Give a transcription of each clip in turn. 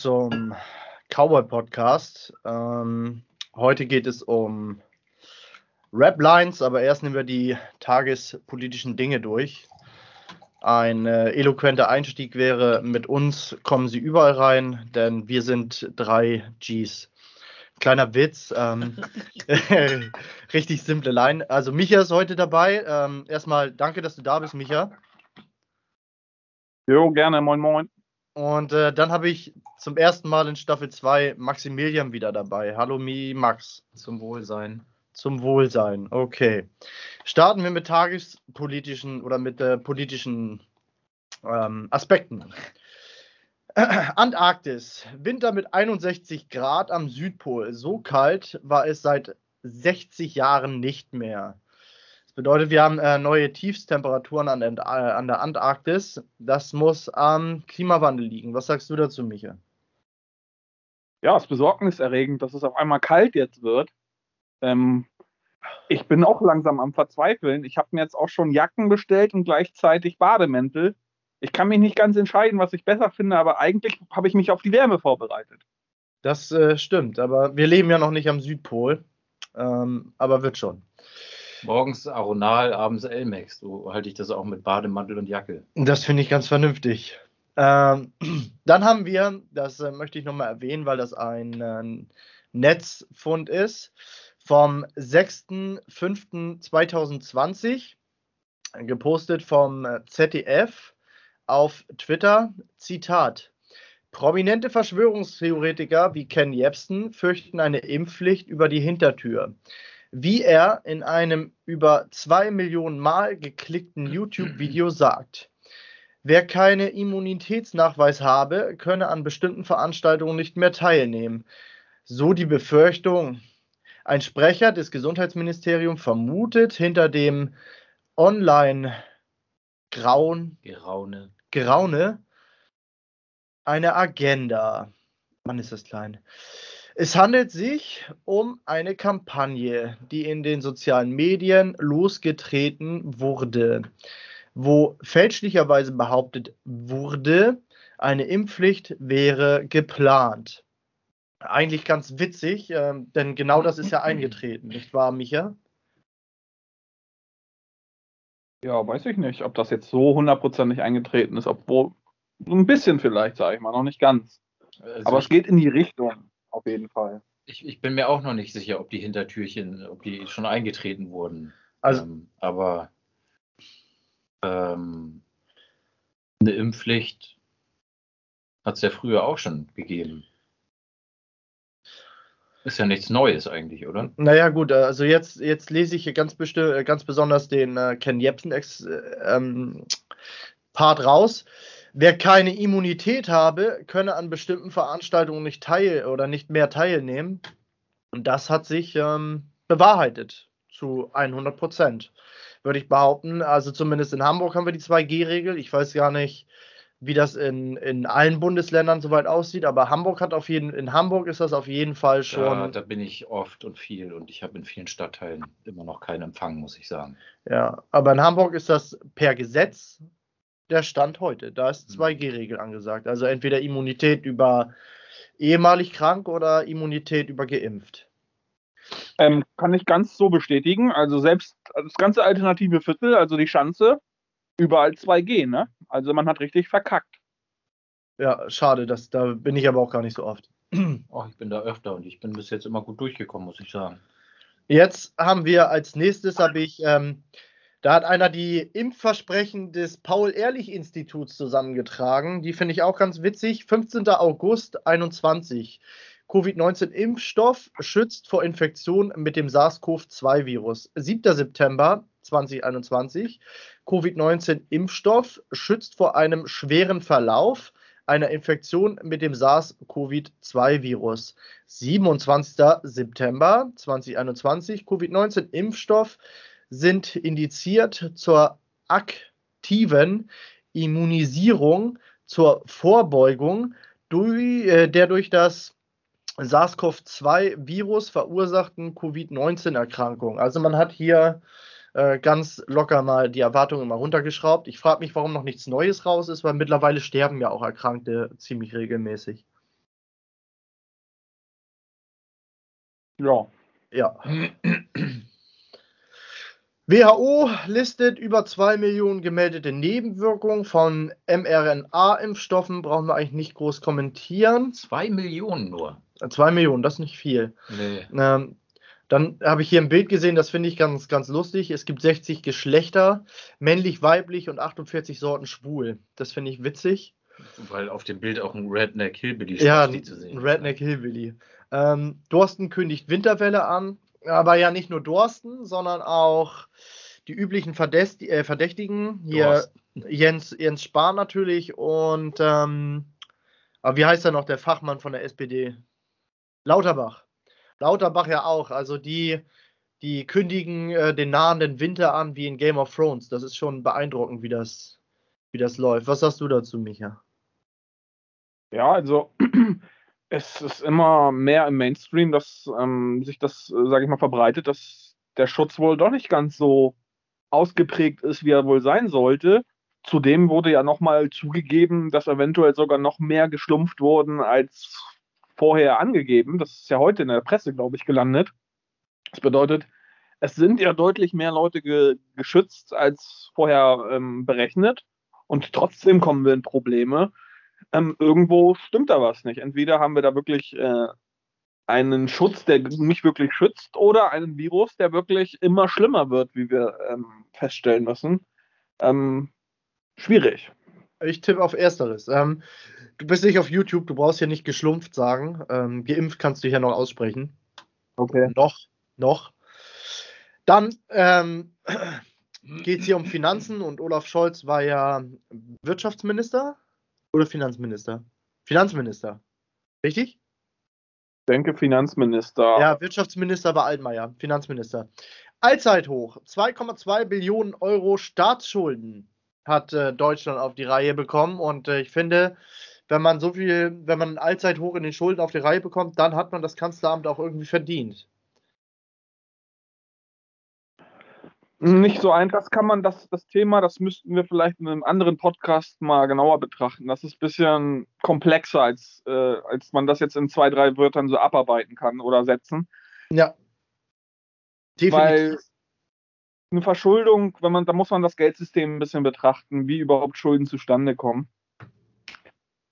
zum Cowboy Podcast. Ähm, heute geht es um Rap Lines, aber erst nehmen wir die tagespolitischen Dinge durch. Ein äh, eloquenter Einstieg wäre, mit uns kommen Sie überall rein, denn wir sind drei Gs. Kleiner Witz, ähm, richtig simple Line. Also Micha ist heute dabei. Ähm, erstmal danke, dass du da bist, Micha. Jo, gerne, moin moin. Und äh, dann habe ich zum ersten Mal in Staffel 2 Maximilian wieder dabei. Hallo Mi Max. Zum Wohlsein. Zum Wohlsein, okay. Starten wir mit tagespolitischen oder mit äh, politischen ähm, Aspekten. Antarktis, Winter mit 61 Grad am Südpol. So kalt war es seit 60 Jahren nicht mehr. Bedeutet, wir haben äh, neue Tiefstemperaturen an, äh, an, der Antarktis. Das muss am Klimawandel liegen. Was sagst du dazu, Micha? Ja, es ist besorgniserregend, dass es auf einmal kalt jetzt wird. Ähm, ich bin auch langsam am Verzweifeln. Ich habe mir jetzt auch schon Jacken bestellt und gleichzeitig Bademäntel. Ich kann mich nicht ganz entscheiden, was ich besser finde, aber eigentlich habe ich mich auf die Wärme vorbereitet. Das äh, stimmt, aber wir leben ja noch nicht am Südpol. Ähm, aber wird schon. Morgens Aronal, abends Elmex. So halte ich das auch mit Bademantel und Jacke. Das finde ich ganz vernünftig. Ähm, dann haben wir, das äh, möchte ich nochmal erwähnen, weil das ein äh, Netzfund ist, vom 6.5.2020, gepostet vom äh, ZDF auf Twitter. Zitat. Prominente Verschwörungstheoretiker wie Ken Jebsen fürchten eine Impfpflicht über die Hintertür. Wie er in einem über zwei Millionen Mal geklickten YouTube-Video sagt. Wer keinen Immunitätsnachweis habe, könne an bestimmten Veranstaltungen nicht mehr teilnehmen. So die Befürchtung. Ein Sprecher des Gesundheitsministeriums vermutet hinter dem Online-Grauen. Geraune. Geraune eine Agenda. Mann, ist das klein. Es handelt sich um eine Kampagne, die in den sozialen Medien losgetreten wurde, wo fälschlicherweise behauptet wurde, eine Impfpflicht wäre geplant. Eigentlich ganz witzig, äh, denn genau das ist ja eingetreten, nicht wahr, Micha? Ja, weiß ich nicht, ob das jetzt so hundertprozentig eingetreten ist, obwohl so ein bisschen vielleicht, sage ich mal, noch nicht ganz. Also Aber es geht in die Richtung, auf jeden Fall. Ich, ich, bin mir auch noch nicht sicher, ob die Hintertürchen, ob die schon eingetreten wurden. Also, ähm, aber ähm, eine Impfpflicht hat es ja früher auch schon gegeben. Ist ja nichts Neues eigentlich, oder? Naja, gut, also jetzt, jetzt lese ich hier ganz, ganz besonders den äh, Ken Jebsen äh, ähm, Part raus. Wer keine Immunität habe, könne an bestimmten Veranstaltungen nicht teil oder nicht mehr teilnehmen. Und das hat sich ähm, bewahrheitet zu 100 Prozent, würde ich behaupten. Also zumindest in Hamburg haben wir die 2G-Regel. Ich weiß gar nicht, wie das in, in allen Bundesländern soweit aussieht, aber Hamburg hat auf jeden in Hamburg ist das auf jeden Fall schon. Ja, da bin ich oft und viel und ich habe in vielen Stadtteilen immer noch keinen Empfang, muss ich sagen. Ja, aber in Hamburg ist das per Gesetz der Stand heute. Da ist 2G-Regel mhm. angesagt. Also entweder Immunität über ehemalig krank oder Immunität über geimpft. Ähm, kann ich ganz so bestätigen. Also selbst das ganze alternative Viertel, also die Schanze, überall 2G, ne? Also man hat richtig verkackt. Ja, schade, das, da bin ich aber auch gar nicht so oft. Oh, ich bin da öfter und ich bin bis jetzt immer gut durchgekommen, muss ich sagen. Jetzt haben wir als nächstes habe ich ähm, da hat einer die Impfversprechen des Paul-Ehrlich-Instituts zusammengetragen. Die finde ich auch ganz witzig. 15. August 21. Covid-19-Impfstoff schützt vor Infektion mit dem SARS-CoV-2-Virus. 7. September 2021. Covid-19-Impfstoff schützt vor einem schweren Verlauf einer Infektion mit dem SARS-CoV-2-Virus. 27. September 2021. Covid-19-Impfstoff sind indiziert zur aktiven Immunisierung, zur Vorbeugung durch, äh, der durch das SARS-CoV-2-Virus verursachten Covid-19-Erkrankung. Also man hat hier äh, ganz locker mal die Erwartungen mal runtergeschraubt. Ich frage mich, warum noch nichts Neues raus ist, weil mittlerweile sterben ja auch Erkrankte ziemlich regelmäßig. Ja. Ja. WHO listet über 2 Millionen gemeldete Nebenwirkungen von mRNA-Impfstoffen. Brauchen wir eigentlich nicht groß kommentieren. 2 Millionen nur. 2 Millionen, das ist nicht viel. Nee. Ähm, dann habe ich hier ein Bild gesehen, das finde ich ganz, ganz lustig. Es gibt 60 Geschlechter, männlich, weiblich und 48 Sorten schwul. Das finde ich witzig. Weil auf dem Bild auch ein Redneck Hillbilly ja, zu sehen. Ein Redneck Hillbilly. Ähm, Dorsten kündigt Winterwelle an, aber ja nicht nur Dorsten, sondern auch die üblichen Verdächt äh, Verdächtigen. Hier Jens, Jens Spahn natürlich und ähm, wie heißt er noch, der Fachmann von der SPD? Lauterbach. Lauterbach ja auch. Also die, die kündigen äh, den nahenden Winter an wie in Game of Thrones. Das ist schon beeindruckend, wie das, wie das läuft. Was sagst du dazu, Micha? Ja, also es ist immer mehr im Mainstream, dass ähm, sich das, äh, sage ich mal, verbreitet, dass der Schutz wohl doch nicht ganz so ausgeprägt ist, wie er wohl sein sollte. Zudem wurde ja nochmal zugegeben, dass eventuell sogar noch mehr geschlumpft wurden als vorher angegeben. Das ist ja heute in der Presse, glaube ich, gelandet. Das bedeutet, es sind ja deutlich mehr Leute ge geschützt als vorher ähm, berechnet. Und trotzdem kommen wir in Probleme. Ähm, irgendwo stimmt da was nicht. Entweder haben wir da wirklich äh, einen Schutz, der nicht wirklich schützt, oder einen Virus, der wirklich immer schlimmer wird, wie wir ähm, feststellen müssen. Ähm, schwierig. Ich tippe auf Ersteres. Ähm, du bist nicht auf YouTube, du brauchst hier nicht geschlumpft sagen. Ähm, geimpft kannst du hier noch aussprechen. Okay. Noch, noch. Dann ähm, geht es hier um Finanzen und Olaf Scholz war ja Wirtschaftsminister oder Finanzminister? Finanzminister. Richtig? Ich denke Finanzminister. Ja, Wirtschaftsminister war Altmaier, Finanzminister. Allzeithoch, 2,2 Billionen Euro Staatsschulden hat äh, Deutschland auf die Reihe bekommen. Und äh, ich finde, wenn man so viel, wenn man allzeit hoch in den Schulden auf die Reihe bekommt, dann hat man das Kanzleramt auch irgendwie verdient. Nicht so einfach. Das kann man, das, das Thema, das müssten wir vielleicht in einem anderen Podcast mal genauer betrachten. Das ist ein bisschen komplexer, als, äh, als man das jetzt in zwei, drei Wörtern so abarbeiten kann oder setzen. Ja. Definitiv. Weil eine Verschuldung, wenn man, da muss man das Geldsystem ein bisschen betrachten, wie überhaupt Schulden zustande kommen.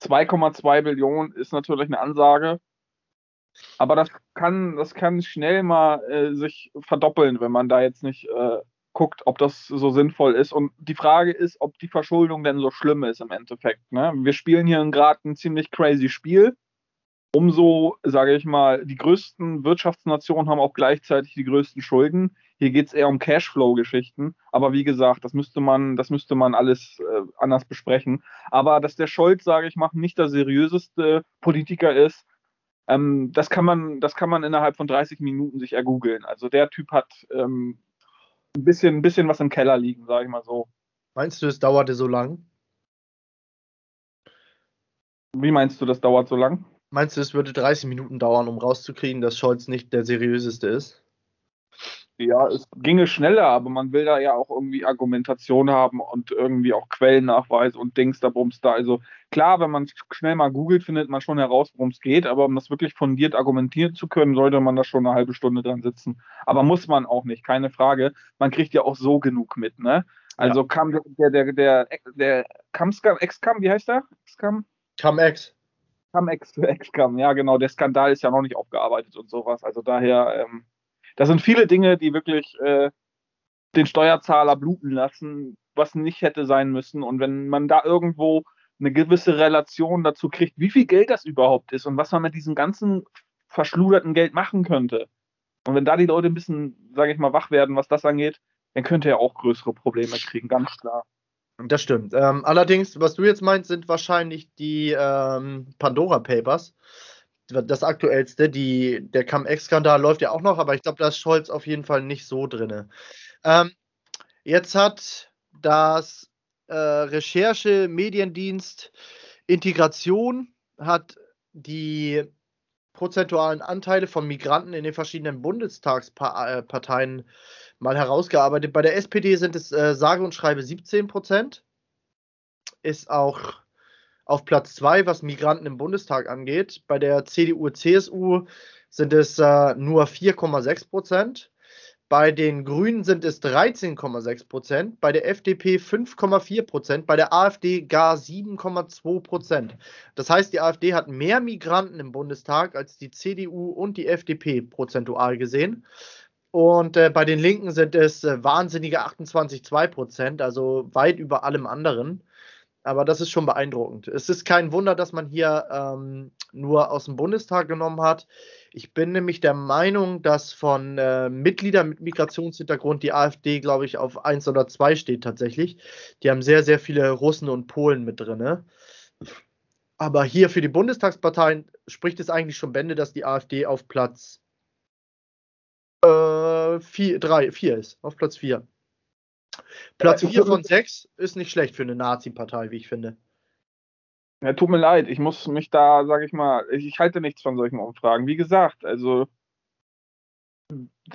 2,2 Billionen ist natürlich eine Ansage, aber das kann, das kann schnell mal äh, sich verdoppeln, wenn man da jetzt nicht äh, guckt, ob das so sinnvoll ist. Und die Frage ist, ob die Verschuldung denn so schlimm ist im Endeffekt. Ne? Wir spielen hier gerade ein ziemlich crazy Spiel. Umso, sage ich mal, die größten Wirtschaftsnationen haben auch gleichzeitig die größten Schulden. Hier geht es eher um Cashflow-Geschichten. Aber wie gesagt, das müsste man, das müsste man alles äh, anders besprechen. Aber dass der Scholz, sage ich mal, nicht der seriöseste Politiker ist, ähm, das, kann man, das kann man innerhalb von 30 Minuten sich ergoogeln. Also der Typ hat ähm, ein, bisschen, ein bisschen was im Keller liegen, sage ich mal so. Meinst du, es dauerte so lang? Wie meinst du, das dauert so lang? Meinst du, es würde 30 Minuten dauern, um rauszukriegen, dass Scholz nicht der seriöseste ist? Ja, es ginge schneller, aber man will da ja auch irgendwie Argumentation haben und irgendwie auch Quellennachweis und Dings da Bums da. Also klar, wenn man schnell mal googelt, findet man schon heraus, worum es geht, aber um das wirklich fundiert argumentieren zu können, sollte man da schon eine halbe Stunde dran sitzen. Aber muss man auch nicht, keine Frage. Man kriegt ja auch so genug mit, ne? Also ja. kam der, der, der, der, Camscam, Excam, wie heißt der? Excam? Cam-Ex. Cam-Ex, Excam, ja genau, der Skandal ist ja noch nicht aufgearbeitet und sowas. Also daher, ähm, das sind viele Dinge, die wirklich äh, den Steuerzahler bluten lassen, was nicht hätte sein müssen. Und wenn man da irgendwo eine gewisse Relation dazu kriegt, wie viel Geld das überhaupt ist und was man mit diesem ganzen verschluderten Geld machen könnte. Und wenn da die Leute ein bisschen, sage ich mal, wach werden, was das angeht, dann könnte er auch größere Probleme kriegen, ganz klar. Das stimmt. Ähm, allerdings, was du jetzt meinst, sind wahrscheinlich die ähm, Pandora Papers das aktuellste, die, der Cum-Ex-Skandal läuft ja auch noch, aber ich glaube, da ist Scholz auf jeden Fall nicht so drin. Ähm, jetzt hat das äh, Recherche-Mediendienst Integration hat die prozentualen Anteile von Migranten in den verschiedenen Bundestagsparteien mal herausgearbeitet. Bei der SPD sind es äh, sage und schreibe 17 Prozent. Ist auch auf Platz 2, was Migranten im Bundestag angeht. Bei der CDU, CSU sind es äh, nur 4,6 Prozent. Bei den Grünen sind es 13,6 Prozent, bei der FDP 5,4 Prozent, bei der AfD gar 7,2 Prozent. Das heißt, die AfD hat mehr Migranten im Bundestag als die CDU und die FDP prozentual gesehen. Und äh, bei den Linken sind es äh, wahnsinnige 28,2 Prozent, also weit über allem anderen. Aber das ist schon beeindruckend. Es ist kein Wunder, dass man hier ähm, nur aus dem Bundestag genommen hat. Ich bin nämlich der Meinung, dass von äh, Mitgliedern mit Migrationshintergrund die AfD, glaube ich, auf 1 oder 2 steht tatsächlich. Die haben sehr, sehr viele Russen und Polen mit drin. Aber hier für die Bundestagsparteien spricht es eigentlich schon Bände, dass die AfD auf Platz 4 äh, ist. Auf Platz 4. Platz 4 von 6 ist nicht schlecht für eine Nazi-Partei, wie ich finde. Ja, tut mir leid, ich muss mich da, sage ich mal, ich, ich, halte nichts von solchen Umfragen. Wie gesagt, also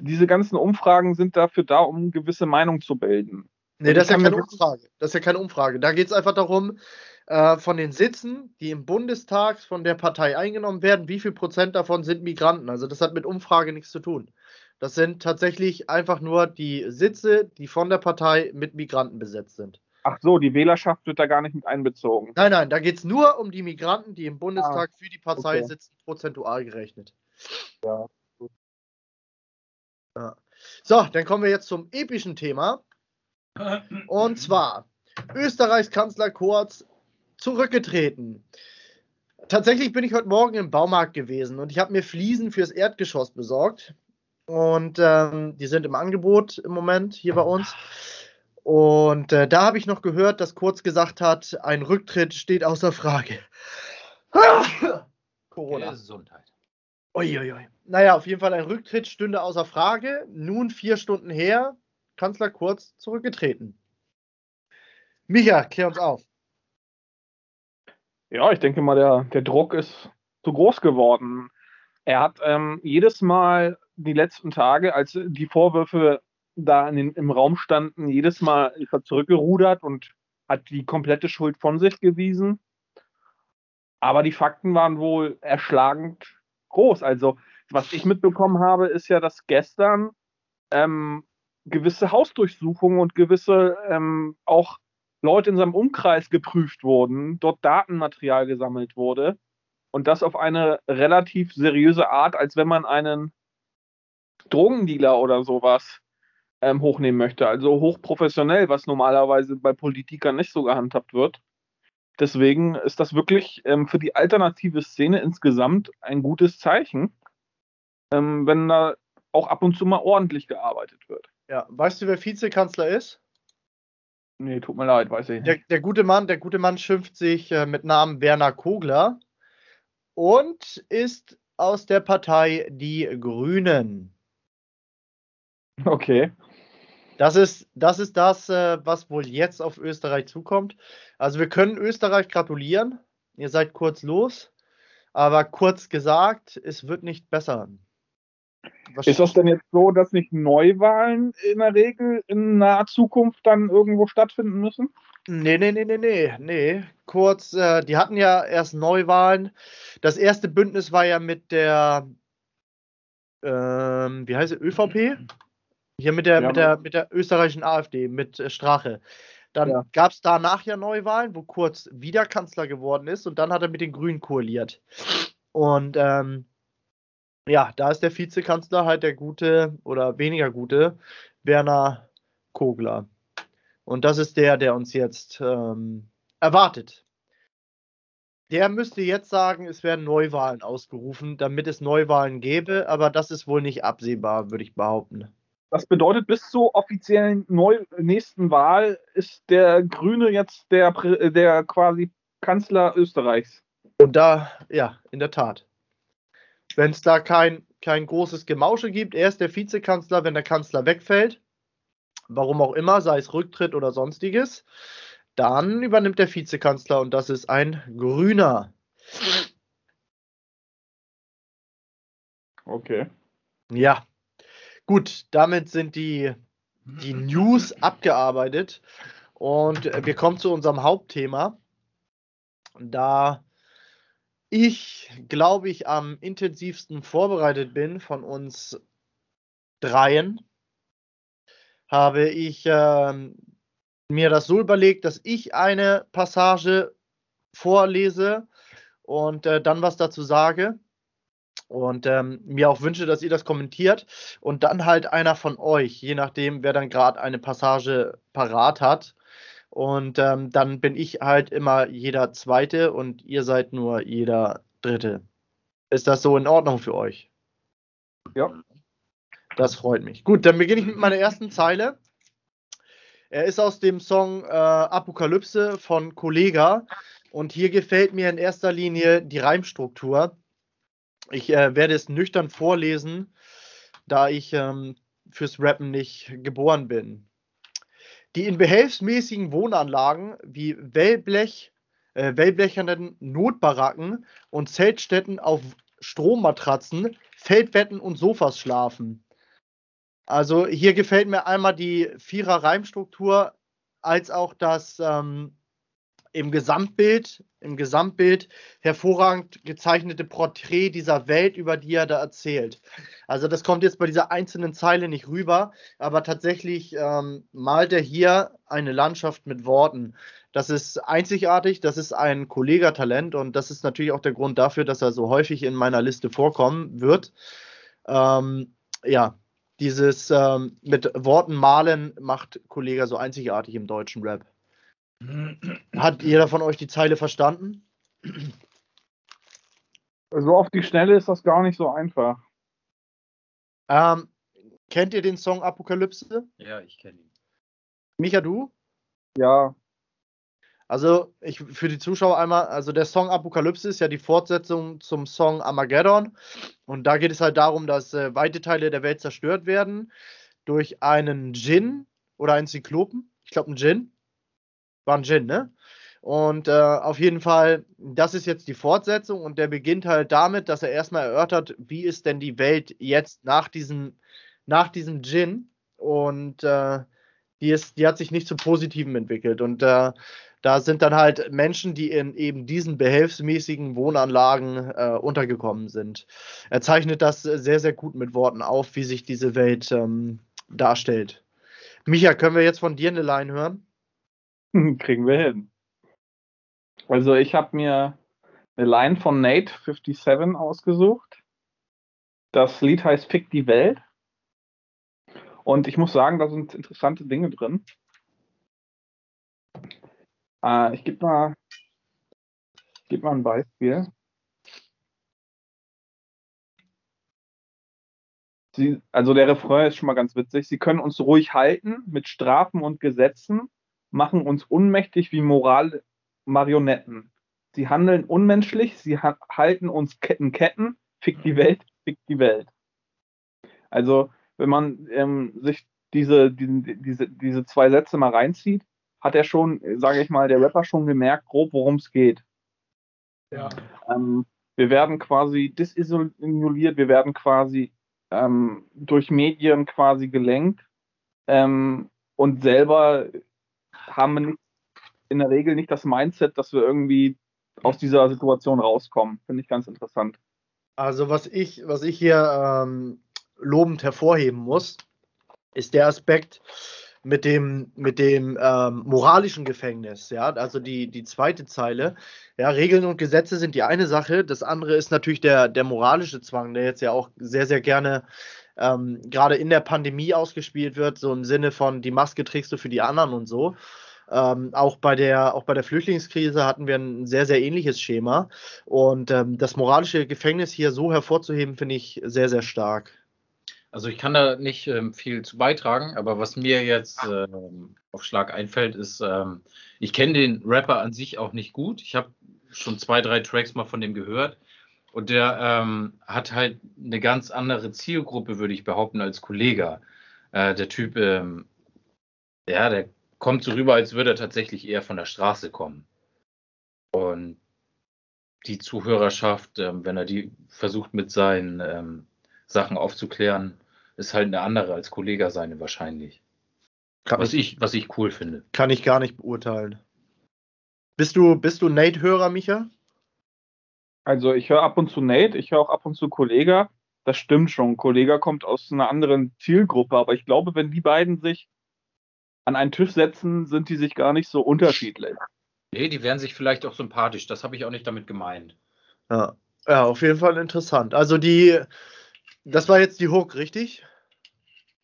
diese ganzen Umfragen sind dafür da, um gewisse Meinung zu bilden. Nee, das ist ja keine Umfrage. Das ist ja keine Umfrage. Da geht es einfach darum, äh, von den Sitzen, die im Bundestag von der Partei eingenommen werden, wie viel Prozent davon sind Migranten. Also das hat mit Umfrage nichts zu tun. Das sind tatsächlich einfach nur die Sitze, die von der Partei mit Migranten besetzt sind. Ach so, die Wählerschaft wird da gar nicht mit einbezogen. Nein, nein, da geht es nur um die Migranten, die im Bundestag ah, für die Partei okay. sitzen, prozentual gerechnet. Ja. Ja. So, dann kommen wir jetzt zum epischen Thema. Und zwar Österreichs Kanzler Kurz zurückgetreten. Tatsächlich bin ich heute Morgen im Baumarkt gewesen und ich habe mir Fliesen fürs Erdgeschoss besorgt. Und ähm, die sind im Angebot im Moment hier bei uns. Und äh, da habe ich noch gehört, dass Kurz gesagt hat, ein Rücktritt steht außer Frage. Corona. Gesundheit. Uiuiui. Naja, auf jeden Fall ein Rücktritt stünde außer Frage. Nun vier Stunden her, Kanzler Kurz zurückgetreten. Micha, klär uns auf. Ja, ich denke mal, der, der Druck ist zu groß geworden. Er hat ähm, jedes Mal die letzten Tage, als die Vorwürfe da den, im Raum standen, jedes Mal ist er zurückgerudert und hat die komplette Schuld von sich gewiesen. Aber die Fakten waren wohl erschlagend groß. Also, was ich mitbekommen habe, ist ja, dass gestern ähm, gewisse Hausdurchsuchungen und gewisse ähm, auch Leute in seinem Umkreis geprüft wurden, dort Datenmaterial gesammelt wurde und das auf eine relativ seriöse Art, als wenn man einen Drogendealer oder sowas ähm, hochnehmen möchte. Also hochprofessionell, was normalerweise bei Politikern nicht so gehandhabt wird. Deswegen ist das wirklich ähm, für die alternative Szene insgesamt ein gutes Zeichen, ähm, wenn da auch ab und zu mal ordentlich gearbeitet wird. Ja, weißt du, wer Vizekanzler ist? Nee, tut mir leid, weiß ich nicht. Der, der gute Mann, der gute Mann schimpft sich äh, mit Namen Werner Kogler und ist aus der Partei Die Grünen. Okay. Das ist das, ist das äh, was wohl jetzt auf Österreich zukommt. Also wir können Österreich gratulieren. Ihr seid kurz los. Aber kurz gesagt, es wird nicht besser. Was ist das denn jetzt so, dass nicht Neuwahlen in der Regel in naher Zukunft dann irgendwo stattfinden müssen? Nee, nee, nee, nee, nee, nee. Kurz, äh, die hatten ja erst Neuwahlen. Das erste Bündnis war ja mit der, ähm, wie heißt es, ÖVP? Hier mit der, ja, mit der, mit der österreichischen AfD, mit äh, Strache. Dann ja. gab es danach ja Neuwahlen, wo Kurz wieder Kanzler geworden ist und dann hat er mit den Grünen koaliert. Und ähm, ja, da ist der Vizekanzler halt der gute oder weniger gute Werner Kogler. Und das ist der, der uns jetzt ähm, erwartet. Der müsste jetzt sagen, es werden Neuwahlen ausgerufen, damit es Neuwahlen gäbe, aber das ist wohl nicht absehbar, würde ich behaupten. Das bedeutet, bis zur offiziellen neu nächsten Wahl ist der Grüne jetzt der, der quasi Kanzler Österreichs. Und da, ja, in der Tat. Wenn es da kein, kein großes Gemausche gibt, er ist der Vizekanzler, wenn der Kanzler wegfällt, warum auch immer, sei es Rücktritt oder sonstiges, dann übernimmt der Vizekanzler und das ist ein Grüner. Okay. Ja. Gut, damit sind die, die News abgearbeitet und wir kommen zu unserem Hauptthema. da ich, glaube ich, am intensivsten vorbereitet bin von uns dreien, habe ich äh, mir das so überlegt, dass ich eine Passage vorlese und äh, dann was dazu sage und ähm, mir auch wünsche, dass ihr das kommentiert und dann halt einer von euch, je nachdem, wer dann gerade eine Passage parat hat. Und ähm, dann bin ich halt immer jeder Zweite und ihr seid nur jeder Dritte. Ist das so in Ordnung für euch? Ja. Das freut mich. Gut, dann beginne ich mit meiner ersten Zeile. Er ist aus dem Song äh, Apokalypse von Kollega und hier gefällt mir in erster Linie die Reimstruktur. Ich äh, werde es nüchtern vorlesen, da ich ähm, fürs Rappen nicht geboren bin. Die in behelfsmäßigen Wohnanlagen wie Wellblech, äh, wellblechernen Notbaracken und Zeltstätten auf Strommatratzen, Feldbetten und Sofas schlafen. Also hier gefällt mir einmal die Vierer-Reimstruktur als auch das ähm, im Gesamtbild, im Gesamtbild hervorragend gezeichnete Porträt dieser Welt, über die er da erzählt. Also das kommt jetzt bei dieser einzelnen Zeile nicht rüber, aber tatsächlich ähm, malt er hier eine Landschaft mit Worten. Das ist einzigartig, das ist ein Kollegatalent und das ist natürlich auch der Grund dafür, dass er so häufig in meiner Liste vorkommen wird. Ähm, ja, dieses ähm, mit Worten malen macht Kollega so einzigartig im deutschen Rap. Hat jeder von euch die Zeile verstanden? So auf die Schnelle ist das gar nicht so einfach. Ähm, kennt ihr den Song Apokalypse? Ja, ich kenne ihn. Micha, du? Ja. Also, ich für die Zuschauer einmal, also der Song Apokalypse ist ja die Fortsetzung zum Song Armageddon. Und da geht es halt darum, dass äh, weite Teile der Welt zerstört werden durch einen Djinn oder einen Zyklopen. Ich glaube, einen Djinn. War ein Djinn, ne? Und äh, auf jeden Fall, das ist jetzt die Fortsetzung und der beginnt halt damit, dass er erstmal erörtert, wie ist denn die Welt jetzt nach diesem, nach diesem Djinn. Und äh, die, ist, die hat sich nicht zum Positiven entwickelt. Und äh, da sind dann halt Menschen, die in eben diesen behelfsmäßigen Wohnanlagen äh, untergekommen sind. Er zeichnet das sehr, sehr gut mit Worten auf, wie sich diese Welt ähm, darstellt. Micha, können wir jetzt von dir eine Line hören? Kriegen wir hin. Also ich habe mir eine Line von Nate 57 ausgesucht. Das Lied heißt Fick die Welt. Und ich muss sagen, da sind interessante Dinge drin. Äh, ich gebe mal, geb mal ein Beispiel. Sie, also der Refrain ist schon mal ganz witzig. Sie können uns ruhig halten mit Strafen und Gesetzen, machen uns unmächtig wie Moral-Marionetten. Sie handeln unmenschlich, sie ha halten uns Ketten, Ketten, fick die Welt, fick die Welt. Also, wenn man ähm, sich diese, die, diese, diese zwei Sätze mal reinzieht, hat er schon, sage ich mal, der Rapper schon gemerkt, grob, worum es geht. Ja. Ähm, wir werden quasi disisoliert, wir werden quasi ähm, durch Medien quasi gelenkt ähm, und selber haben wir in der Regel nicht das Mindset, dass wir irgendwie aus dieser Situation rauskommen. Finde ich ganz interessant. Also was ich, was ich hier ähm, lobend hervorheben muss, ist der Aspekt mit dem, mit dem ähm, moralischen Gefängnis, ja, also die, die zweite Zeile. Ja, Regeln und Gesetze sind die eine Sache, das andere ist natürlich der, der moralische Zwang, der jetzt ja auch sehr, sehr gerne ähm, gerade in der Pandemie ausgespielt wird, so im Sinne von die Maske trägst du für die anderen und so. Ähm, auch, bei der, auch bei der Flüchtlingskrise hatten wir ein sehr, sehr ähnliches Schema. Und ähm, das moralische Gefängnis hier so hervorzuheben, finde ich sehr, sehr stark. Also ich kann da nicht ähm, viel zu beitragen, aber was mir jetzt ähm, auf Schlag einfällt, ist, ähm, ich kenne den Rapper an sich auch nicht gut. Ich habe schon zwei, drei Tracks mal von dem gehört. Und der ähm, hat halt eine ganz andere Zielgruppe, würde ich behaupten, als Kollege. Äh, der Typ, ähm, ja, der kommt so rüber, als würde er tatsächlich eher von der Straße kommen. Und die Zuhörerschaft, ähm, wenn er die versucht mit seinen Sachen aufzuklären, ist halt eine andere als Kollege seine wahrscheinlich. Kann was ich, was ich cool finde. Kann ich gar nicht beurteilen. Bist du, bist du Nate-Hörer, Micha? Also ich höre ab und zu Nate, ich höre auch ab und zu Kollega. Das stimmt schon. Kollega kommt aus einer anderen Zielgruppe, aber ich glaube, wenn die beiden sich an einen Tisch setzen, sind die sich gar nicht so unterschiedlich. Nee, die wären sich vielleicht auch sympathisch. Das habe ich auch nicht damit gemeint. Ja. ja, auf jeden Fall interessant. Also die, das war jetzt die Hook, richtig?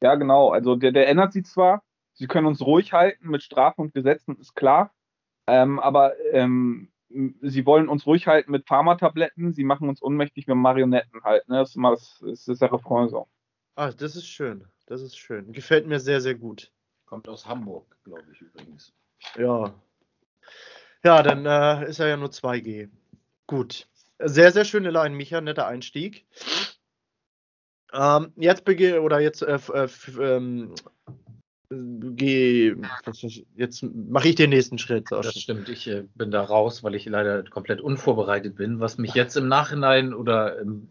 Ja, genau. Also der, der ändert sie zwar. Sie können uns ruhig halten mit Strafen und Gesetzen, ist klar. Ähm, aber ähm, sie wollen uns ruhig halten mit Pharmatabletten. Sie machen uns ohnmächtig mit Marionetten halt. Ne? Das, ist mal, das, das ist der Refrain so. Ah, das ist schön. Das ist schön. Gefällt mir sehr, sehr gut. Kommt aus Hamburg, glaube ich übrigens. Ja. Ja, dann äh, ist er ja nur 2G. Gut. Sehr, sehr schöne Line, Micha. Netter Einstieg. Ähm, jetzt begehe oder jetzt äh, äh, ähm, geh, jetzt mache ich den nächsten Schritt. Das stimmt, ich äh, bin da raus, weil ich leider komplett unvorbereitet bin, was mich jetzt im Nachhinein oder im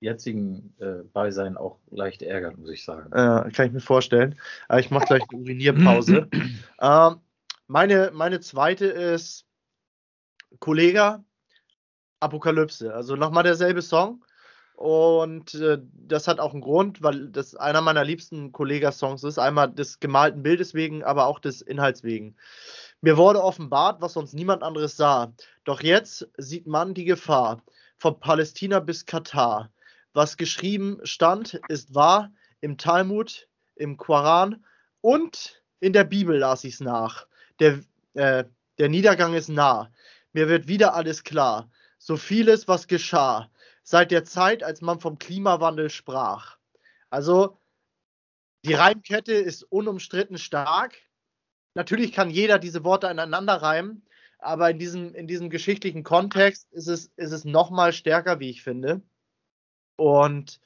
jetzigen äh, Beisein auch leicht ärgert, muss ich sagen. Ja, kann ich mir vorstellen. Aber ich mache gleich eine Urinierpause. ähm, meine, meine zweite ist Kollega Apokalypse. Also nochmal derselbe Song. Und äh, das hat auch einen Grund, weil das einer meiner liebsten Kollega-Songs ist. Einmal des gemalten Bildes wegen, aber auch des Inhalts wegen. Mir wurde offenbart, was sonst niemand anderes sah. Doch jetzt sieht man die Gefahr. Von Palästina bis Katar. Was geschrieben stand, ist wahr. Im Talmud, im Koran und in der Bibel las ich es nach. Der, äh, der Niedergang ist nah. Mir wird wieder alles klar. So vieles, was geschah seit der Zeit, als man vom Klimawandel sprach. Also die Reimkette ist unumstritten stark. Natürlich kann jeder diese Worte aneinander reimen, aber in diesem, in diesem geschichtlichen Kontext ist es, ist es nochmal stärker, wie ich finde. Und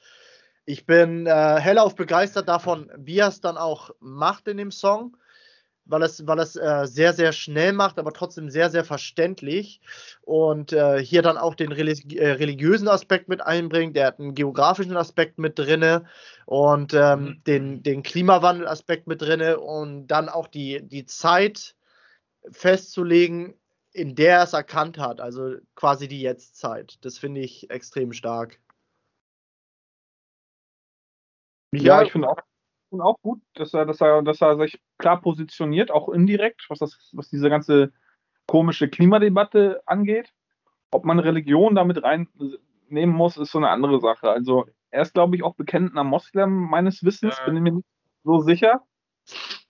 ich bin äh, hellauf begeistert davon, wie er es dann auch macht in dem Song weil es, weil es äh, sehr, sehr schnell macht, aber trotzdem sehr, sehr verständlich. Und äh, hier dann auch den religi äh, religiösen Aspekt mit einbringt. Der hat einen geografischen Aspekt mit drin und ähm, mhm. den, den Klimawandel-Aspekt mit drin und dann auch die, die Zeit festzulegen, in der er es erkannt hat. Also quasi die Jetztzeit. Das finde ich extrem stark. Ja, ich finde auch, find auch gut, dass er, dass, er, dass er sich klar positioniert, auch indirekt, was, das, was diese ganze komische Klimadebatte angeht. Ob man Religion damit reinnehmen muss, ist so eine andere Sache. Also er ist, glaube ich, auch bekennender Moslem meines Wissens, ja. bin ich mir nicht so sicher.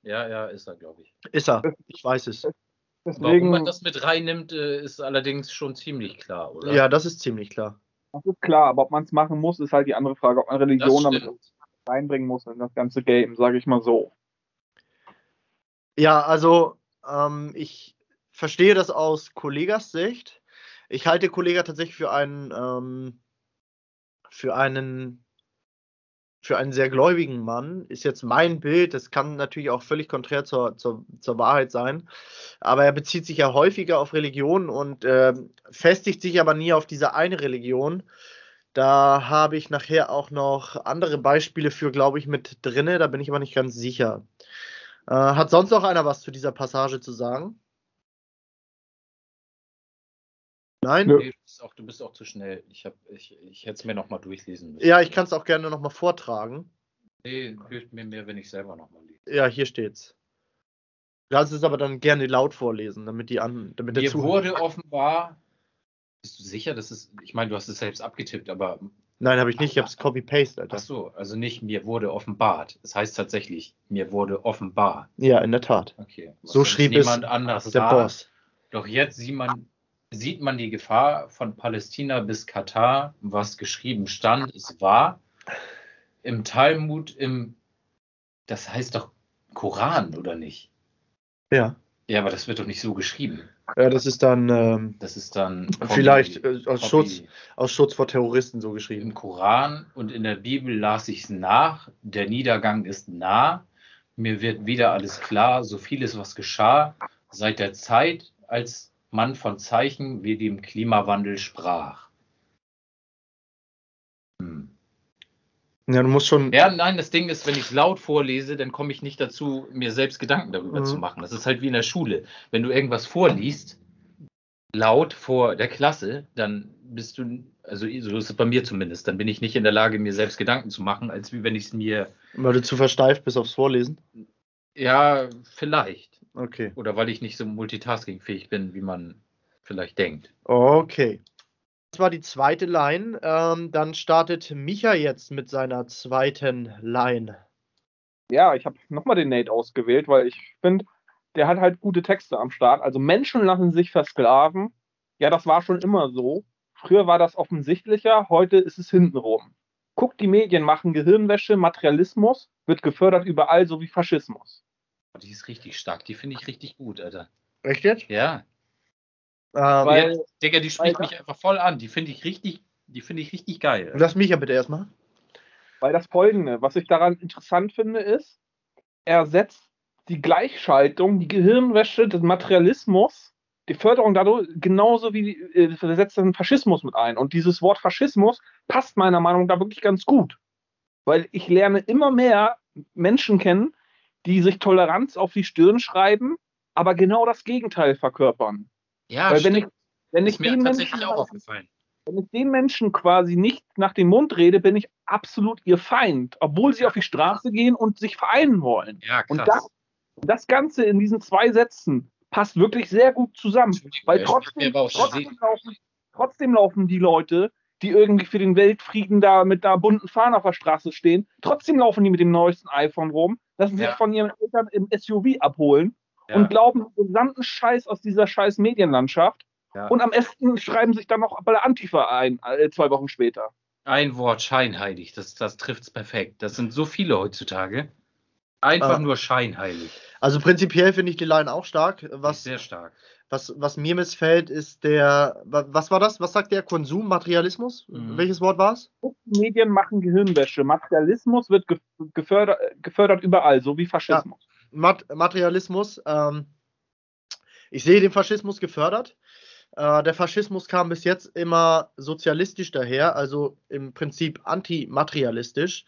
Ja, ja, ist er, glaube ich. Ist er, ich weiß es. Deswegen, Warum man das mit reinnimmt, äh, ist allerdings schon ziemlich klar, oder? Ja, das ist ziemlich klar. Das ist klar, aber ob man es machen muss, ist halt die andere Frage, ob man Religion damit reinbringen muss in das ganze Game, sage ich mal so. Ja, also ähm, ich verstehe das aus Kollegas Sicht. Ich halte Kollega tatsächlich für einen ähm, für einen für einen sehr gläubigen Mann. Ist jetzt mein Bild, das kann natürlich auch völlig konträr zur, zur, zur Wahrheit sein. Aber er bezieht sich ja häufiger auf Religion und äh, festigt sich aber nie auf diese eine Religion. Da habe ich nachher auch noch andere Beispiele für, glaube ich, mit drinne. Da bin ich aber nicht ganz sicher. Äh, hat sonst noch einer was zu dieser Passage zu sagen? Nein? Nee, du, bist auch, du, bist auch, zu schnell. Ich, ich, ich hätte es mir nochmal durchlesen müssen. Ja, ich kann es auch gerne nochmal vortragen. Nee, hilft mir mehr, wenn ich selber nochmal lese. Ja, hier steht's. Du kannst es aber dann gerne laut vorlesen, damit die an. Damit mir wurde offenbar bist du sicher, dass es, ich meine, du hast es selbst abgetippt, aber. Nein, habe ich nicht, ich habe es copy-paste, Alter. Ach so, also nicht, mir wurde offenbart. Es das heißt tatsächlich, mir wurde offenbar. Ja, in der Tat. Okay. so schrieb es anders der sah. Boss. Doch jetzt sieht man, sieht man die Gefahr von Palästina bis Katar, was geschrieben stand, ist wahr. Im Talmud, im, das heißt doch Koran, oder nicht? Ja. Ja, aber das wird doch nicht so geschrieben. Ja, das ist dann. Ähm, das ist dann. Kombi, vielleicht äh, aus, Schutz, aus Schutz vor Terroristen so geschrieben. Im Koran und in der Bibel las ich es nach. Der Niedergang ist nah. Mir wird wieder alles klar. So vieles, was geschah, seit der Zeit, als man von Zeichen wie dem Klimawandel sprach. Ja, du musst schon. Ja, nein, das Ding ist, wenn ich es laut vorlese, dann komme ich nicht dazu, mir selbst Gedanken darüber mhm. zu machen. Das ist halt wie in der Schule. Wenn du irgendwas vorliest, laut vor der Klasse, dann bist du, also so ist es bei mir zumindest, dann bin ich nicht in der Lage, mir selbst Gedanken zu machen, als wie wenn ich es mir. Weil du zu versteift bist aufs Vorlesen? Ja, vielleicht. Okay. Oder weil ich nicht so multitaskingfähig bin, wie man vielleicht denkt. Okay. Das war die zweite Line. Ähm, dann startet Micha jetzt mit seiner zweiten Line. Ja, ich habe nochmal den Nate ausgewählt, weil ich finde, der hat halt gute Texte am Start. Also Menschen lassen sich versklaven. Ja, das war schon immer so. Früher war das offensichtlicher, heute ist es hintenrum. Guckt, die Medien machen Gehirnwäsche, Materialismus wird gefördert überall, so wie Faschismus. Die ist richtig stark, die finde ich richtig gut, Alter. Echt jetzt? Ja. Ähm, Weil- ja, Digga, die spricht weil- mich einfach voll an. Die finde ich richtig, die finde ich richtig geil. lass Micha bitte erstmal. Weil das Folgende, was ich daran interessant finde, ist, er setzt die Gleichschaltung, die Gehirnwäsche des Materialismus, die Förderung dadurch, genauso wie äh, er setzt den Faschismus mit ein. Und dieses Wort Faschismus passt meiner Meinung nach wirklich ganz gut. Weil ich lerne immer mehr Menschen kennen, die sich Toleranz auf die Stirn schreiben, aber genau das Gegenteil verkörpern. Ja, Weil wenn ich, stimmt. wenn ich ist mir den tatsächlich Menschen auch aufgefallen. wenn ich den Menschen quasi nicht nach dem Mund rede, bin ich absolut ihr Feind, obwohl sie auf die Straße gehen und sich vereinen wollen. Ja, Und krass. das, das Ganze in diesen zwei Sätzen passt wirklich sehr gut zusammen. Weil ich trotzdem, trotzdem, laufen, trotzdem laufen die Leute, die irgendwie für den Weltfrieden da mit einer bunten Fahne auf der Straße stehen, trotzdem laufen die mit dem neuesten iPhone rum, lassen sich Ja. von ihren Eltern im SUV abholen ja, und glauben den gesamten Scheiß aus dieser scheiß Medienlandschaft. ja. Und am besten schreiben sich dann noch bei der Antifa ein, äh, zwei Wochen später. Ein Wort, scheinheilig, das, das trifft es perfekt. Das sind so viele heutzutage. Einfach Ah. nur scheinheilig. Also prinzipiell finde ich die Line auch stark. Was, sehr stark. was, was mir missfällt, ist der. wa- Was war das? Was sagt der? Konsum, Materialismus? Mhm. Welches Wort war es? Medien machen Gehirnwäsche. Materialismus wird ge gefördert, gefördert überall, so wie Faschismus. Mat Materialismus. Ähm, ich sehe den Faschismus gefördert. Äh, der Faschismus kam bis jetzt immer sozialistisch daher, also im Prinzip antimaterialistisch.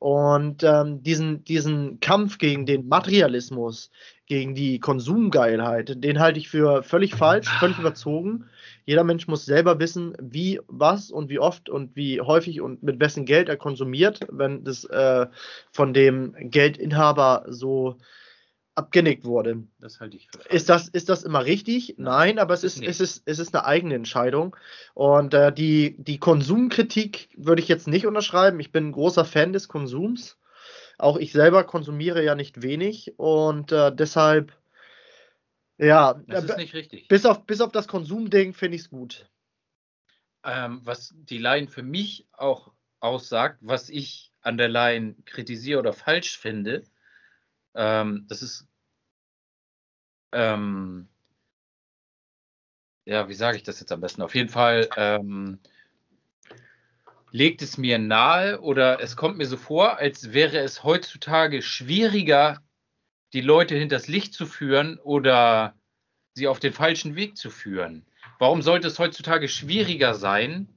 Und ähm, diesen, diesen Kampf gegen den Materialismus, gegen die Konsumgeilheit, den halte ich für völlig falsch, völlig überzogen. Jeder Mensch muss selber wissen, wie, was und wie oft und wie häufig und mit wessen Geld er konsumiert, wenn das äh, von dem Geldinhaber so abgenickt wurde. Das halte ich für Ist das, ist das immer richtig? Nein, aber es ist, es ist, es ist eine eigene Entscheidung. Und äh, die, die Konsumkritik würde ich jetzt nicht unterschreiben. Ich bin ein großer Fan des Konsums. Auch ich selber konsumiere ja nicht wenig und äh, deshalb, ja, Das äh, ist nicht richtig. bis, auf, bis auf das Konsumding finde ich es gut. Ähm, was die Line für mich auch aussagt, was ich an der Line kritisiere oder falsch finde, ähm, das ist, ähm, ja, wie sage ich das jetzt am besten? Auf jeden Fall ähm, legt es mir nahe oder es kommt mir so vor, als wäre es heutzutage schwieriger, die Leute hinters Licht zu führen oder sie auf den falschen Weg zu führen. Warum sollte es heutzutage schwieriger sein,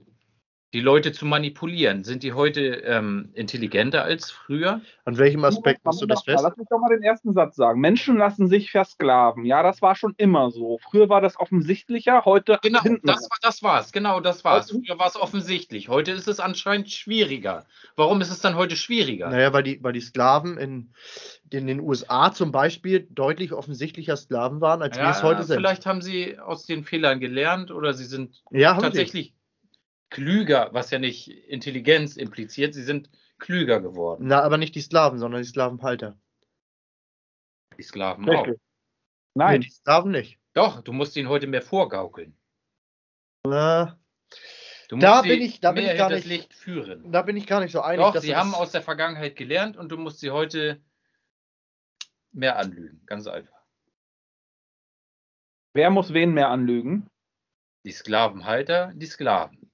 die Leute zu manipulieren? Sind die heute ähm, intelligenter als früher? An welchem Aspekt machst du das fest? Lass mich doch mal den ersten Satz sagen. Menschen lassen sich versklaven. Ja, das war schon immer so. Früher war das offensichtlicher, heute Genau, hinten. das, war, das war's. Genau, das war's. Heute- Früher war es offensichtlich. Heute ist es anscheinend schwieriger. Warum ist es dann heute schwieriger? Naja, weil die, weil die Sklaven in, in den USA zum Beispiel deutlich offensichtlicher Sklaven waren, als wir es heute sind. vielleicht haben sie aus den Fehlern gelernt oder sie sind ja, haben sie. tatsächlich klüger, was ja nicht Intelligenz impliziert. Sie sind klüger geworden. Na, aber nicht die Sklaven, sondern die Sklavenhalter. Die Sklaven Richtig. auch. Nee, Nein, die Sklaven nicht. Doch, du musst ihnen heute mehr vorgaukeln. Na, Du musst Da sie bin ich- da bin mehr ich gar nicht- Licht führen. da bin ich gar nicht so einig. Doch, dass sie haben aus der Vergangenheit gelernt und du musst sie heute mehr anlügen. Ganz einfach. wer muss wen mehr anlügen? Die Sklavenhalter, die Sklaven.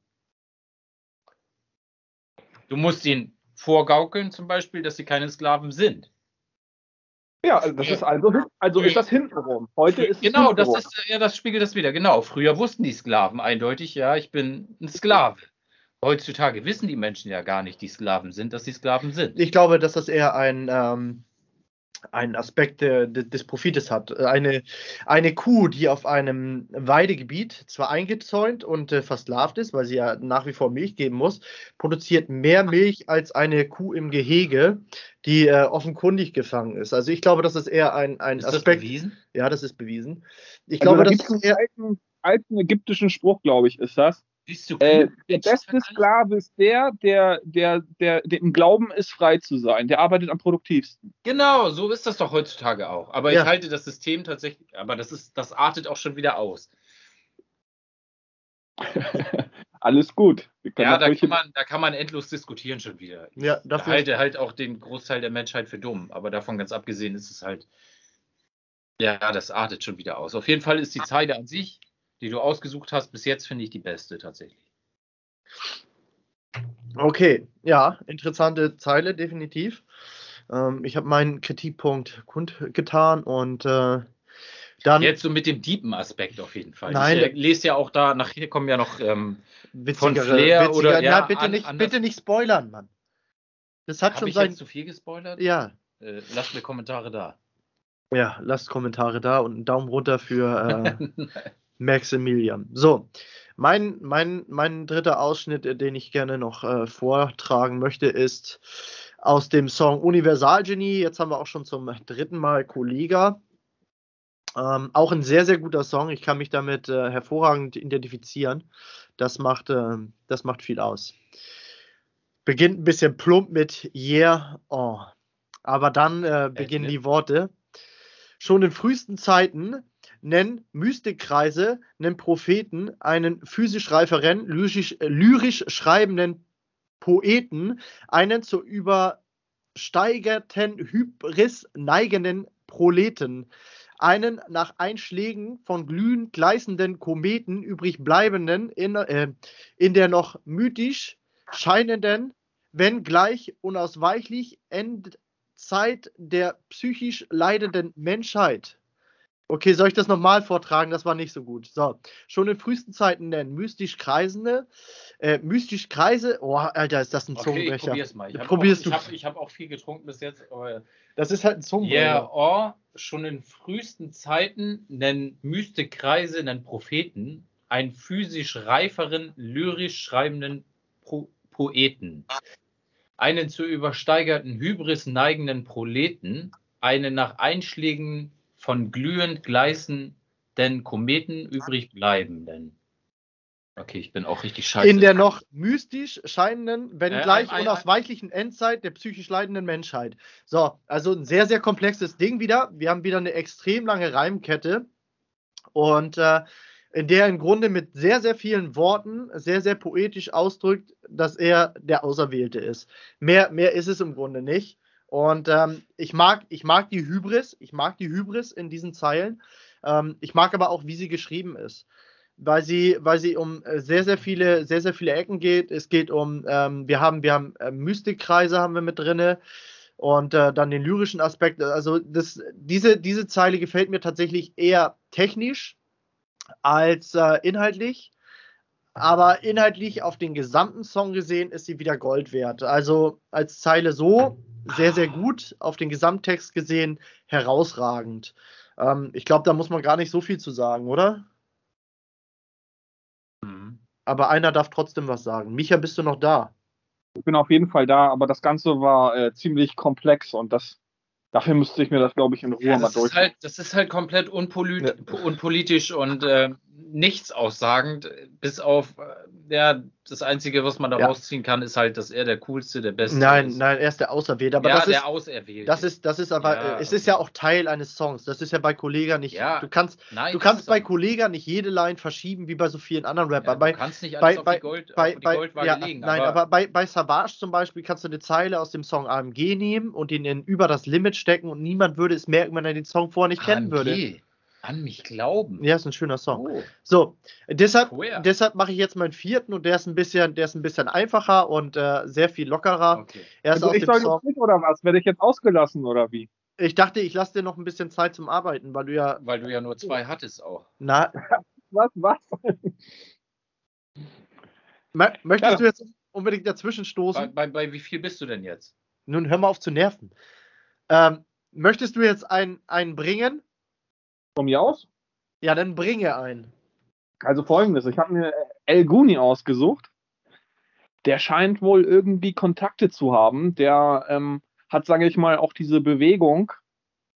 Du musst ihnen vorgaukeln, zum Beispiel, dass sie keine Sklaven sind. Ja, also das ist also, also ist das hintenrum. Heute ist es genau, das ist ja, das spiegelt das wieder. Genau. Früher wussten die Sklaven eindeutig, ja, ich bin ein Sklave. Heutzutage wissen die Menschen ja gar nicht, die Sklaven sind, dass sie Sklaven sind. Ich glaube, dass das eher ein, ähm, einen Aspekt äh, des Profites hat. Eine, eine Kuh, die auf einem Weidegebiet zwar eingezäunt und äh, versklavt ist, weil sie ja nach wie vor Milch geben muss, produziert mehr Milch als eine Kuh im Gehege, die äh, offenkundig gefangen ist. Also ich glaube, das ist eher ein, ein Ist Aspekt. das bewiesen? Ja, das ist bewiesen. Ich Also glaube, da das gibt's ist einen eher, alten, alten ägyptischen Spruch, glaube ich, ist das. Bist du Äh, der beste Sklave ist der, der, der, der, der im Glauben ist, frei zu sein. Der arbeitet am produktivsten. Genau, so ist das doch heutzutage auch. Aber Ja. ich halte das System tatsächlich, aber das ist, das artet auch schon wieder aus. Alles gut. Ja, da kann man, da kann man endlos diskutieren schon wieder. Ich Ja, dafür- halte halt auch den Großteil der Menschheit für dumm, aber davon ganz abgesehen ist es halt, ja, das artet schon wieder aus. Auf jeden Fall ist die Zeile an sich, die du ausgesucht hast, bis jetzt finde ich die beste tatsächlich. Okay, ja, interessante Zeile, definitiv. Ähm, ich habe meinen Kritikpunkt kundgetan und äh, dann Jetzt so mit dem deepen Aspekt auf jeden Fall. Nein, ich äh, lese ja auch da, nachher kommen ja noch, ähm, witzigere, Flair oder- ja, Nein, bitte, an- nicht, anders- bitte nicht spoilern, Mann. Das hat habe schon ich sein. jetzt zu viel gespoilert? Ja, Äh, lasst mir Kommentare da. ja, lasst Kommentare da und einen Daumen runter für äh, Maximilian. So, mein, mein, mein dritter Ausschnitt, äh, den ich gerne noch äh, vortragen möchte, ist aus dem Song Universalgenie. Jetzt haben wir auch schon zum dritten Mal Kollega. Ähm, auch ein sehr, sehr guter Song. Ich kann mich damit äh, hervorragend identifizieren. Das macht, äh, das macht viel aus. Beginnt ein bisschen plump mit Yeah, oh. Aber dann äh, beginnen ne? die Worte. Schon in frühesten Zeiten nennen Mystikkreise, nennen Propheten einen physisch reiferen, lyrisch, äh, lyrisch schreibenden Poeten, einen zur übersteigerten Hybris neigenden Proleten, einen nach Einschlägen von glühend gleißenden Kometen übrig bleibenden, in, äh, in der noch mythisch scheinenden, wenn gleich unausweichlich Endzeit der psychisch leidenden Menschheit. Okay, soll ich das nochmal vortragen? Das war nicht so gut. So, schon in frühesten Zeiten nennen mystisch Kreisende, äh, mystisch Kreise, oh, Alter, ist das ein Okay, ich Zungenbrecher. probier's mal. Ich habe Probierst auch, du. ich hab, ich hab auch viel getrunken bis jetzt, aber Das ist halt ein Zungenbrecher. Yeah, oh, schon in frühesten Zeiten nennen Mystik-Kreise, nennen Propheten einen physisch reiferen, lyrisch schreibenden Pro Poeten, einen zu übersteigerten Hybris neigenden Proleten, einen nach Einschlägen von glühend gleißenden Kometen übrig bleibenden. Okay, ich bin auch richtig scheiße. in der noch mystisch scheinenden, wenn Äh, gleich ein- ein- unausweichlichen Endzeit der psychisch leidenden Menschheit. So, also ein sehr, sehr komplexes Ding wieder. Wir haben wieder eine extrem lange Reimkette und äh, in der im Grunde mit sehr, sehr vielen Worten sehr, sehr poetisch ausdrückt, dass er der Auserwählte ist. Mehr, mehr ist es im Grunde nicht. Und ähm, ich, mag, ich mag die Hybris, ich mag die Hybris in diesen Zeilen. Ähm, ich mag aber auch, wie sie geschrieben ist weil sie, weil sie um äh, sehr, sehr viele, sehr, sehr viele Ecken geht. Es geht um, ähm, wir haben, wir haben äh, Mystikkreise haben wir mit drinne und äh, dann den lyrischen Aspekt. Also das, diese, diese Zeile gefällt mir tatsächlich eher technisch als äh, inhaltlich. Aber inhaltlich auf den gesamten Song gesehen ist sie wieder Gold wert. Also als Zeile so sehr, sehr gut, auf den Gesamttext gesehen herausragend. Ähm, ich glaube, da muss man gar nicht so viel zu sagen, oder? Mhm. Aber einer darf trotzdem was sagen. Micha, bist du noch da? Ich bin auf jeden Fall da, aber das Ganze war äh, ziemlich komplex und das dafür müsste ich mir das, glaube ich, in Ruhe Ja, mal das, durch. ist halt, das ist halt komplett unpolit unpolitisch und äh, nichts aussagend, bis auf, äh, ja, das Einzige, was man da Ja. rausziehen kann, ist halt, dass er der Coolste, der Beste Nein, ist. nein, er ist der Auserwählte. Aber ja, das, der ist, Auserwählte. das ist, das ist aber, Ja, es ist ja auch Teil eines Songs. Das ist ja bei Kollega nicht. Ja. Du kannst, Nein, du kannst bei Kollega nicht jede Line verschieben wie bei so vielen anderen Rappern. du bei, kannst nicht bei, alles auf bei, die, Gold, bei, auf die Goldwaage ja, legen. nein, aber, bei, bei Savage zum Beispiel kannst du eine Zeile aus dem Song AMG nehmen und ihn in über das Limit stecken und niemand würde es merken, wenn er den Song vorher nicht kennen würde. An mich glauben. Ja, ist ein schöner Song. Oh. So, deshalb, Queer. deshalb mache ich jetzt meinen vierten und der ist ein bisschen, der ist ein bisschen einfacher und äh, sehr viel lockerer. Okay. Er ist Also aus ich dem soll Song. nicht oder was? Werde ich jetzt ausgelassen oder wie? Ich dachte, ich lasse dir noch ein bisschen Zeit zum Arbeiten, weil du ja. Weil du ja nur zwei hattest auch. Na, Was? Was? mö- möchtest Ja. du jetzt unbedingt dazwischen stoßen? Bei, bei, bei wie viel bist du denn jetzt? Nun hör mal auf zu nerven. Ähm, möchtest du jetzt einen, einen bringen? Von mir aus? Ja, dann bringe einen. Also folgendes, ich habe mir El Guni ausgesucht. Der scheint wohl irgendwie Kontakte zu haben. Der ähm, hat, sage ich mal, auch diese Bewegung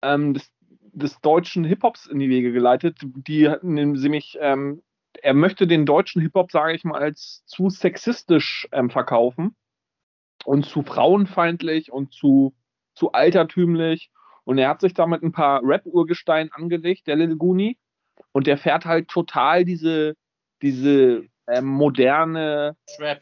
ähm, des, des deutschen Hip-Hops in die Wege geleitet, die nämlich, ähm, er möchte den deutschen Hip-Hop, sage ich mal, als zu sexistisch ähm, verkaufen und zu frauenfeindlich und zu, zu altertümlich. Und er hat sich damit ein paar Rap-Urgestein angelegt, der Lil Guni. Und der fährt halt total diese, diese ähm, moderne.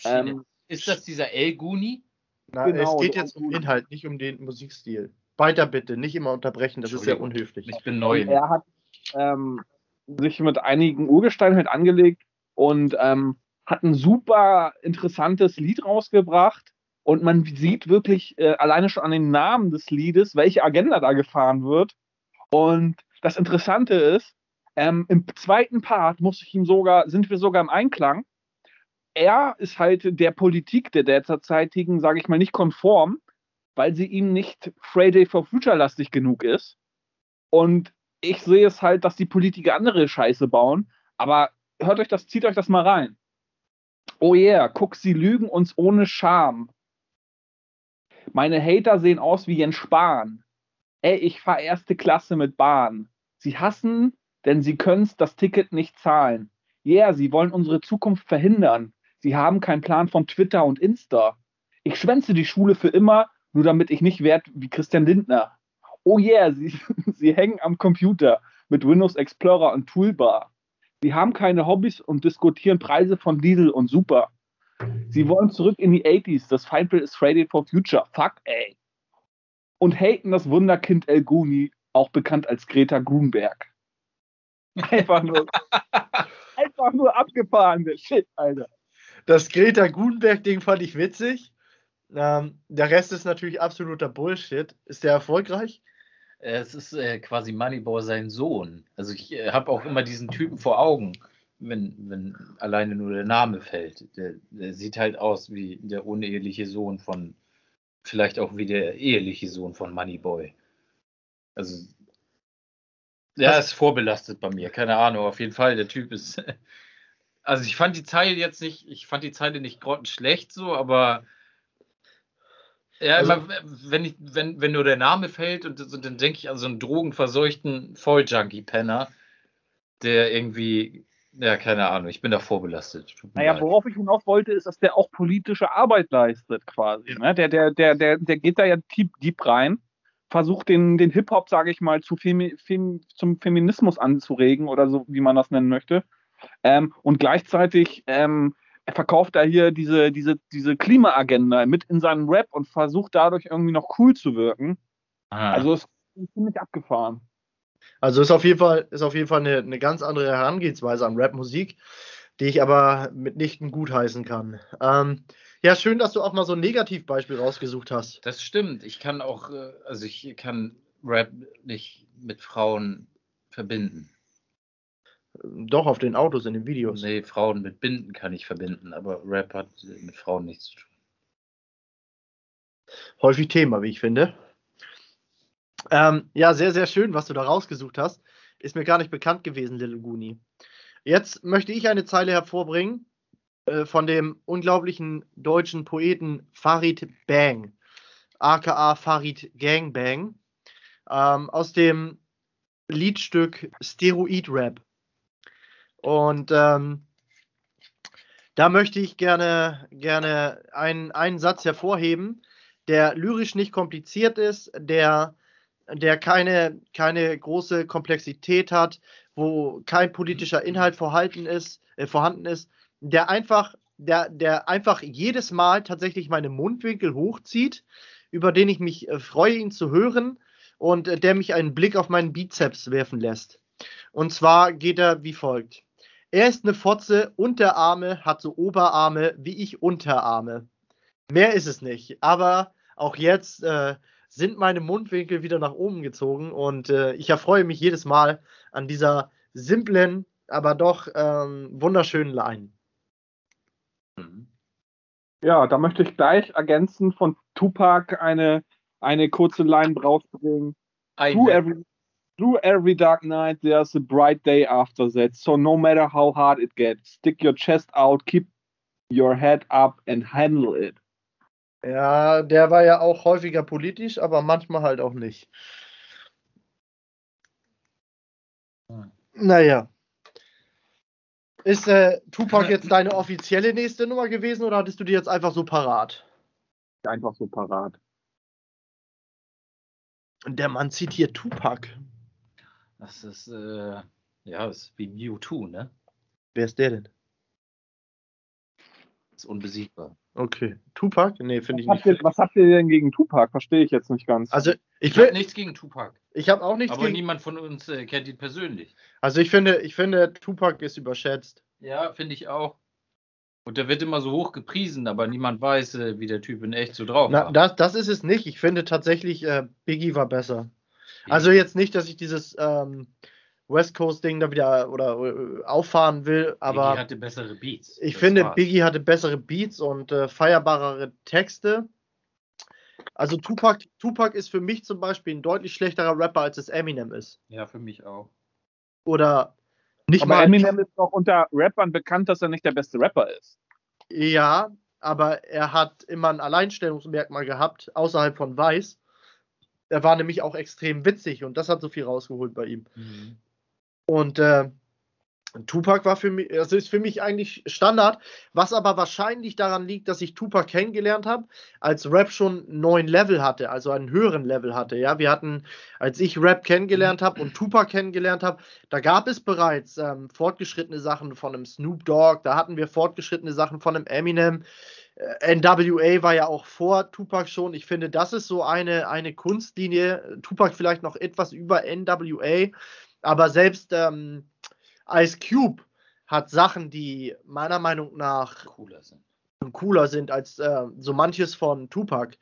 Ähm, ist das dieser El Guni? Na, genau, es geht jetzt um Inhalt, nicht um den Musikstil. Weiter bitte, nicht immer unterbrechen, das ist sehr unhöflich. Ich bin neu. Und er hat ähm, sich mit einigen Urgesteinen halt angelegt und ähm, hat ein super interessantes Lied rausgebracht. Und man sieht wirklich äh, alleine schon an den Namen des Liedes, welche Agenda da gefahren wird. Und das Interessante ist, ähm, im zweiten Part muss ich ihm sogar, sind wir sogar im Einklang. Er ist halt der Politik der derzeitigen, sage ich mal, nicht konform weil sie ihm nicht Friday for Future lastig genug ist. Und ich sehe es halt, dass die Politiker andere Scheiße bauen. Aber hört euch das, zieht euch das mal rein. Oh yeah, guck, sie lügen uns ohne Scham. Meine Hater sehen aus wie Jens Spahn. Ey, ich fahr erste Klasse mit Bahn. Sie hassen, denn sie können's das Ticket nicht zahlen. Yeah, sie wollen unsere Zukunft verhindern. Sie haben keinen Plan von Twitter und Insta. Ich schwänze die Schule für immer, nur damit ich nicht werde wie Christian Lindner. Oh yeah, sie, sie hängen am Computer mit Windows Explorer und Toolbar. Sie haben keine Hobbys und diskutieren Preise von Diesel und Super. Sie wollen zurück in die 80s. Das Feindbild ist Friday for Future. Fuck, ey. Und haten das Wunderkind El Guni, auch bekannt als Greta Grunberg. Einfach nur, einfach nur abgefahrene Shit, Alter. Das Greta Grunberg-Ding fand ich witzig. Ähm, der Rest ist natürlich absoluter Bullshit. Ist der erfolgreich? Es ist äh, quasi Moneyball sein Sohn. Also ich äh, habe auch immer diesen Typen vor Augen, wenn, wenn alleine nur der Name fällt. Der, der, sieht halt aus wie der uneheliche Sohn von, vielleicht auch wie der eheliche Sohn von Moneyboy. Also ja, ist vorbelastet bei mir, keine Ahnung. Auf jeden Fall, der Typ ist. Also ich fand die Zeile jetzt nicht, ich fand die Zeile nicht grottenschlecht so, aber ja, also, immer, wenn, ich, wenn, wenn nur der Name fällt und, und dann denke ich an so einen drogenverseuchten Volljunkie-Penner, der irgendwie, ja, keine Ahnung, ich bin da vorbelastet. Naja, worauf ich hinaus wollte, ist, dass der auch politische Arbeit leistet, quasi. Ja. Ne? Der, der, der, der, der geht da ja deep, deep rein, versucht den, den Hip-Hop, sage ich mal, zu Femi Fem zum Feminismus anzuregen oder so, wie man das nennen möchte. Ähm, und gleichzeitig ähm, er verkauft da hier diese, diese, diese Klimaagenda mit in seinem Rap und versucht dadurch irgendwie noch cool zu wirken. Ah. Also es ist ziemlich abgefahren. Also ist auf jeden Fall, ist auf jeden Fall eine, eine ganz andere Herangehensweise an Rapmusik, die ich aber mitnichten gutheißen kann. Ähm, ja, schön, dass du auch mal so ein Negativbeispiel rausgesucht hast. Das stimmt. Ich kann auch, äh, also ich kann Rap nicht mit Frauen verbinden. Doch, auf den Autos, in den Videos. Nee, Frauen mit Binden kann ich verbinden, aber Rap hat mit Frauen nichts zu tun. Häufig Thema, wie ich finde. Ähm, ja, sehr, sehr schön, was du da rausgesucht hast. Ist mir gar nicht bekannt gewesen, Little Guni. Jetzt möchte ich eine Zeile hervorbringen äh, von dem unglaublichen deutschen Poeten Farid Bang, aka Farid Gangbang, ähm, aus dem Liedstück Steroid Rap. Und ähm, da möchte ich gerne, gerne einen, einen Satz hervorheben, der lyrisch nicht kompliziert ist, der, der keine, keine große Komplexität hat, wo kein politischer Inhalt vorhanden ist, äh, vorhanden ist, der einfach, der, der einfach jedes Mal tatsächlich meine Mundwinkel hochzieht, über den ich mich äh, freue, ihn zu hören und äh, der mich einen Blick auf meinen Bizeps werfen lässt. Und zwar geht er wie folgt. Er ist eine Fotze, Unterarme, hat so Oberarme wie ich Unterarme. Mehr ist es nicht. Aber auch jetzt äh, sind meine Mundwinkel wieder nach oben gezogen und äh, ich erfreue mich jedes Mal an dieser simplen, aber doch ähm, wunderschönen Line. Ja, da möchte ich gleich ergänzen von Tupac eine, eine kurze Line rausbringen. through every, through every dark night, there's a bright day after that. So no matter how hard it gets, stick your chest out, keep your head up and handle it. Ja, der war ja auch häufiger politisch, aber manchmal halt auch nicht. Hm. Naja. Ist äh, Tupac jetzt deine offizielle nächste Nummer gewesen oder hattest du die jetzt einfach so parat? Einfach so parat. Der Mann zitiert Tupac. Das ist, äh, ja, das ist wie Mewtwo, ne? Wer ist der denn? Das ist unbesiegbar. Okay. Tupac? Nee, finde ich nicht. ihr, was habt ihr denn gegen Tupac? Verstehe ich jetzt nicht ganz. Also ich Ich habe will, nichts gegen Tupac, ich habe auch nichts aber gegen. niemand von uns äh, kennt ihn persönlich. Also ich finde, ich finde Tupac ist überschätzt. Ja, finde ich auch. Und der wird immer so hoch gepriesen, aber niemand weiß, äh, wie der Typ in echt so drauf Na, war. das, das ist es nicht. Ich finde tatsächlich, äh, Biggie war besser. Also jetzt nicht, dass ich dieses ähm, West Coast Ding da wieder oder äh, auffahren will, aber Biggie hatte bessere Beats. ich Das finde, war's. Biggie hatte bessere Beats und äh, feierbarere Texte. Also Tupac, Tupac ist für mich zum Beispiel ein deutlich schlechterer Rapper, als es Eminem ist. Ja, für mich auch. Oder nicht aber mal. Eminem ist doch unter Rappern bekannt, dass er nicht der beste Rapper ist. Ja, aber er hat immer ein Alleinstellungsmerkmal gehabt, außerhalb von Weiß. Er war nämlich auch extrem witzig und das hat so viel rausgeholt bei ihm. Und äh, Tupac war für mich, das ist für mich eigentlich Standard, was aber wahrscheinlich daran liegt, dass ich Tupac kennengelernt habe, als Rap schon einen neuen Level hatte, also einen höheren Level hatte. Ja, wir hatten, als ich Rap kennengelernt habe und Tupac kennengelernt habe, da gab es bereits ähm, fortgeschrittene Sachen von einem Snoop Dogg, da hatten wir fortgeschrittene Sachen von einem Eminem. Äh, NWA war ja auch vor Tupac schon. Ich finde, das ist so eine, eine Kunstlinie. Tupac vielleicht noch etwas über NWA, aber selbst ähm, Ice Cube hat Sachen, die meiner Meinung nach Cooler sind. cooler sind als äh, so manches von Tupac.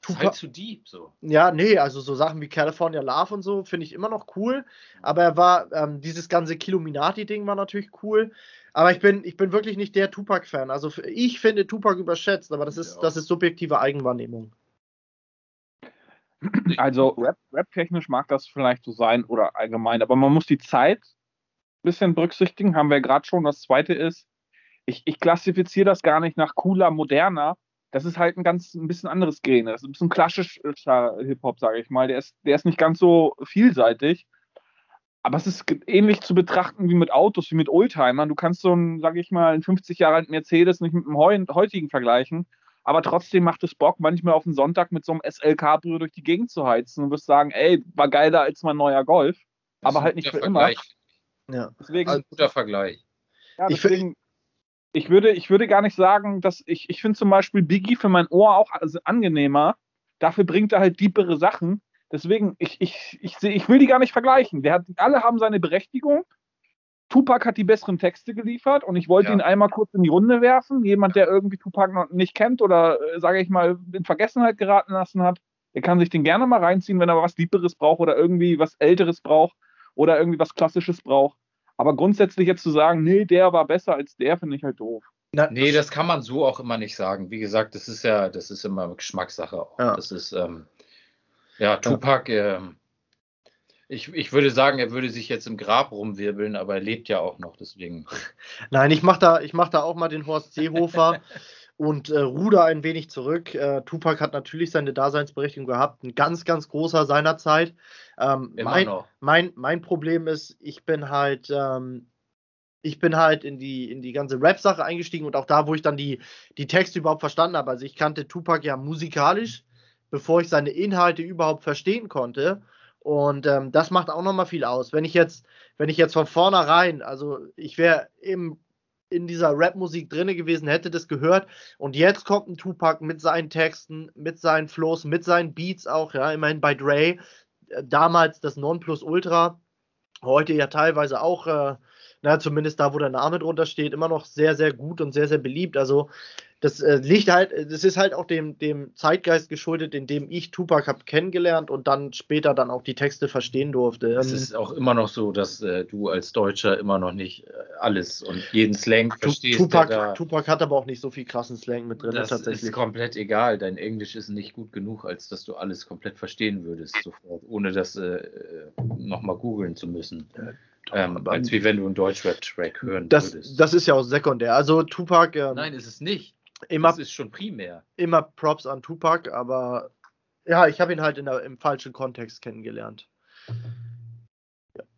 Tupac halt zu deep so. ja, nee, also so Sachen wie California Love und so finde ich immer noch cool. Aber er war, ähm, dieses ganze Killuminati-Ding war natürlich cool. Aber ich bin, ich bin wirklich nicht der Tupac-Fan. Also ich finde Tupac überschätzt, aber das ist, auch. das ist subjektive Eigenwahrnehmung. Also Rap, Rap-technisch mag das vielleicht so sein oder allgemein, aber man muss die Zeit ein bisschen berücksichtigen, haben wir gerade schon. Das zweite ist, ich, ich klassifiziere das gar nicht nach cooler, moderner. Das ist halt ein ganz ein bisschen anderes Gene. Das ist ein bisschen klassischer Hip-Hop, sage ich mal. Der ist, der ist nicht ganz so vielseitig. Aber es ist ähnlich zu betrachten wie mit Autos, wie mit Oldtimern. Du kannst so einen, sage ich mal, einen 50 Jahre alten Mercedes nicht mit einem heu heutigen vergleichen. Aber trotzdem macht es Bock, manchmal auf den Sonntag mit so einem SL-Cabrio durch die Gegend zu heizen und wirst sagen, ey, war geiler als mein neuer Golf. Das Aber ein halt nicht für immer. Vergleich. Ja. Deswegen, Also, guter Vergleich. ja, ich deswegen ich, würde, ich würde gar nicht sagen, dass ich, ich finde zum Beispiel Biggie für mein Ohr auch angenehmer. Dafür bringt er halt diepere Sachen. Deswegen, ich, ich, ich, ich will die gar nicht vergleichen. Der hat, alle haben seine Berechtigung. Tupac hat die besseren Texte geliefert und ich wollte Ja. ihn einmal kurz in die Runde werfen. Jemand, der irgendwie Tupac noch nicht kennt oder, äh, sage ich mal, in Vergessenheit geraten lassen hat, der kann sich den gerne mal reinziehen, wenn er was Deeperes braucht oder irgendwie was Älteres braucht oder irgendwie was Klassisches braucht. Aber grundsätzlich jetzt zu sagen, nee, der war besser als der, finde ich halt doof. Na, Nee, das kann man so auch immer nicht sagen. Wie gesagt, das ist ja, das ist immer Geschmackssache auch. Ja. Das ist, ähm, ja, Tupac, ähm, ich, ich würde sagen, er würde sich jetzt im Grab rumwirbeln, aber er lebt ja auch noch, deswegen. Nein, ich mache da, ich mach da auch mal den Horst Seehofer und äh, ruder ein wenig zurück. Äh, Tupac hat natürlich seine Daseinsberechtigung gehabt, ein ganz, ganz großer seiner Zeit. Ähm, mein, mein, mein Problem ist, ich bin halt, ähm, ich bin halt in die, in die ganze Rap-Sache eingestiegen und auch da, wo ich dann die, die Texte überhaupt verstanden habe. Also ich kannte Tupac ja musikalisch, bevor ich seine Inhalte überhaupt verstehen konnte. Und ähm, das macht auch nochmal viel aus. Wenn ich jetzt, wenn ich jetzt von vornherein, also ich wäre im in dieser Rap-Musik drinne gewesen, hätte das gehört. Und jetzt kommt ein Tupac mit seinen Texten, mit seinen Flows, mit seinen Beats auch, ja, immerhin bei Dre. Äh, Damals das Nonplusultra, heute ja teilweise auch, äh, na, zumindest da, wo der Name drunter steht, immer noch sehr, sehr gut und sehr, sehr beliebt. Also das äh, liegt halt, das ist halt auch dem, dem Zeitgeist geschuldet, in dem ich Tupac habe kennengelernt und dann später dann auch die Texte verstehen durfte. Es ist auch immer noch so, dass äh, du als Deutscher immer noch nicht äh, alles und jeden Slang Tu- verstehst. Tupac, da, Tupac hat aber auch nicht so viel krassen Slang mit drin, das ist komplett egal. Dein Englisch ist nicht gut genug, als dass du alles komplett verstehen würdest sofort, ohne das äh, nochmal googeln zu müssen. Ähm, als wie wenn du einen Deutschrap-Track hören das, würdest. das ist ja auch sekundär. Also Tupac, ähm, Nein, ist es nicht. Immer, Das ist schon primär. immer Props an Tupac, aber ja, ich habe ihn halt in der, im falschen Kontext kennengelernt.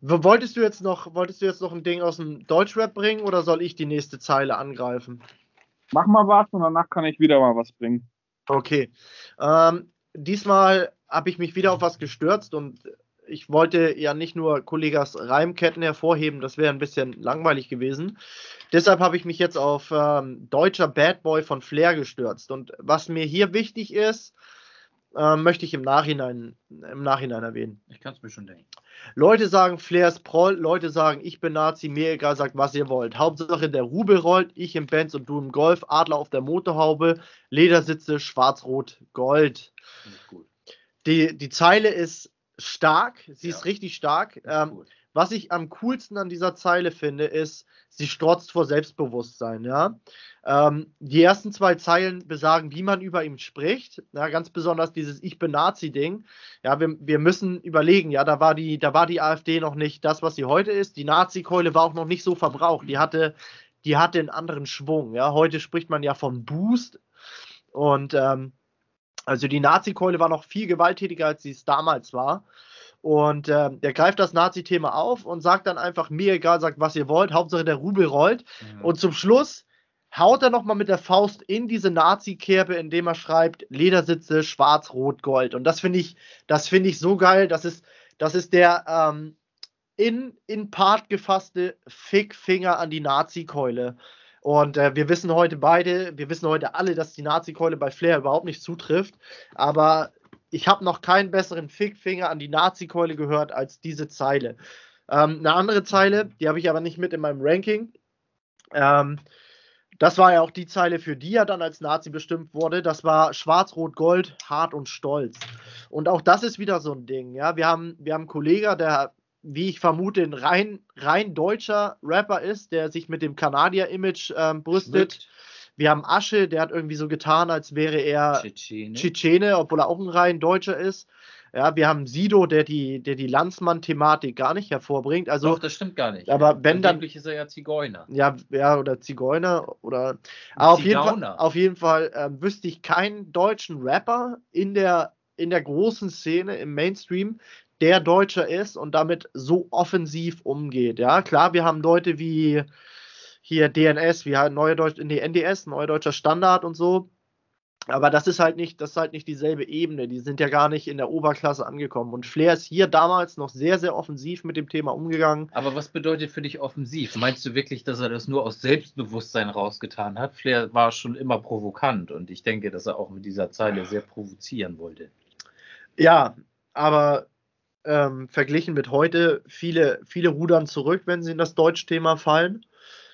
Wolltest du jetzt noch, wolltest du jetzt noch ein Ding aus dem Deutschrap bringen oder soll ich die nächste Zeile angreifen? Mach mal was und danach kann ich wieder mal was bringen. Okay. Ähm, diesmal habe ich mich wieder auf was gestürzt und ich wollte ja nicht nur Kollegas Reimketten hervorheben, das wäre ein bisschen langweilig gewesen. Deshalb habe ich mich jetzt auf ähm, deutscher Bad Boy von Flair gestürzt. Und was mir hier wichtig ist, ähm, möchte ich im Nachhinein, im Nachhinein erwähnen. Ich kann es mir schon denken. Leute sagen, Flair ist Proll, Leute sagen, ich bin Nazi, mir egal, sagt, was ihr wollt. Hauptsache, der Rubel rollt, ich im Benz und du im Golf, Adler auf der Motorhaube, Ledersitze, schwarz-rot, Gold. Die, die Zeile ist stark, sie ist Ja. richtig stark. Ähm, was ich am coolsten an dieser Zeile finde, ist, sie strotzt vor Selbstbewusstsein, ja. Ähm, die ersten zwei Zeilen besagen, wie man über ihn spricht. Ja, ganz besonders dieses Ich bin Nazi-Ding. Ja, wir, wir müssen überlegen, ja, da war, die, da war die AfD noch nicht das, was sie heute ist. Die Nazi-Keule war auch noch nicht so verbraucht. Die hatte, die hatte einen anderen Schwung. Ja, heute spricht man ja von Boost. Und ähm, also die Nazi-Keule war noch viel gewalttätiger, als sie es damals war. Und ähm, der greift das Nazi-Thema auf und sagt dann einfach, mir egal, sagt, was ihr wollt, Hauptsache der Rubel rollt. Mhm. Und zum Schluss haut er nochmal mit der Faust in diese Nazi-Kerbe, indem er schreibt, Ledersitze, schwarz, rot, gold. Und das finde ich, das finde ich so geil. Das ist, das ist der ähm, in, in Part gefasste Fickfinger an die Nazi-Keule. Und äh, wir wissen heute beide, wir wissen heute alle, dass die Nazi-Keule bei Flair überhaupt nicht zutrifft. Aber ich habe noch keinen besseren Fickfinger an die Nazi-Keule gehört als diese Zeile. Ähm, eine andere Zeile, die habe ich aber nicht mit in meinem Ranking. Ähm, das war ja auch die Zeile, für die er dann als Nazi bestimmt wurde. Das war Schwarz-Rot-Gold, hart und stolz. Und auch das ist wieder so ein Ding. Ja, wir haben, wir haben einen Kollegen, der, wie ich vermute, ein rein, rein deutscher Rapper ist, der sich mit dem Kanadier-Image ähm, brüstet. Schmückt. Wir haben Asche, der hat irgendwie so getan, als wäre er Tschetschene. Tschetschene, obwohl er auch ein rein Deutscher ist. Ja, wir haben Sido, der die, der die Landsmann-Thematik gar nicht hervorbringt. Also, Doch, das stimmt gar nicht. aber wenn dann- ist er ja Zigeuner. ja, ja, oder Zigeuner oder. Aber auf jeden Fall, auf jeden Fall ähm, wüsste ich keinen deutschen Rapper in der, in der großen Szene im Mainstream, der Deutscher ist und damit so offensiv umgeht. Ja, klar, wir haben Leute wie hier DNS, wie halt Neue Deutsch, nee, NDS, Neue Deutscher Standard und so. Aber das ist halt nicht, das ist halt nicht dieselbe Ebene. Die sind ja gar nicht in der Oberklasse angekommen. Und Flair ist hier damals noch sehr, sehr offensiv mit dem Thema umgegangen. Aber was bedeutet für dich offensiv? Meinst du wirklich, dass er das nur aus Selbstbewusstsein rausgetan hat? Flair war schon immer provokant und ich denke, dass er auch mit dieser Zeile sehr provozieren wollte. Ja, aber ähm, verglichen mit heute, viele, viele rudern zurück, wenn sie in das Deutschthema fallen.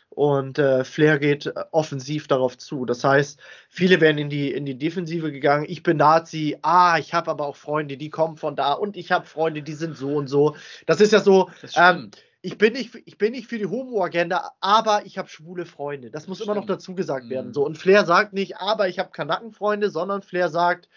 Und äh, Flair geht offensiv darauf zu. Das heißt, viele werden in die, in die Defensive gegangen. Ich bin Nazi, ah, ich habe aber auch Freunde, die kommen von da und ich habe Freunde, die sind so und so. Das ist ja so, ähm, stimmt. ich bin nicht, ich bin nicht für die Homo-Agenda, aber ich habe schwule Freunde. Das muss immer noch Stimmt. dazu gesagt werden. Mhm. So, und Flair sagt nicht, aber ich habe Kanackenfreunde, sondern Flair sagt,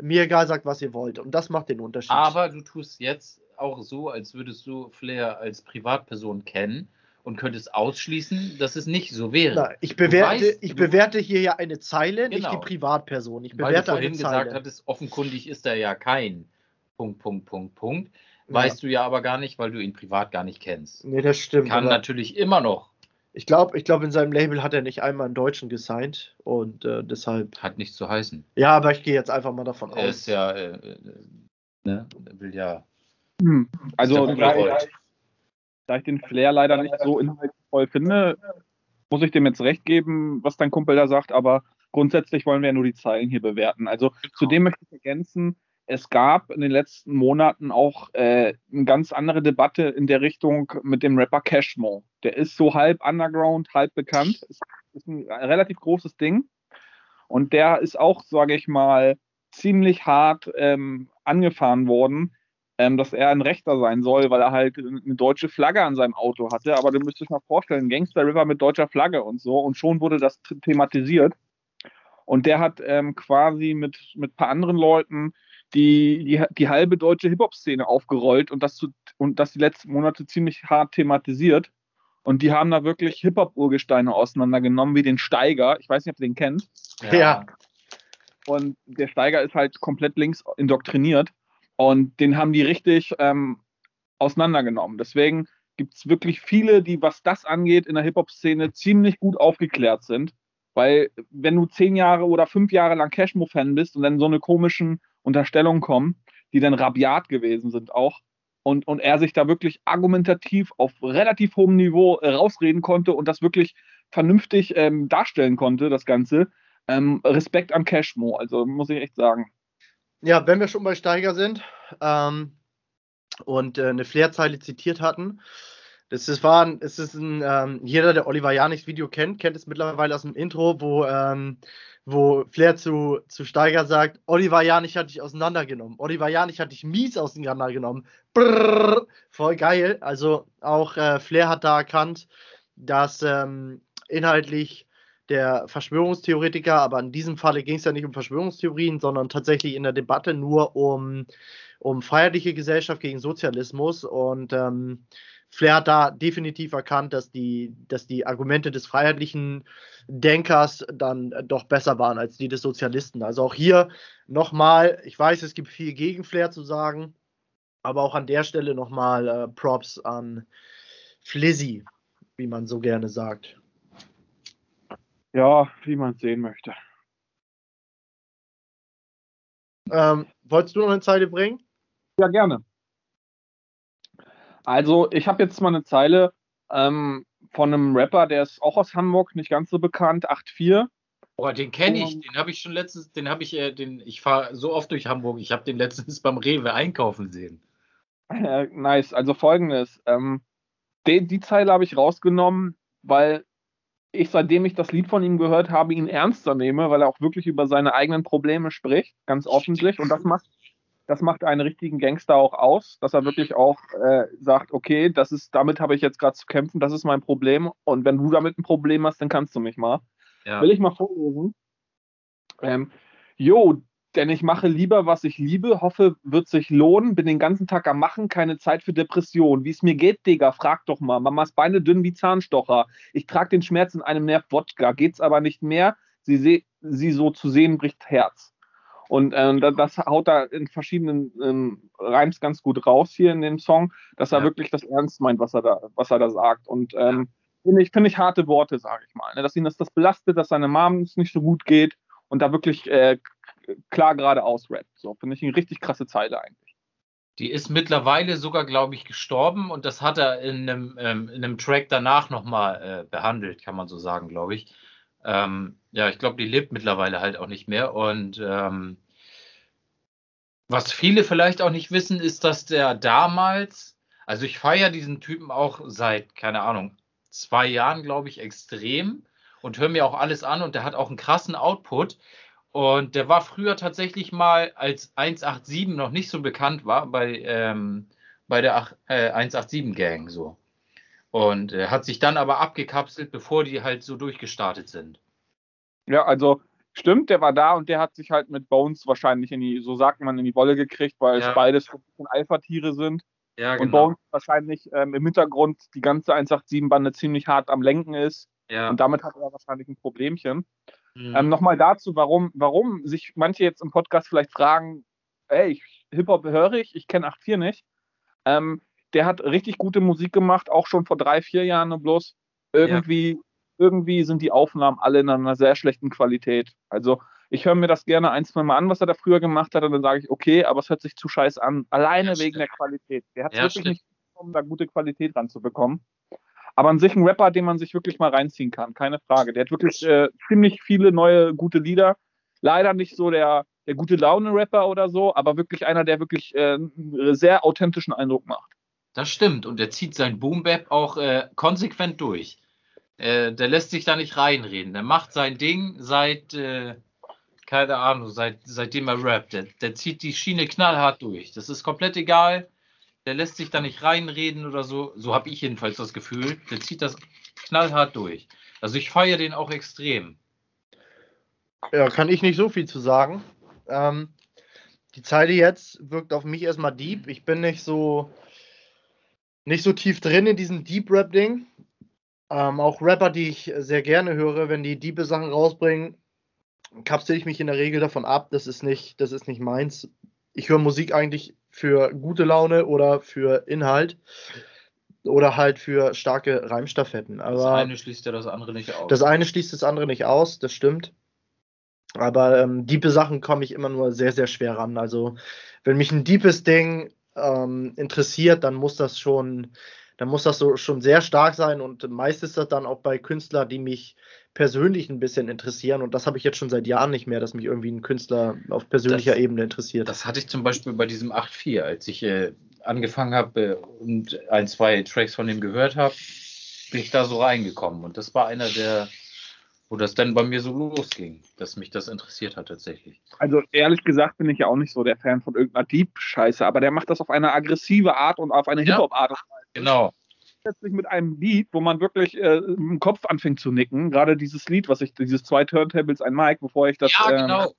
mir egal, sagt, was ihr wollt. Und das macht den Unterschied. Aber du tust jetzt auch so, als würdest du Flair als Privatperson kennen und könntest ausschließen, dass es nicht so wäre. Na, ich bewerte, weißt, ich bewerte hier ja eine Zeile, nicht Genau. die Privatperson. Ich Weil du bewerte eine vorhin gesagt Zeile. hattest, offenkundig ist er ja kein Punkt, Punkt, Punkt, Punkt. Ja. Weißt du ja aber gar nicht, weil du ihn privat gar nicht kennst. Nee, das stimmt. Kann natürlich immer noch, ich glaube, ich glaub, in seinem Label hat er nicht einmal einen Deutschen gesigned und äh, deshalb. hat nichts zu heißen. Ja, aber ich gehe jetzt einfach mal davon Er aus. ist ja, äh, äh, ne, er will ja. Hm. Also, da, Rubel da ich den Flair leider nicht so inhaltsvoll finde, muss ich dem jetzt recht geben, was dein Kumpel da sagt, aber grundsätzlich wollen wir ja nur die Zeilen hier bewerten. Also zudem möchte ich ergänzen, es gab in den letzten Monaten auch äh, eine ganz andere Debatte in der Richtung mit dem Rapper Cashmo. Der ist so halb underground, halb bekannt. Ist, ist ein relativ großes Ding. Und der ist auch, sage ich mal, ziemlich hart ähm, angefahren worden, ähm, dass er ein Rechter sein soll, weil er halt eine deutsche Flagge an seinem Auto hatte. Aber du müsstest mal vorstellen, Gangster River mit deutscher Flagge und so. Und schon wurde das thematisiert. Und der hat ähm, quasi mit, mit ein paar anderen Leuten die, die, die halbe deutsche Hip-Hop-Szene aufgerollt und das, zu, und das die letzten Monate ziemlich hart thematisiert. Und die haben da wirklich Hip-Hop-Urgesteine auseinandergenommen, wie den Steiger. Ich weiß nicht, ob ihr den kennt. Ja. ja. Und der Steiger ist halt komplett links indoktriniert. Und den haben die richtig ähm, auseinandergenommen. Deswegen gibt es wirklich viele, die, was das angeht, in der Hip-Hop-Szene ziemlich gut aufgeklärt sind. Weil, wenn du zehn Jahre oder fünf Jahre lang Cashmo-Fan bist und dann so eine komischen Unterstellungen kommen, die dann rabiat gewesen sind auch, und, und er sich da wirklich argumentativ auf relativ hohem Niveau äh, rausreden konnte und das wirklich vernünftig ähm, darstellen konnte, das Ganze. Ähm, Respekt an Cashmo, also muss ich echt sagen. Ja, wenn wir schon bei Steiger sind ähm, und äh, eine Flair-Zeile zitiert hatten, das ist, war ein, es ist ein, ähm, jeder, der Oliver Janichs Video kennt, kennt es mittlerweile aus dem Intro, wo, ähm, wo Flair zu, zu Steiger sagt, Oliver Janich hat dich auseinandergenommen. Oliver Janich hat dich mies auseinandergenommen. Brrr, voll geil. Also auch äh, Flair hat da erkannt, dass ähm, inhaltlich der Verschwörungstheoretiker, aber in diesem Falle ging es ja nicht um Verschwörungstheorien, sondern tatsächlich in der Debatte nur um, um freiheitliche Gesellschaft gegen Sozialismus und ähm, Flair hat da definitiv erkannt, dass die, dass die Argumente des freiheitlichen Denkers dann doch besser waren als die des Sozialisten. Also auch hier nochmal, ich weiß, es gibt viel gegen Flair zu sagen, aber auch an der Stelle nochmal äh, Props an Flizzy, wie man so gerne sagt. Ja, wie man es sehen möchte. Ähm, wolltest du noch eine Zeile bringen? Ja, gerne. Also, ich habe jetzt mal eine Zeile ähm, von einem Rapper, der ist auch aus Hamburg, nicht ganz so bekannt, 8-4. Boah, den kenne ich, den habe ich schon letztens, den habe ich, äh, den, ich fahre so oft durch Hamburg, ich habe den letztens beim Rewe einkaufen sehen. Äh, nice, also folgendes, ähm, die, die Zeile habe ich rausgenommen, weil ich, seitdem ich das Lied von ihm gehört habe, ihn ernster nehme, weil er auch wirklich über seine eigenen Probleme spricht, ganz öffentlich. Und das macht das macht einen richtigen Gangster auch aus, dass er wirklich auch äh, sagt, okay, das ist, damit habe ich jetzt gerade zu kämpfen, das ist mein Problem. Und wenn du damit ein Problem hast, dann kannst du mich mal. Ja. Will ich mal vorlesen? Ähm, jo, denn ich mache lieber, was ich liebe, hoffe, wird sich lohnen, bin den ganzen Tag am Machen, keine Zeit für Depression. Wie es mir geht, Digga, frag doch mal. Mamas Beine dünn wie Zahnstocher. Ich trage den Schmerz in einem Nerv Wodka, geht's aber nicht mehr. Sie, sie so zu sehen, bricht Herz. Und äh, das haut da in verschiedenen ähm, Reims ganz gut raus hier in dem Song, dass er ja. wirklich das ernst meint, was er da, was er da sagt. Und ähm, finde ich, find ich harte Worte, sage ich mal. Ne? Dass ihn das, das belastet, dass seine Mom es nicht so gut geht und da wirklich äh, klar geradeaus rappt. So, finde ich eine richtig krasse Zeile eigentlich. Die ist mittlerweile sogar, glaube ich, gestorben und das hat er in einem, ähm, in einem Track danach nochmal äh, behandelt, kann man so sagen, glaube ich. Ähm, ja, ich glaube, die lebt mittlerweile halt auch nicht mehr. Und ähm, was viele vielleicht auch nicht wissen, ist, dass der damals, also ich feiere diesen Typen auch seit, keine Ahnung, zwei Jahren, glaube ich, extrem und höre mir auch alles an und der hat auch einen krassen Output. Und der war früher tatsächlich mal, als 187 noch nicht so bekannt war, bei, ähm, bei der äh, 187 Gang so. Und äh, hat sich dann aber abgekapselt, bevor die halt so durchgestartet sind. Ja, also stimmt, der war da und der hat sich halt mit Bones wahrscheinlich in die, so sagt man, in die Wolle gekriegt, weil ja. es beides Alpha-Tiere sind. Ja, und genau. Bones wahrscheinlich ähm, im Hintergrund die ganze 187-Bande ziemlich hart am Lenken ist. Ja. Und damit hat er wahrscheinlich ein Problemchen. Mhm. Ähm, Nochmal dazu, warum, warum sich manche jetzt im Podcast vielleicht fragen, ey, Hip-Hop höre ich, ich kenne 8.4 nicht. Ähm, der hat richtig gute Musik gemacht, auch schon vor drei, vier Jahren und bloß irgendwie, ja. Irgendwie sind die Aufnahmen alle in einer sehr schlechten Qualität. Also ich höre mir das gerne ein, zwei Mal an, was er da früher gemacht hat, und dann sage ich, okay, aber es hört sich zu scheiß an, alleine ja, wegen der Qualität. Der hat es ja, wirklich stimmt. nicht um da gute Qualität ranzubekommen. Aber an sich ein Rapper, den man sich wirklich mal reinziehen kann, keine Frage. Der hat wirklich äh, ziemlich viele neue gute Lieder. Leider nicht so der, der gute Laune-Rapper oder so, aber wirklich einer, der wirklich äh, einen sehr authentischen Eindruck macht. Das stimmt. Und er zieht sein Boom-Bap auch äh, konsequent durch. Äh, der lässt sich da nicht reinreden. Der macht sein Ding seit, äh, keine Ahnung, seit, seitdem er rappt. Der, der zieht die Schiene knallhart durch. Das ist komplett egal. Der lässt sich da nicht reinreden oder so. So habe ich jedenfalls das Gefühl. Der zieht das knallhart durch. Also ich feiere den auch extrem. Ja, kann ich nicht so viel zu sagen. Ähm, die Zeile jetzt wirkt auf mich erstmal deep. Ich bin nicht so nicht so tief drin in diesem Deep Rap Ding. Ähm, auch Rapper, die ich sehr gerne höre, wenn die diepe Sachen rausbringen, kapsel ich mich in der Regel davon ab. Das ist nicht, das ist nicht meins. Ich höre Musik eigentlich für gute Laune oder für Inhalt oder halt für starke Reimstaffetten. Aber das eine schließt ja das andere nicht aus. Das eine schließt das andere nicht aus, das stimmt. Aber ähm, diepe Sachen komme ich immer nur sehr, sehr schwer ran. Also, wenn mich ein deepes Ding ähm, interessiert, dann muss das schon, dann muss das so schon sehr stark sein. Und meist ist das dann auch bei Künstlern, die mich persönlich ein bisschen interessieren. Und das habe ich jetzt schon seit Jahren nicht mehr, dass mich irgendwie ein Künstler auf persönlicher das, Ebene interessiert. Das hatte ich zum Beispiel bei diesem 8.4, als ich äh, angefangen habe äh, und ein, zwei Tracks von dem gehört habe, bin ich da so reingekommen. Und das war einer der, wo das dann bei mir so losging, dass mich das interessiert hat tatsächlich. Also ehrlich gesagt bin ich ja auch nicht so der Fan von irgendeiner Deep-Scheiße, aber der macht das auf eine aggressive Art und auf eine ja, Hip-Hop-Art. Genau plötzlich mit einem Lied, wo man wirklich äh, im Kopf anfängt zu nicken. Gerade dieses Lied, was ich, dieses zwei Turntables, ein Mic, bevor ich das. Ja, ähm, genau.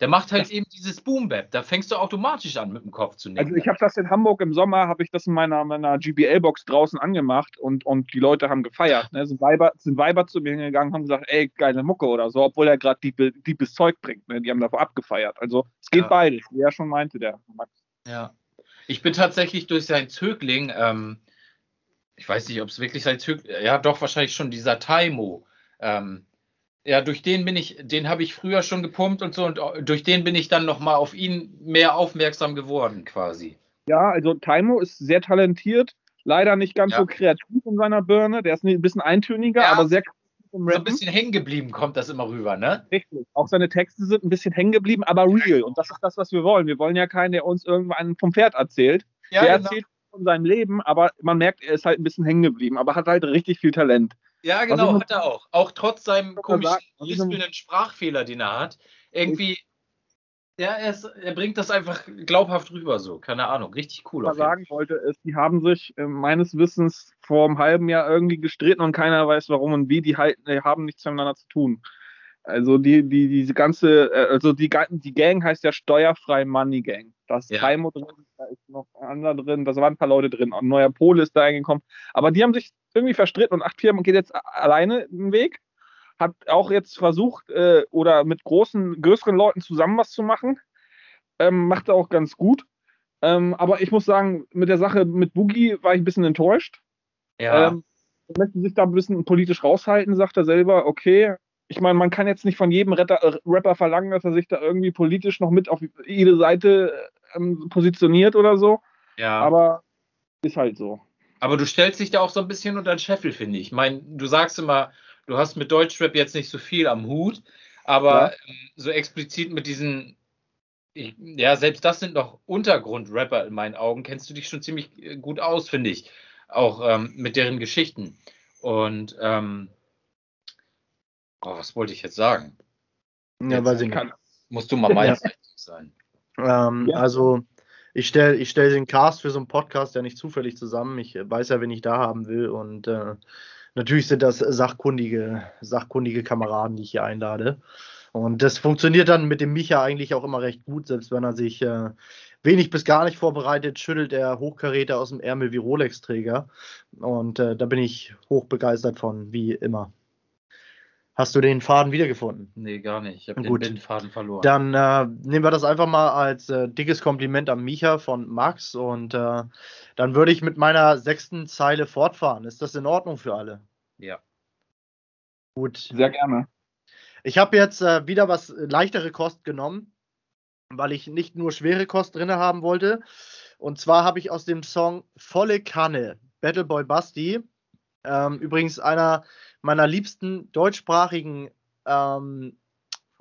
Der macht halt eben dieses Boom Bap. Da fängst du automatisch an, mit dem Kopf zu nicken. Also ich habe das in Hamburg im Sommer, habe ich das in meiner, meiner GBL-Box draußen angemacht und, und die Leute haben gefeiert. Ne? Sind, Weiber, sind Weiber zu mir hingegangen, haben gesagt, ey, geile Mucke oder so, obwohl er gerade diebes Zeug bringt. Ne? Die haben davor abgefeiert. Also es geht ja. beides, wie er schon meinte, der Max. Ja. Ich bin tatsächlich durch sein Zögling ähm, ich weiß nicht, ob es wirklich sein Zug, ja doch wahrscheinlich schon dieser Taimo. Ähm, ja, durch den bin ich, den habe ich früher schon gepumpt und so und durch den bin ich dann nochmal auf ihn mehr aufmerksam geworden quasi. Ja, also Taimo ist sehr talentiert, leider nicht ganz ja. so kreativ in seiner Birne, der ist ein bisschen eintöniger, ja, aber sehr so ein bisschen hängen geblieben kommt das immer rüber, ne? Richtig. Auch seine Texte sind ein bisschen hängen geblieben, aber real. Und das ist das, was wir wollen. Wir wollen ja keinen, der uns irgendwann vom Pferd erzählt. Ja, der genau. erzählt von seinem Leben, aber man merkt, er ist halt ein bisschen hängen geblieben, aber hat halt richtig viel Talent. Ja, genau, hat er auch. Auch trotz seinem komischen, lispelnden Sprachfehler, den er hat. Irgendwie, ja, er, ist, er, bringt das einfach glaubhaft rüber, so. Keine Ahnung, richtig cool. Was ich sagen wollte, ist, die haben sich äh, meines Wissens vor einem halben Jahr irgendwie gestritten und keiner weiß warum und wie. Die, halt, die haben nichts miteinander zu tun. Also die, die, diese ganze, äh, also die, die Gang heißt ja steuerfrei Money Gang. Da ist ja. Taimo drin, da ist noch ein anderer drin, da waren ein paar Leute drin, ein neuer Pole ist da eingekommen. Aber die haben sich irgendwie verstritten und 8-4 geht jetzt alleine den Weg. Hat auch jetzt versucht, äh, oder mit großen, größeren Leuten zusammen was zu machen. Ähm, macht er auch ganz gut. Ähm, aber ich muss sagen, mit der Sache mit Boogie war ich ein bisschen enttäuscht. Ja. Ähm, er möchte sich da ein bisschen politisch raushalten, sagt er selber. Okay, ich meine, man kann jetzt nicht von jedem Retter, äh, Rapper verlangen, dass er sich da irgendwie politisch noch mit auf jede Seite ähm, positioniert oder so. Ja. Aber ist halt so. Aber du stellst dich da auch so ein bisschen unter den Scheffel, finde ich. Ich meine, du sagst immer, du hast mit Deutschrap jetzt nicht so viel am Hut, aber ja. ähm, so explizit mit diesen, ja, selbst das sind noch Untergrundrapper in meinen Augen, kennst du dich schon ziemlich äh, gut aus, finde ich. Auch ähm, mit deren Geschichten. Und ähm, Oh, was wollte ich jetzt sagen? Ja, weiß ich nicht. Musst du mal meins ja. sein. Ähm, ja. Also, ich stelle ich stell den Cast für so einen Podcast ja nicht zufällig zusammen. Ich weiß ja, wen ich da haben will. Und äh, natürlich sind das sachkundige, sachkundige Kameraden, die ich hier einlade. Und das funktioniert dann mit dem Micha eigentlich auch immer recht gut, selbst wenn er sich äh, wenig bis gar nicht vorbereitet, schüttelt er Hochkaräter aus dem Ärmel wie Rolex-Träger. Und äh, da bin ich hochbegeistert von, wie immer. Hast du den Faden wiedergefunden? Nee, gar nicht. Ich habe den Faden verloren. Dann äh, nehmen wir das einfach mal als äh, dickes Kompliment an Micha von Max und äh, dann würde ich mit meiner sechsten Zeile fortfahren. Ist das in Ordnung für alle? Ja. Gut. Sehr gerne. Ich habe jetzt äh, wieder was leichtere Kost genommen, weil ich nicht nur schwere Kost drin haben wollte. Und zwar habe ich aus dem Song Volle Kanne, Battleboy Basti, ähm, übrigens einer meiner liebsten deutschsprachigen ähm,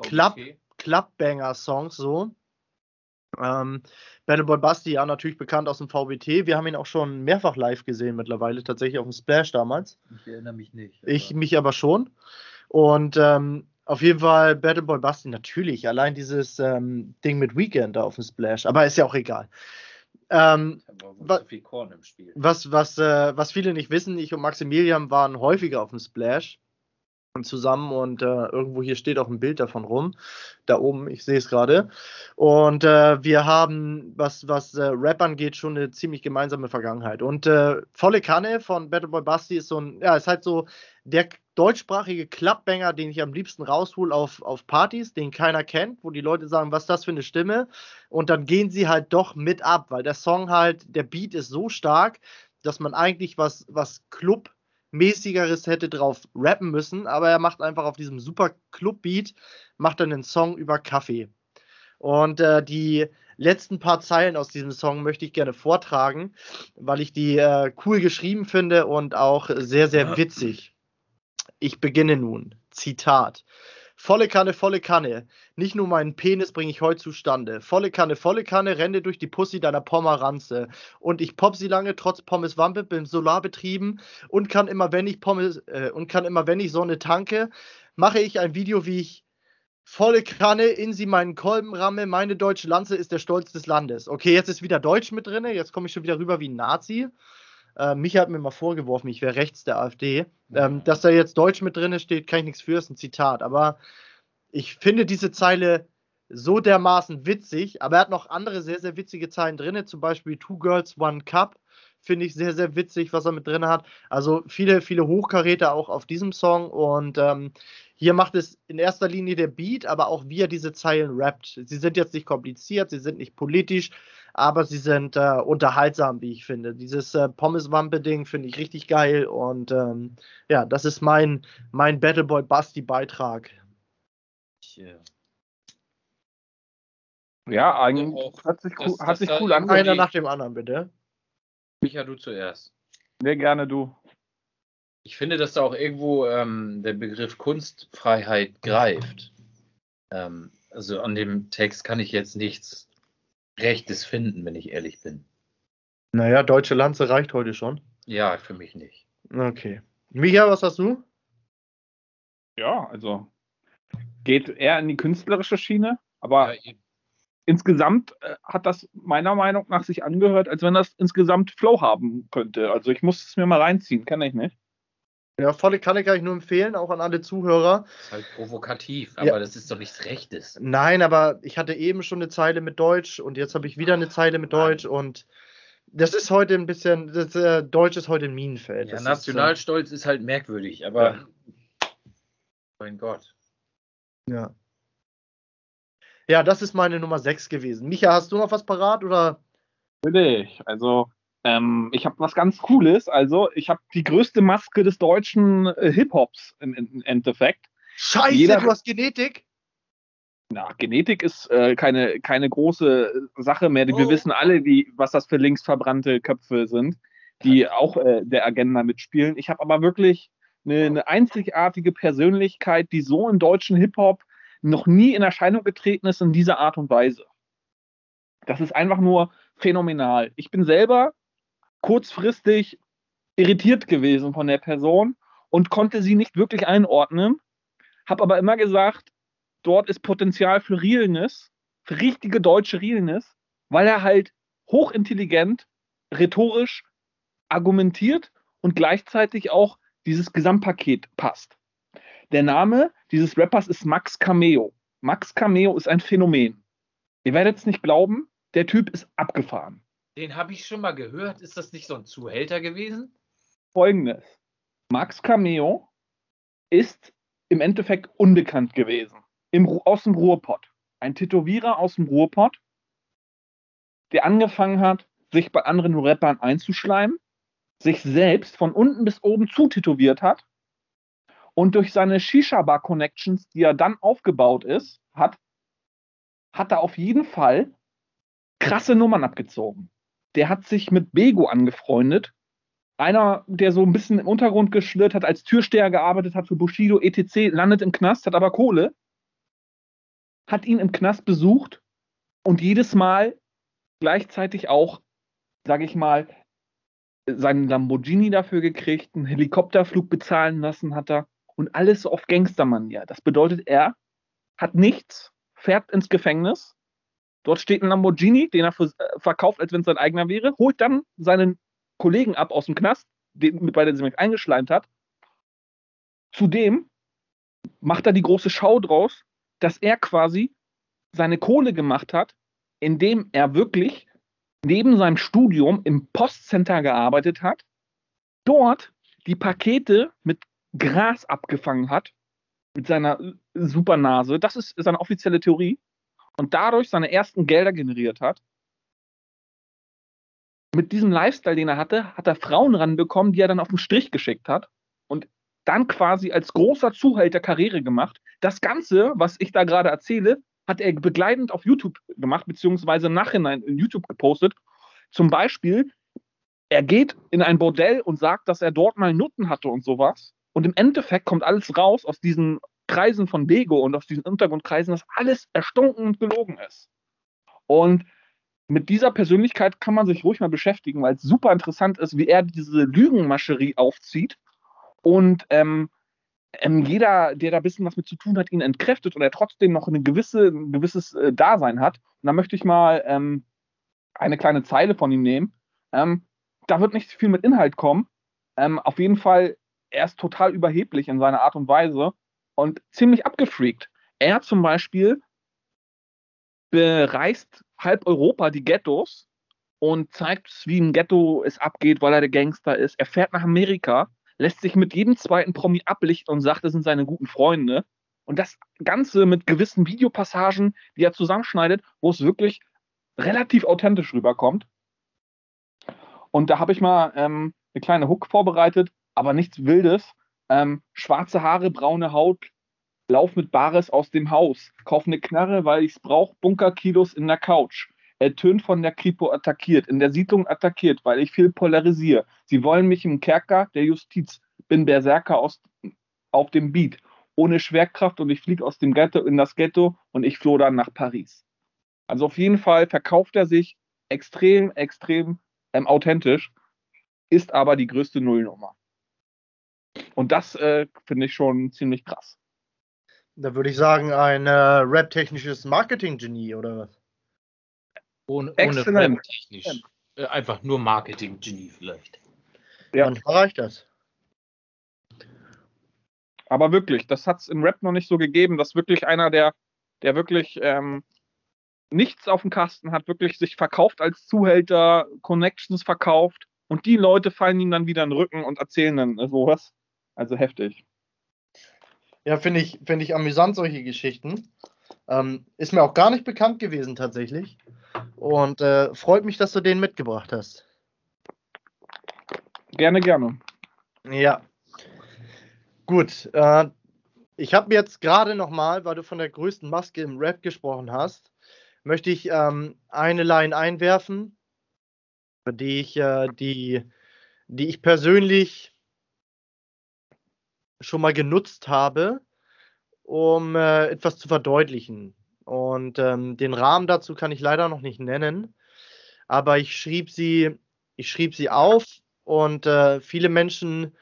Club, Clubbanger-Songs so. Ähm, Battleboy Basti, ja, natürlich bekannt aus dem VBT. Wir haben ihn auch schon mehrfach live gesehen mittlerweile, tatsächlich auf dem Splash damals. Ich erinnere mich nicht. Ich mich aber schon. Und ähm, Auf jeden Fall Battleboy Basti, natürlich. Allein dieses ähm, Ding mit Weekend da auf dem Splash. Aber ist ja auch egal. Ähm, wa so was, was, äh, was viele nicht wissen, ich und Maximilian waren häufiger auf dem Splash zusammen und äh, irgendwo hier steht auch ein Bild davon rum. Da oben, ich sehe es gerade. Und äh, wir haben, was, was äh, Rap angeht, schon eine ziemlich gemeinsame Vergangenheit. Und äh, Volle Kanne von Battleboy Basti ist so ein, ja, ist halt so der deutschsprachige Clubbanger, den ich am liebsten raushol auf, auf Partys, den keiner kennt, wo die Leute sagen, was ist das für eine Stimme? Und dann gehen sie halt doch mit ab, weil der Song halt, der Beat ist so stark, dass man eigentlich was, was Club mäßigeres hätte drauf rappen müssen, aber er macht einfach auf diesem super Club-Beat, macht dann einen Song über Kaffee. Und äh, die letzten paar Zeilen aus diesem Song möchte ich gerne vortragen, weil ich die äh, cool geschrieben finde und auch sehr, sehr witzig. Ich beginne nun. Zitat. Volle Kanne, volle Kanne. Nicht nur meinen Penis bringe ich heute zustande. Volle Kanne, volle Kanne, renne durch die Pussy deiner Pomeranze. Und ich pop sie lange, trotz Pommes Wampe, bin solarbetrieben und kann immer, wenn ich Pommes, äh, und kann immer, wenn ich Sonne tanke, mache ich ein Video, wie ich volle Kanne in sie meinen Kolben ramme. Meine deutsche Lanze ist der Stolz des Landes. Okay, jetzt ist wieder Deutsch mit drin. Jetzt komme ich schon wieder rüber wie ein Nazi. Äh, Micha hat mir mal vorgeworfen, ich wäre rechts der AfD. Ähm, dass da jetzt Deutsch mit drin steht, kann ich nichts für, ist ein Zitat. Aber ich finde diese Zeile so dermaßen witzig, aber er hat noch andere sehr, sehr witzige Zeilen drin, zum Beispiel Two Girls, One Cup. Finde ich sehr, sehr witzig, was er mit drin hat. Also viele, viele Hochkaräter auch auf diesem Song. Und ähm, hier macht es in erster Linie der Beat, aber auch wie er diese Zeilen rappt. Sie sind jetzt nicht kompliziert, sie sind nicht politisch, aber sie sind äh, unterhaltsam, wie ich finde. Dieses äh, Pommeswampe-Ding finde ich richtig geil. Und ähm, ja, das ist mein, mein Battleboy Basti-Beitrag. Yeah. Ja, eigentlich auch, hat sich cool, dass- hat dass sich cool angehört. Einer nach dem anderen, bitte. Micha, du zuerst. Sehr gerne du. Ich finde, dass da auch irgendwo ähm, der Begriff Kunstfreiheit greift. Ähm, also an dem Text kann ich jetzt nichts Rechtes finden, wenn ich ehrlich bin. Naja, deutsche Lanze reicht heute schon. Ja, für mich nicht. Okay. Micha, was hast du? Ja, also geht eher in die künstlerische Schiene, aber Ja, insgesamt äh, hat das meiner Meinung nach sich angehört, als wenn das insgesamt Flow haben könnte. Also ich muss es mir mal reinziehen, kenne ich nicht. Ja, volle Kanne kann ich nur empfehlen, auch an alle Zuhörer. ist halt provokativ, Ja. aber das ist doch nichts Rechtes. Nein, aber ich hatte eben schon eine Zeile mit Deutsch und jetzt habe ich wieder eine Zeile mit Deutsch und das ist heute ein bisschen, das, äh, Deutsch ist heute ein Minenfeld. Ja, Das ist, Nationalstolz ist, halt merkwürdig, aber Ja. mein Gott. äh, ja. ja, das ist meine Nummer 6 gewesen. Micha, hast du noch was parat oder? Natürlich. Also ähm, ich habe was ganz Cooles. Also ich habe die größte Maske des deutschen äh, Hip-Hops im, Endeffekt. Scheiße, Jeder- du hast Genetik? Na, Genetik ist äh, keine, keine große Sache mehr. Wir Oh. wissen alle, wie, was das für linksverbrannte Köpfe sind, die auch äh, der Agenda mitspielen. Ich habe aber wirklich eine, eine einzigartige Persönlichkeit, die so im deutschen Hip-Hop noch nie in Erscheinung getreten ist in dieser Art und Weise. Das ist einfach nur phänomenal. Ich bin selber kurzfristig irritiert gewesen von der Person und konnte sie nicht wirklich einordnen, habe aber immer gesagt, dort ist Potenzial für Realness, für richtige deutsche Realness, weil er halt hochintelligent, rhetorisch argumentiert und gleichzeitig auch dieses Gesamtpaket passt. Der Name dieses Rappers ist Max Cameo. Max Cameo ist ein Phänomen. Ihr werdet es nicht glauben, der Typ ist abgefahren. Den habe ich schon mal gehört. Ist das nicht so ein Zuhälter gewesen? Folgendes. Max Cameo ist im Endeffekt unbekannt gewesen. Im, aus dem Ruhrpott. Ein Tätowierer aus dem Ruhrpott, der angefangen hat, sich bei anderen Rappern einzuschleimen, sich selbst von unten bis oben zutätowiert hat und durch seine Shisha-Bar-Connections, die er dann aufgebaut ist, hat, hat er auf jeden Fall krasse Nummern abgezogen. Der hat sich mit Bego angefreundet, einer, der so ein bisschen im Untergrund geschlirrt hat, als Türsteher gearbeitet hat für Bushido, etc., landet im Knast, hat aber Kohle, hat ihn im Knast besucht und jedes Mal gleichzeitig auch, sage ich mal, seinen Lamborghini dafür gekriegt, einen Helikopterflug bezahlen lassen hat er und alles auf Gangstermanier. Das bedeutet, er hat nichts, fährt ins Gefängnis. Dort steht ein Lamborghini, den er äh, verkauft, als wenn es sein eigener wäre, holt dann seinen Kollegen ab aus dem Knast, den, bei dem sich eingeschleimt hat. Zudem macht er die große Schau draus, dass er quasi seine Kohle gemacht hat, indem er wirklich neben seinem Studium im Postcenter gearbeitet hat, dort die Pakete mit Gras abgefangen hat, mit seiner Supernase. Das ist seine offizielle Theorie. Und dadurch seine ersten Gelder generiert hat. Mit diesem Lifestyle, den er hatte, hat er Frauen ranbekommen, die er dann auf den Strich geschickt hat. Und dann quasi als großer Zuhälter Karriere gemacht. Das Ganze, was ich da gerade erzähle, hat er begleitend auf YouTube gemacht, beziehungsweise Nachhinein in YouTube gepostet. Zum Beispiel, er geht in ein Bordell und sagt, dass er dort mal Nutten hatte und sowas. Und im Endeffekt kommt alles raus aus diesen Kreisen von Lego und aus diesen Untergrundkreisen, dass alles erstunken und gelogen ist. Und mit dieser Persönlichkeit kann man sich ruhig mal beschäftigen, weil es super interessant ist, wie er diese Lügenmascherie aufzieht und ähm, ähm, jeder, der da ein bisschen was mit zu tun hat, ihn entkräftet und er trotzdem noch eine gewisse, ein gewisses äh, Dasein hat. Und da möchte ich mal ähm, eine kleine Zeile von ihm nehmen. Ähm, da wird nicht viel mit Inhalt kommen. Ähm, auf jeden Fall, er ist total überheblich in seiner Art und Weise und ziemlich abgefreakt. Er zum Beispiel bereist halb Europa die Ghettos und zeigt, wie im Ghetto es abgeht, weil er der Gangster ist. Er fährt nach Amerika, lässt sich mit jedem zweiten Promi ablichten und sagt, das sind seine guten Freunde. Und das Ganze mit gewissen Videopassagen, die er zusammenschneidet, wo es wirklich relativ authentisch rüberkommt. Und da habe ich mal ähm, eine kleine Hook vorbereitet, aber nichts Wildes. Ähm, schwarze Haare, braune Haut, lauf mit Bares aus dem Haus, kauf eine Knarre, weil ich's brauch, Bunkerkilos in der Couch. Ertönt von der Kripo attackiert, in der Siedlung attackiert, weil ich viel polarisiere. Sie wollen mich im Kerker der Justiz. Bin Berserker aus, auf dem Beat. Ohne Schwerkraft und ich fliege aus dem Ghetto in das Ghetto und ich floh dann nach Paris. Also auf jeden Fall verkauft er sich extrem, extrem ähm, authentisch, ist aber die größte Nullnummer. Und das äh, finde ich schon ziemlich krass. Da würde ich sagen, ein äh, rap-technisches Marketing-Genie oder was? Ohne, ohne rap-technisch. Äh, einfach nur Marketing-Genie vielleicht. Ja. Dann reicht das. Aber wirklich, das hat es im Rap noch nicht so gegeben, dass wirklich einer, der, der wirklich ähm, nichts auf dem Kasten hat, wirklich sich verkauft als Zuhälter, Connections verkauft und die Leute fallen ihm dann wieder in den Rücken und erzählen dann sowas. Also heftig. Ja, finde ich, find ich amüsant, solche Geschichten. Ähm, ist mir auch gar nicht bekannt gewesen tatsächlich. Und äh, freut mich, dass du den mitgebracht hast. Gerne, gerne. Ja. Gut. Äh, ich habe jetzt gerade nochmal, weil du von der größten Maske im Rap gesprochen hast, möchte ich ähm, eine Line einwerfen, die ich, äh, die, die ich persönlich schon mal genutzt habe, um äh, etwas zu verdeutlichen. Und ähm, den Rahmen dazu kann ich leider noch nicht nennen, aber ich schrieb sie, ich schrieb sie auf und äh, viele Menschen,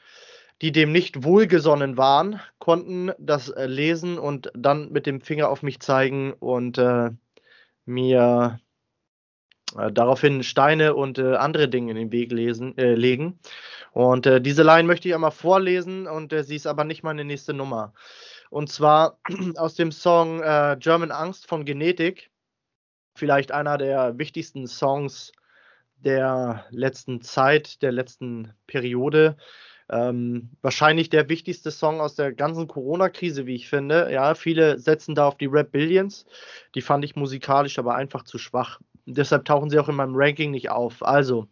die dem nicht wohlgesonnen waren, konnten das äh, lesen und dann mit dem Finger auf mich zeigen und äh, mir äh, daraufhin Steine und äh, andere Dinge in den Weg lesen, äh, legen. Und äh, diese Line möchte ich einmal vorlesen und äh, sie ist aber nicht meine nächste Nummer. Und zwar aus dem Song German Angst von Genetik. Vielleicht einer der wichtigsten Songs der letzten Zeit, der letzten Periode. Ähm, wahrscheinlich der wichtigste Song aus der ganzen Corona-Krise, wie ich finde. Ja, viele setzen da auf die Rap Billions. Die fand ich musikalisch aber einfach zu schwach. Deshalb tauchen sie auch in meinem Ranking nicht auf. Also,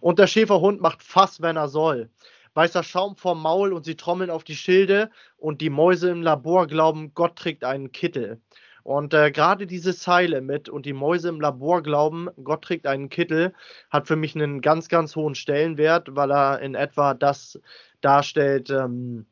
und der Schäferhund macht Fass, wenn er soll. Weißer Schaum vorm Maul und sie trommeln auf die Schilde und die Mäuse im Labor glauben, Gott trägt einen Kittel. Und äh, gerade diese Zeile mit und die Mäuse im Labor glauben, Gott trägt einen Kittel, hat für mich einen ganz, ganz hohen Stellenwert, weil er in etwa das darstellt, ähm,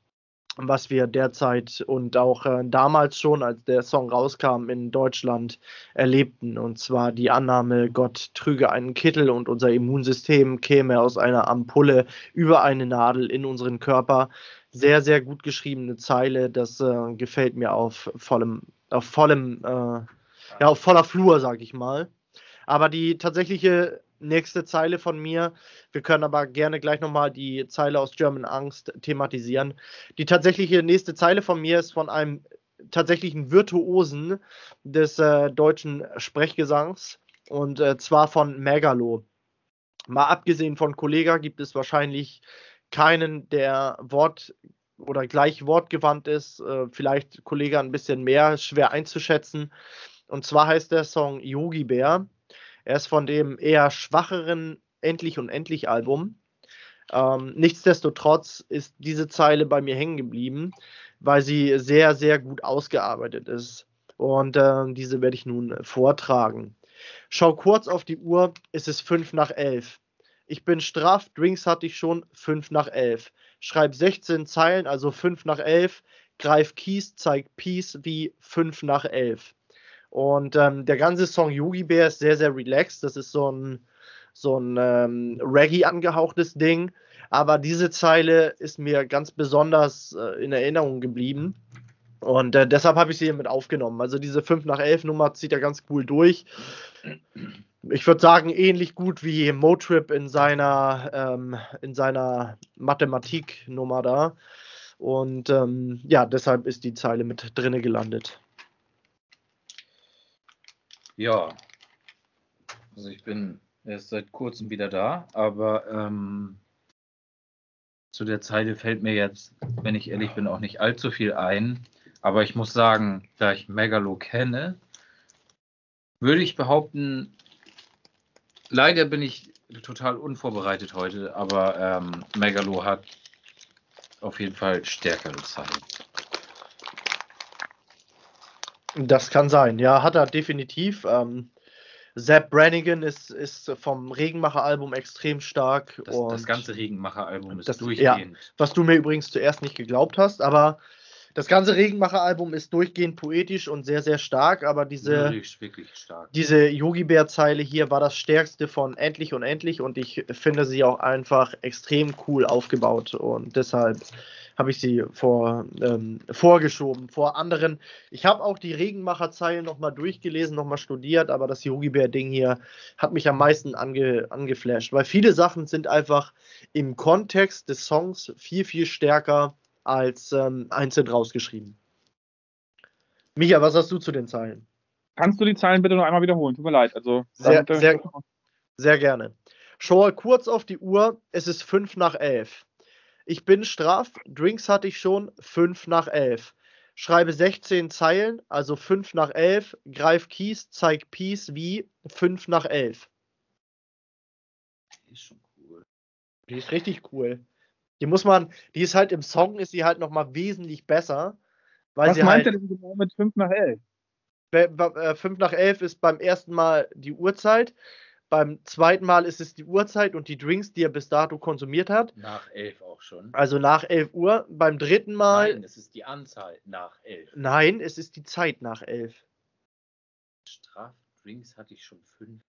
was wir derzeit und auch äh, damals schon, als der Song rauskam, in Deutschland erlebten. Und zwar die Annahme, Gott trüge einen Kittel und unser Immunsystem käme aus einer Ampulle über eine Nadel in unseren Körper. sehr, sehr gut geschriebene Zeile. Das äh, gefällt mir auf vollem, auf vollem, äh, ja, auf voller Flur, sag ich mal. Aber die tatsächliche nächste Zeile von mir, wir können aber gerne gleich nochmal die Zeile aus German Angst thematisieren. Die tatsächliche nächste Zeile von mir ist von einem tatsächlichen Virtuosen des äh, deutschen Sprechgesangs und äh, zwar von Megalo. Mal abgesehen von Kollega gibt es wahrscheinlich keinen, der Wort oder gleich wortgewandt ist. Äh, vielleicht Kollege ein bisschen mehr, schwer einzuschätzen. Und zwar heißt der Song Yogi Bär. Er ist von dem eher schwacheren Endlich und Endlich Album. Ähm, nichtsdestotrotz ist diese Zeile bei mir hängen geblieben, weil sie sehr, sehr gut ausgearbeitet ist. Und äh, diese werde ich nun vortragen. Schau kurz auf die Uhr, es ist fünf nach elf. Ich bin straff, Drinks hatte ich schon, fünf nach elf. Schreib 16 Zeilen, also fünf nach elf. Greif Keys, zeig Peace wie fünf nach elf. Und ähm, der ganze Song Yogi Bear ist sehr, sehr relaxed. Das ist so ein, so ein ähm, Reggae angehauchtes Ding. Aber diese Zeile ist mir ganz besonders äh, in Erinnerung geblieben. Und äh, deshalb habe ich sie hier mit aufgenommen. Also diese 5 nach 11 Nummer zieht er ganz cool durch. Ich würde sagen, ähnlich gut wie Motrip in seiner, ähm, in seiner Mathematiknummer da. Und ähm, ja, deshalb ist die Zeile mit drinne gelandet. Ja, also ich bin erst seit kurzem wieder da, aber ähm, zu der Zeile fällt mir jetzt, wenn ich ehrlich bin, auch nicht allzu viel ein. Aber ich muss sagen, da ich Megalo kenne, würde ich behaupten, leider bin ich total unvorbereitet heute, aber ähm, Megalo hat auf jeden Fall stärkere Zeilen. Das kann sein, ja, hat er definitiv. Ähm, Zap Brannigan ist, ist vom Regenmacher-Album extrem stark. Das, das ganze Regenmacher-Album ist das, durchgehend. Ja, was du mir übrigens zuerst nicht geglaubt hast, aber das ganze Regenmacher-Album ist durchgehend poetisch und sehr, sehr stark, aber diese, wirklich, wirklich stark. diese Yogi Bär-Zeile hier war das stärkste von Endlich und Endlich und ich finde sie auch einfach extrem cool aufgebaut und deshalb habe ich sie vor, ähm, vorgeschoben vor anderen. Ich habe auch die Regenmacher-Zeilen nochmal durchgelesen, nochmal studiert, aber das Yogi Bär-Ding hier hat mich am meisten ange, angeflasht, weil viele Sachen sind einfach im Kontext des Songs viel, viel stärker als ähm, einzeln rausgeschrieben. Micha, was hast du zu den Zeilen? Kannst du die Zeilen bitte noch einmal wiederholen? Tut mir leid. Also, sehr, sehr, sehr gerne. Schaue kurz auf die Uhr, es ist fünf nach elf. Ich bin straff, Drinks hatte ich schon, fünf nach elf. Schreibe 16 Zeilen, also fünf nach elf. Greif Keys, zeig Peace wie fünf nach elf. Die ist schon cool. Die ist richtig cool. Die muss man, die ist halt im Song, ist sie halt nochmal wesentlich besser. Weil Was sie meint halt, er denn genau mit 5 nach 11? 5 nach 11 ist beim ersten Mal die Uhrzeit. Beim zweiten Mal ist es die Uhrzeit und die Drinks, die er bis dato konsumiert hat. Nach 11 auch schon. Also nach 11 Uhr. Beim dritten Mal. Nein, es ist die Anzahl nach 11. Nein, es ist die Zeit nach 11. Strafdrinks hatte ich schon 5.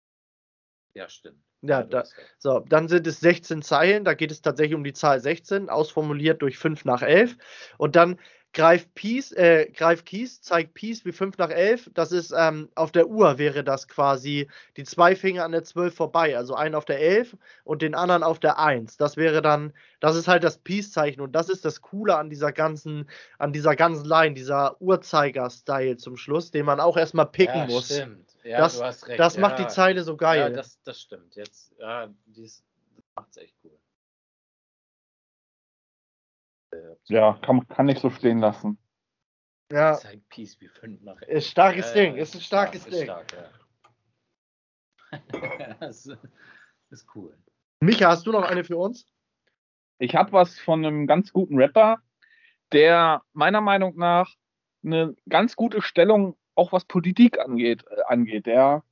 Ja, stimmt. Ja, da, so, dann sind es 16 Zeilen, da geht es tatsächlich um die Zahl 16, ausformuliert durch 5 nach 11. Und dann greift Peace, äh, greift Keys, zeigt Peace wie 5 nach 11. Das ist ähm, auf der Uhr wäre das quasi die zwei Finger an der 12 vorbei. Also einen auf der 11 und den anderen auf der 1. Das wäre dann, das ist halt das Peace-Zeichen und das ist das Coole an dieser ganzen, an dieser ganzen Line, dieser Uhrzeiger-Style zum Schluss, den man auch erstmal picken ja, muss. Stimmt. Ja, das, du hast recht. Das ja. macht die Zeile so geil. Ja, das, das stimmt. Jetzt, ja, dies, das macht's echt cool. Ja, kann, kann ich so stehen lassen. Ja. Ist halt Peace wie 5 nach Ist starkes Ding, ist ein starkes stark, Ding. Ist stark, ja. das ist cool. Micha, hast du noch eine für uns? Ich habe was von einem ganz guten Rapper, der meiner Meinung nach eine ganz gute Stellung auch was Politik angeht, äh, angeht. Er,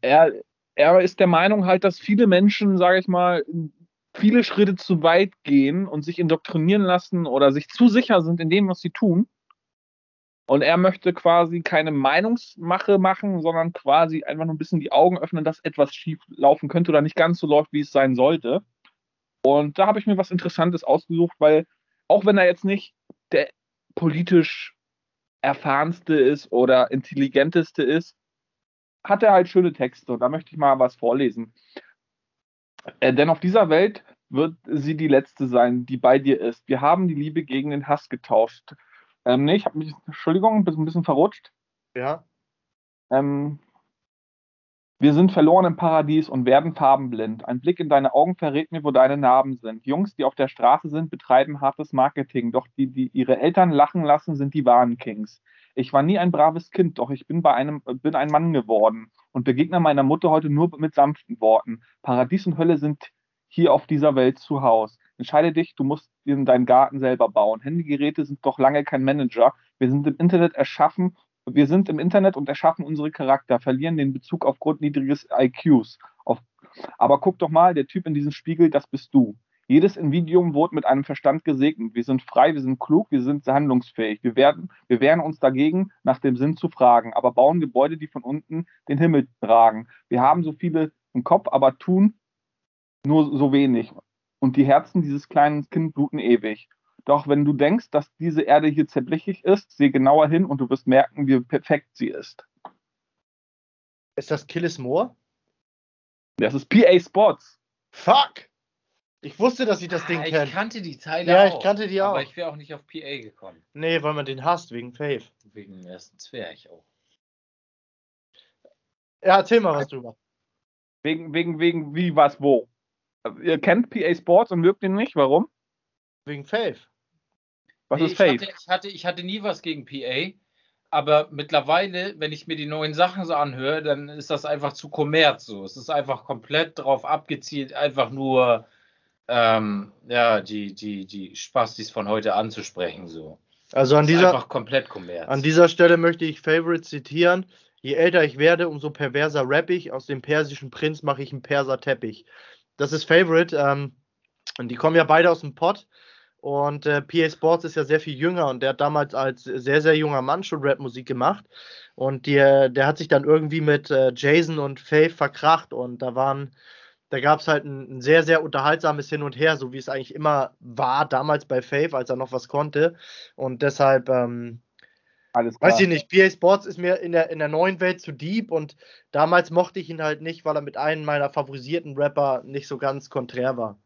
er, er ist der Meinung halt, dass viele Menschen, sage ich mal, viele Schritte zu weit gehen und sich indoktrinieren lassen oder sich zu sicher sind in dem, was sie tun. Und er möchte quasi keine Meinungsmache machen, sondern quasi einfach nur ein bisschen die Augen öffnen, dass etwas schief laufen könnte oder nicht ganz so läuft, wie es sein sollte. Und da habe ich mir was Interessantes ausgesucht, weil auch wenn er jetzt nicht der politisch erfahrenste ist oder intelligenteste ist, hat er halt schöne Texte. Und da möchte ich mal was vorlesen. Äh, denn auf dieser Welt wird sie die letzte sein, die bei dir ist. Wir haben die Liebe gegen den Hass getauscht. Ähm, nee, ich habe mich, Entschuldigung, ein bisschen, ein bisschen verrutscht. Ja. Ähm, wir sind verloren im Paradies und werden farbenblind. Ein Blick in deine Augen verrät mir, wo deine Narben sind. Jungs, die auf der Straße sind, betreiben hartes Marketing, doch die, die ihre Eltern lachen lassen, sind die wahren Kings. Ich war nie ein braves Kind, doch ich bin bei einem, bin ein Mann geworden und begegne meiner Mutter heute nur mit sanften Worten. Paradies und Hölle sind hier auf dieser Welt zu Haus. Entscheide dich, du musst in deinen Garten selber bauen. Handygeräte sind doch lange kein Manager. Wir sind im Internet erschaffen wir sind im Internet und erschaffen unsere Charakter, verlieren den Bezug aufgrund niedriges IQs. Auf, aber guck doch mal, der Typ in diesem Spiegel, das bist du. Jedes Individuum wurde mit einem Verstand gesegnet. Wir sind frei, wir sind klug, wir sind handlungsfähig. Wir, werden, wir wehren uns dagegen, nach dem Sinn zu fragen, aber bauen Gebäude, die von unten den Himmel tragen. Wir haben so viele im Kopf, aber tun nur so wenig. Und die Herzen dieses kleinen Kindes bluten ewig. Doch wenn du denkst, dass diese Erde hier zerbrechlich ist, seh genauer hin und du wirst merken, wie perfekt sie ist. Ist das Killis Moore? Das ist PA Sports. Fuck! Ich wusste, dass ich das Ding ah, kenne. Ich kannte die Zeile Ja, auch, ich kannte die auch. Aber ich wäre auch nicht auf PA gekommen. Nee, weil man den hasst, wegen Fave. Wegen dem ersten Zwerg auch. Ja, erzähl mal was drüber. Wegen, wegen, wegen, wie, was, wo? Ihr kennt PA Sports und mögt ihn nicht, warum? Wegen Fave. Was Nee, ist ich Fave? Hatte, ich, hatte, ich hatte nie was gegen PA, aber mittlerweile, wenn ich mir die neuen Sachen so anhöre, dann ist das einfach zu kommerz so. Es ist einfach komplett darauf abgezielt, einfach nur ähm, ja, die, die, die Spastis von heute anzusprechen. So. Also an dieser, einfach komplett kommerz. an dieser Stelle möchte ich Favorite zitieren. Je älter ich werde, umso perverser rapp ich. Aus dem persischen Prinz mache ich einen Perser-Teppich. Das ist Favorite. Ähm, und die kommen ja beide aus dem Pott. Und äh, PA Sports ist ja sehr viel jünger und der hat damals als sehr, sehr junger Mann schon Rapmusik gemacht. Und die, der hat sich dann irgendwie mit äh, Jason und Faith verkracht und da waren, da gab es halt ein, ein sehr, sehr unterhaltsames Hin und Her, so wie es eigentlich immer war, damals bei Faith, als er noch was konnte. Und deshalb, ähm, Alles klar. Weiß ich nicht, PA Sports ist mir in der, in der neuen Welt zu deep und damals mochte ich ihn halt nicht, weil er mit einem meiner favorisierten Rapper nicht so ganz konträr war.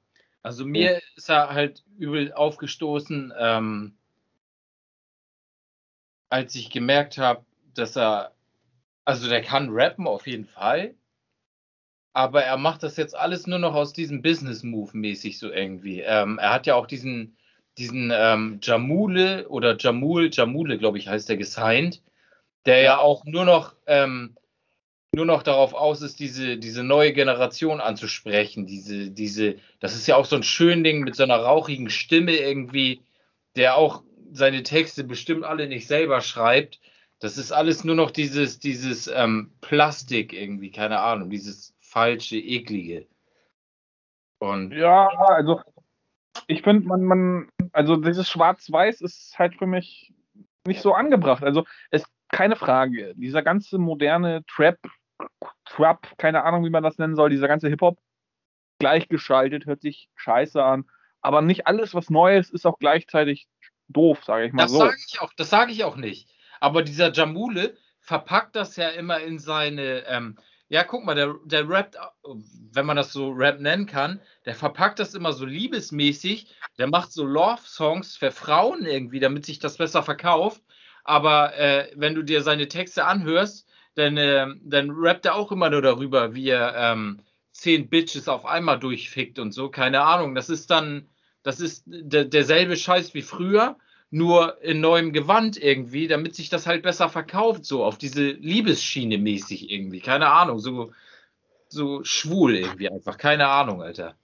Also mir ist er halt übel aufgestoßen, ähm, als ich gemerkt habe, dass er, also der kann rappen auf jeden Fall, aber er macht das jetzt alles nur noch aus diesem Business-Move mäßig so irgendwie. Ähm, er hat ja auch diesen, diesen ähm, Jamule oder Jamul, Jamule, glaube ich, heißt der gesigned, der ja auch nur noch ähm, nur noch darauf aus ist, diese, diese neue Generation anzusprechen. Diese, diese, das ist ja auch so ein Schönding mit so einer rauchigen Stimme irgendwie, der auch seine Texte bestimmt alle nicht selber schreibt. Das ist alles nur noch dieses, dieses ähm, Plastik irgendwie, keine Ahnung, dieses falsche, eklige. Und Ja, also ich finde, man, man, also dieses Schwarz-Weiß ist halt für mich nicht so angebracht. Also es keine Frage. Dieser ganze moderne Trap, Trap, keine Ahnung, wie man das nennen soll, dieser ganze Hip-Hop gleichgeschaltet, hört sich scheiße an. Aber nicht alles, was Neues, ist auch gleichzeitig doof, sage ich mal das so. sage ich auch, das sage ich auch nicht. Aber dieser Jamule verpackt das ja immer in seine, ähm, ja, guck mal, der, der rappt, wenn man das so Rap nennen kann, der verpackt das immer so liebesmäßig, der macht so Love-Songs für Frauen irgendwie, damit sich das besser verkauft. Aber äh, wenn du dir seine Texte anhörst, dann, äh, dann rappt er auch immer nur darüber, wie er ähm, zehn Bitches auf einmal durchfickt und so, keine Ahnung. Das ist dann, das ist der, derselbe Scheiß wie früher, nur in neuem Gewand irgendwie, damit sich das halt besser verkauft, so auf diese Liebesschiene mäßig irgendwie, keine Ahnung, so, so schwul irgendwie einfach, keine Ahnung, Alter.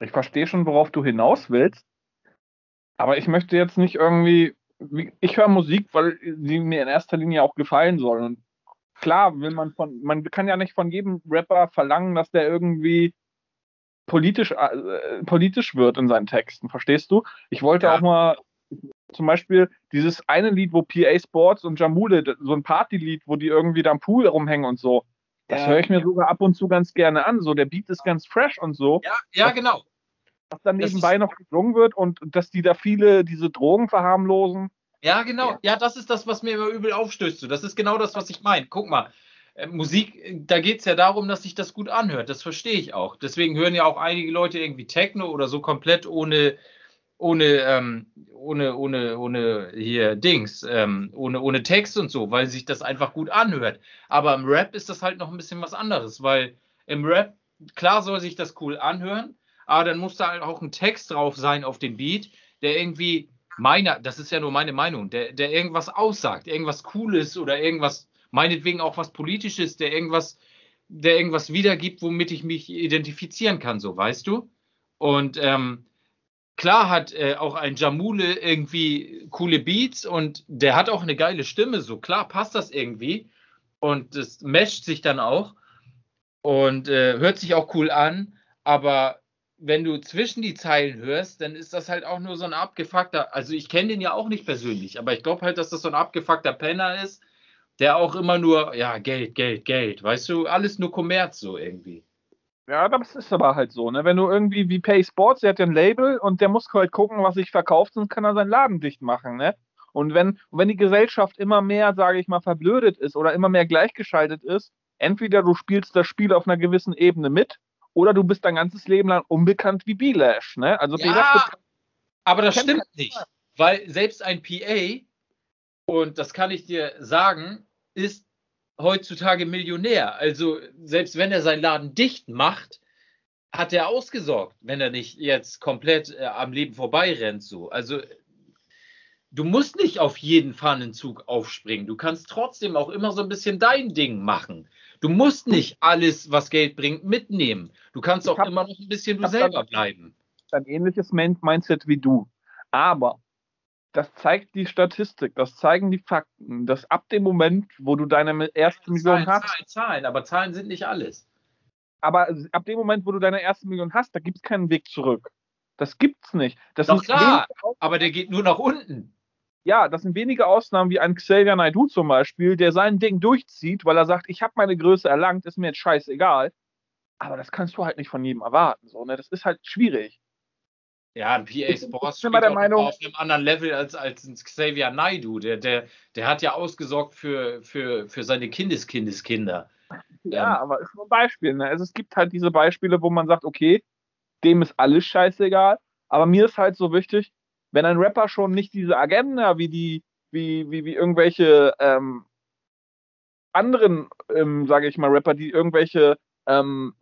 Ich verstehe schon, worauf du hinaus willst. Aber ich möchte jetzt nicht irgendwie. wie- Ich höre Musik, weil sie mir in erster Linie auch gefallen soll. Und klar, will man von, man kann ja nicht von jedem Rapper verlangen, dass der irgendwie politisch, äh, politisch wird in seinen Texten. Verstehst du? Ich wollte Ja. auch mal zum Beispiel dieses eine Lied, wo PA Sports und Jamule, so ein Partylied, wo die irgendwie da am Pool rumhängen und so. Das Ja. höre ich mir sogar ab und zu ganz gerne an. So, der Beat ist ganz fresh und so. Ja, ja, genau. dass dann nebenbei noch gesungen wird und dass die da viele diese Drogen verharmlosen. Ja, genau. Ja. ja, das ist das, was mir immer übel aufstößt. Das ist genau das, was ich meine. Guck mal, Musik, da geht es ja darum, dass sich das gut anhört. Das verstehe ich auch. Deswegen hören ja auch einige Leute irgendwie Techno oder so komplett ohne, ohne, ähm, ohne, ohne, ohne hier Dings, ähm, ohne, ohne Text und so, weil sich das einfach gut anhört. Aber im Rap ist das halt noch ein bisschen was anderes, weil im Rap, klar soll sich das cool anhören, aber dann muss da halt auch ein Text drauf sein auf dem Beat, der irgendwie meiner, das ist ja nur meine Meinung, der, der irgendwas aussagt, irgendwas Cooles oder irgendwas meinetwegen auch was Politisches, der irgendwas, der irgendwas wiedergibt, womit ich mich identifizieren kann, so weißt du. Und ähm, klar hat äh, auch ein Jamule irgendwie coole Beats und der hat auch eine geile Stimme, so klar passt das irgendwie und das mescht sich dann auch und äh, hört sich auch cool an, aber wenn du zwischen die Zeilen hörst, dann ist das halt auch nur so ein abgefuckter, also ich kenne den ja auch nicht persönlich, aber ich glaube halt, dass das so ein abgefuckter Penner ist, der auch immer nur, ja, Geld, Geld, Geld, weißt du, alles nur Kommerz so irgendwie. Ja, das ist aber halt so, ne? Wenn du irgendwie wie Pay Sports, der hat ja ein Label und der muss halt gucken, was sich verkauft, sonst kann er seinen Laden dicht machen, ne? Und wenn, wenn die Gesellschaft immer mehr, sage ich mal, verblödet ist oder immer mehr gleichgeschaltet ist, entweder du spielst das Spiel auf einer gewissen Ebene mit oder du bist dein ganzes Leben lang unbekannt wie Bilash, ne? Also ja, aber das stimmt nicht, weil selbst ein PA und das kann ich dir sagen, ist heutzutage Millionär. Also selbst wenn er seinen Laden dicht macht, hat er ausgesorgt, wenn er nicht jetzt komplett äh, am Leben vorbeirennt. So. Also du musst nicht auf jeden Fahnenzug aufspringen. Du kannst trotzdem auch immer so ein bisschen dein Ding machen. Du musst nicht alles, was Geld bringt, mitnehmen. Du kannst auch hab, immer noch ein bisschen du selber bleiben. Ein ähnliches Mindset wie du. Aber das zeigt die Statistik, das zeigen die Fakten, dass ab dem Moment, wo du deine erste Million hast. Zahlen, Zahlen, aber Zahlen sind nicht alles. Aber ab dem Moment, wo du deine erste Million hast, da gibt es keinen Weg zurück. Das gibt's nicht. Das Doch klar, aber der geht nur nach unten. Ja, das sind wenige Ausnahmen wie ein Xavier Naidoo zum Beispiel, der sein Ding durchzieht, weil er sagt, ich habe meine Größe erlangt, ist mir jetzt scheißegal. Aber das kannst du halt nicht von jedem erwarten. So, ne? Das ist halt schwierig. Ja, ein PA Sports spielt der Meinung, auf einem anderen Level als, als ein Xavier Naidu. Der, der, der hat ja ausgesorgt für, für, für seine Kindeskindeskinder. Ja, ähm, aber ist nur ein Beispiel. Ne? Also es gibt halt diese Beispiele, wo man sagt, okay, dem ist alles scheißegal. Aber mir ist halt so wichtig, wenn ein Rapper schon nicht diese Agenda wie die, wie, wie, wie irgendwelche ähm, anderen, ähm, sage ich mal, Rapper, die irgendwelche ähm,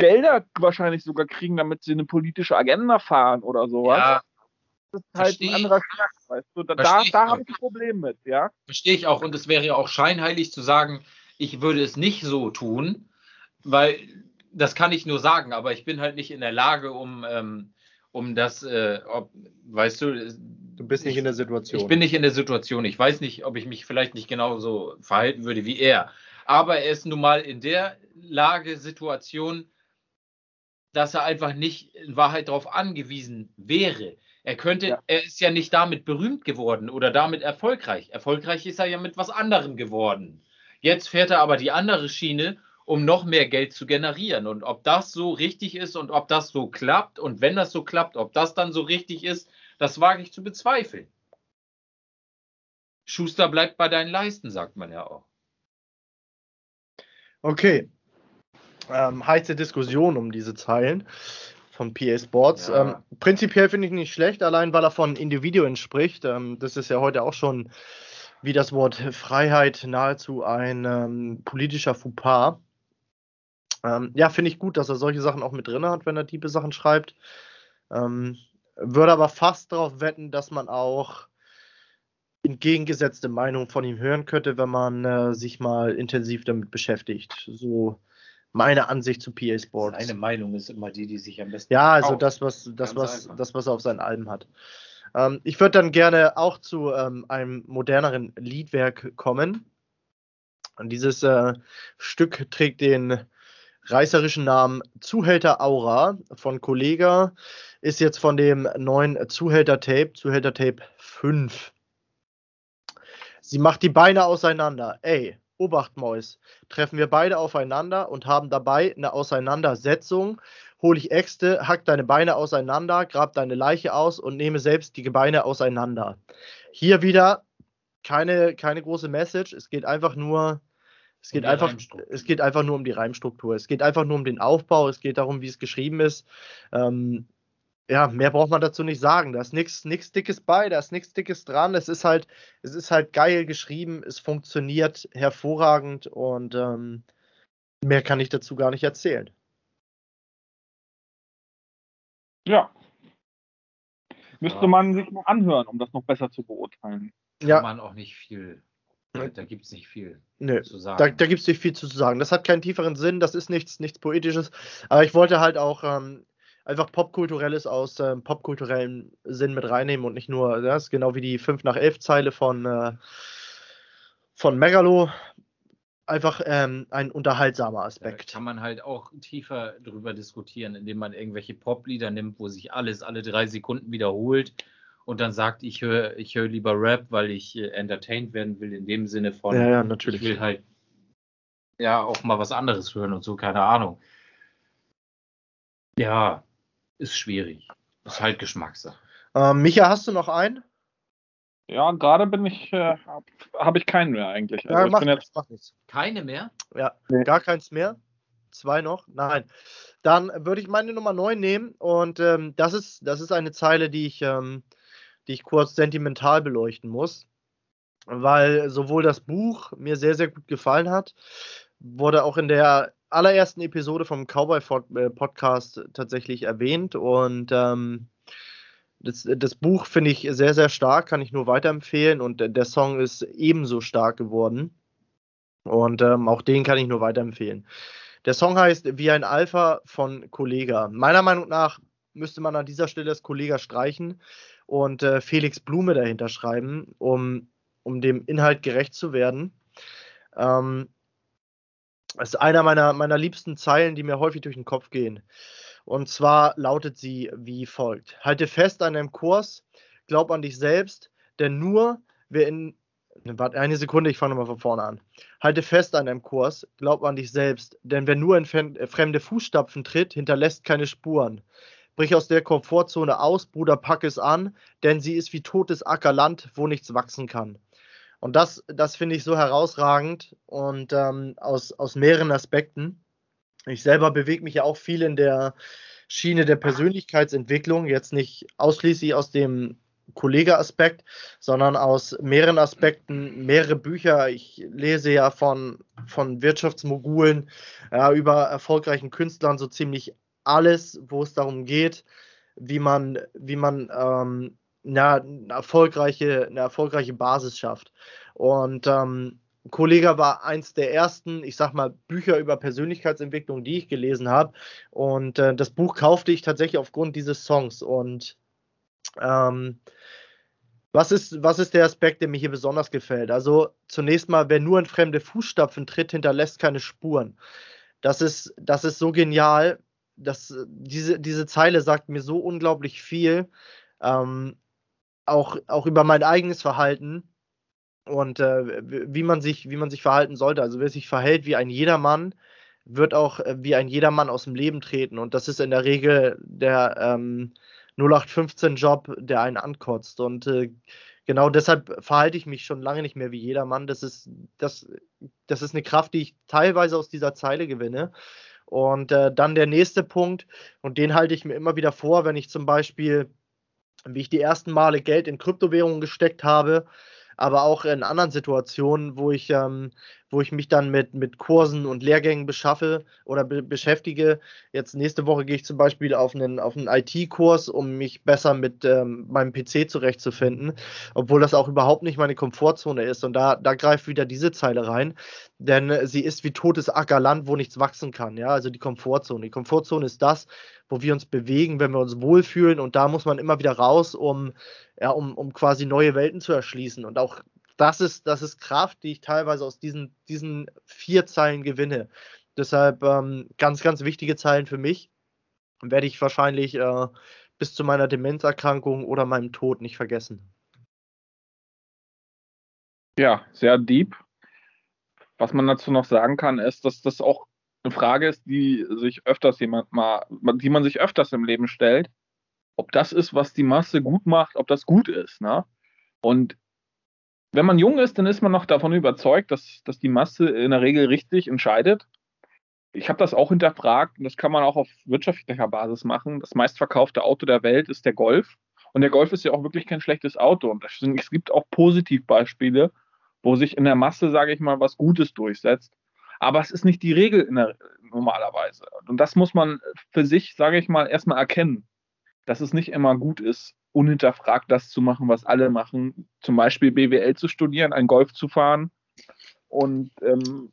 Gelder wahrscheinlich sogar kriegen, damit sie eine politische Agenda fahren oder sowas. Ja, das ist halt ein anderer Schnack, weißt du. Da, da, da habe ich ein Problem mit, ja. Verstehe ich auch. Und es wäre ja auch scheinheilig zu sagen, ich würde es nicht so tun, weil das kann ich nur sagen, aber ich bin halt nicht in der Lage, um, ähm, um das, äh, ob, weißt du. Du bist nicht ich, in der Situation. Ich bin nicht in der Situation. Ich weiß nicht, ob ich mich vielleicht nicht genauso verhalten würde wie er. Aber er ist nun mal in der Lage, Situation, dass er einfach nicht in Wahrheit darauf angewiesen wäre. Er könnte, ja. er ist ja nicht damit berühmt geworden oder damit erfolgreich. Erfolgreich ist er ja mit was anderem geworden. Jetzt fährt er aber die andere Schiene, um noch mehr Geld zu generieren. Und ob das so richtig ist und ob das so klappt und wenn das so klappt, ob das dann so richtig ist, das wage ich zu bezweifeln. Schuster bleibt bei deinen Leisten, sagt man ja auch. Okay, ähm, heiße Diskussion um diese Zeilen von PA Sports. Ja. Ähm, prinzipiell finde ich nicht schlecht, allein weil er von Individuen spricht. Ähm, das ist ja heute auch schon wie das Wort Freiheit nahezu ein ähm, politischer Fauxpas. Ähm, ja, finde ich gut, dass er solche Sachen auch mit drin hat, wenn er tiefe Sachen schreibt. Ähm, würde aber fast darauf wetten, dass man auch entgegengesetzte Meinungen von ihm hören könnte, wenn man äh, sich mal intensiv damit beschäftigt. So meine Ansicht zu PA Sports. Seine Meinung ist immer die, die sich am besten. Ja, also das, was, das, was, das, was er auf seinen Alben hat. Ähm, ich würde dann gerne auch zu ähm, einem moderneren Liedwerk kommen. Und dieses äh, Stück trägt den reißerischen Namen Zuhälter Aura von Kollega, ist jetzt von dem neuen Zuhälter Tape, Zuhälter Tape 5. Sie macht die Beine auseinander. Ey, Obacht, Mäus, treffen wir beide aufeinander und haben dabei eine Auseinandersetzung, hole ich Äxte, hack deine Beine auseinander, grab deine Leiche aus und nehme selbst die Gebeine auseinander. Hier wieder keine, keine große Message. Es geht einfach nur, es geht, um einfach, es geht einfach nur um die Reimstruktur. Es geht einfach nur um den Aufbau. Es geht darum, wie es geschrieben ist. Ähm, ja, mehr braucht man dazu nicht sagen. Da ist nichts Dickes bei, da ist nichts Dickes dran. Es ist halt, es ist halt geil geschrieben, es funktioniert hervorragend und ähm, mehr kann ich dazu gar nicht erzählen. Ja. Müsste ja. man sich mal anhören, um das noch besser zu beurteilen. Kann ja. man auch nicht viel. Da gibt es nicht viel Nö, zu sagen. Da, da gibt es nicht viel zu sagen. Das hat keinen tieferen Sinn, das ist nichts, nichts Poetisches. Aber ich wollte halt auch ähm, einfach Popkulturelles aus ähm, popkulturellem Sinn mit reinnehmen und nicht nur, das ist genau wie die 5 nach 11 Zeile von, äh, von Megalo. Einfach ähm, ein unterhaltsamer Aspekt. Da kann man halt auch tiefer drüber diskutieren, indem man irgendwelche Poplieder nimmt, wo sich alles alle drei Sekunden wiederholt und dann sagt, ich höre ich hör lieber Rap, weil ich äh, entertained werden will, in dem Sinne von, ja, ja, natürlich. ich will halt ja auch mal was anderes hören und so, keine Ahnung. Ja, ist schwierig. Ist halt Geschmackssache. Ähm, Micha, hast du noch einen? Ja, gerade bin ich, äh, habe hab ich keinen mehr eigentlich. Also ja, mach, jetzt... mach nichts. Keine mehr? Ja, nee. gar keins mehr. Zwei noch? Nein. Dann würde ich meine Nummer 9 nehmen und ähm, das, ist, das ist eine Zeile, die ich, ähm, die ich kurz sentimental beleuchten muss, weil sowohl das Buch mir sehr, sehr gut gefallen hat, wurde auch in der allerersten Episode vom Cowboy äh, Podcast tatsächlich erwähnt und ähm, das, das, Buch finde ich sehr, sehr stark, kann ich nur weiterempfehlen und der Song ist ebenso stark geworden und ähm, auch den kann ich nur weiterempfehlen. Der Song heißt Wie ein Alpha von Kollega. Meiner Meinung nach müsste man an dieser Stelle das Kollega streichen und äh, Felix Blume dahinter schreiben, um, um dem Inhalt gerecht zu werden. Ähm, das ist einer meiner, meiner liebsten Zeilen, die mir häufig durch den Kopf gehen. Und zwar lautet sie wie folgt: Halte fest an deinem Kurs, glaub an dich selbst, denn nur wer in. Warte eine Sekunde, ich fange nochmal von vorne an. Halte fest an deinem Kurs, glaub an dich selbst, denn wer nur in fremde Fußstapfen tritt, hinterlässt keine Spuren. Brich aus der Komfortzone aus, Bruder, pack es an, denn sie ist wie totes Ackerland, wo nichts wachsen kann. Und das, das finde ich so herausragend und ähm, aus, aus mehreren Aspekten. Ich selber bewege mich ja auch viel in der Schiene der Persönlichkeitsentwicklung, jetzt nicht ausschließlich aus dem Kollege-Aspekt, sondern aus mehreren Aspekten, mehrere Bücher. Ich lese ja von, von Wirtschaftsmogulen ja, über erfolgreichen Künstlern so ziemlich alles, wo es darum geht, wie man, wie man ähm, na, eine, erfolgreiche, eine erfolgreiche Basis schafft. Und ähm, Kollege war eins der ersten, ich sag mal, Bücher über Persönlichkeitsentwicklung, die ich gelesen habe. Und äh, das Buch kaufte ich tatsächlich aufgrund dieses Songs. Und ähm, was ist, was ist der Aspekt, der mir hier besonders gefällt? Also zunächst mal, wer nur in fremde Fußstapfen tritt, hinterlässt keine Spuren. Das ist, das ist so genial. Das, diese, diese Zeile sagt mir so unglaublich viel. Ähm, auch, auch über mein eigenes Verhalten und äh, wie, man sich, wie man sich verhalten sollte. Also wer sich verhält wie ein Jedermann, wird auch äh, wie ein Jedermann aus dem Leben treten. Und das ist in der Regel der ähm, 0815-Job, der einen ankotzt. Und äh, genau deshalb verhalte ich mich schon lange nicht mehr wie jedermann. Das ist, das, das ist eine Kraft, die ich teilweise aus dieser Zeile gewinne. Und äh, dann der nächste Punkt, und den halte ich mir immer wieder vor, wenn ich zum Beispiel wie ich die ersten Male Geld in Kryptowährungen gesteckt habe, aber auch in anderen Situationen, wo ich, ähm, wo ich mich dann mit, mit Kursen und Lehrgängen beschaffe oder be beschäftige. Jetzt nächste Woche gehe ich zum Beispiel auf einen, auf einen IT-Kurs, um mich besser mit ähm, meinem PC zurechtzufinden, obwohl das auch überhaupt nicht meine Komfortzone ist. Und da, da greift wieder diese Zeile rein, denn sie ist wie totes Ackerland, wo nichts wachsen kann. Ja, also die Komfortzone. Die Komfortzone ist das, wo wir uns bewegen, wenn wir uns wohlfühlen. Und da muss man immer wieder raus, um, ja, um, um quasi neue Welten zu erschließen. Und auch das ist, das ist Kraft, die ich teilweise aus diesen, diesen vier Zeilen gewinne. Deshalb ähm, ganz, ganz wichtige Zeilen für mich. Werde ich wahrscheinlich äh, bis zu meiner Demenzerkrankung oder meinem Tod nicht vergessen. Ja, sehr deep. Was man dazu noch sagen kann, ist, dass das auch eine Frage ist, die sich öfters jemand mal, die man sich öfters im Leben stellt, ob das ist, was die Masse gut macht, ob das gut ist. Ne? Und wenn man jung ist, dann ist man noch davon überzeugt, dass, dass die Masse in der Regel richtig entscheidet. Ich habe das auch hinterfragt und das kann man auch auf wirtschaftlicher Basis machen. Das meistverkaufte Auto der Welt ist der Golf. Und der Golf ist ja auch wirklich kein schlechtes Auto. Und es gibt auch Positivbeispiele, wo sich in der Masse, sage ich mal, was Gutes durchsetzt. Aber es ist nicht die Regel der, normalerweise. Und das muss man für sich, sage ich mal, erstmal erkennen, dass es nicht immer gut ist, unhinterfragt das zu machen, was alle machen. Zum Beispiel BWL zu studieren, ein Golf zu fahren und ähm,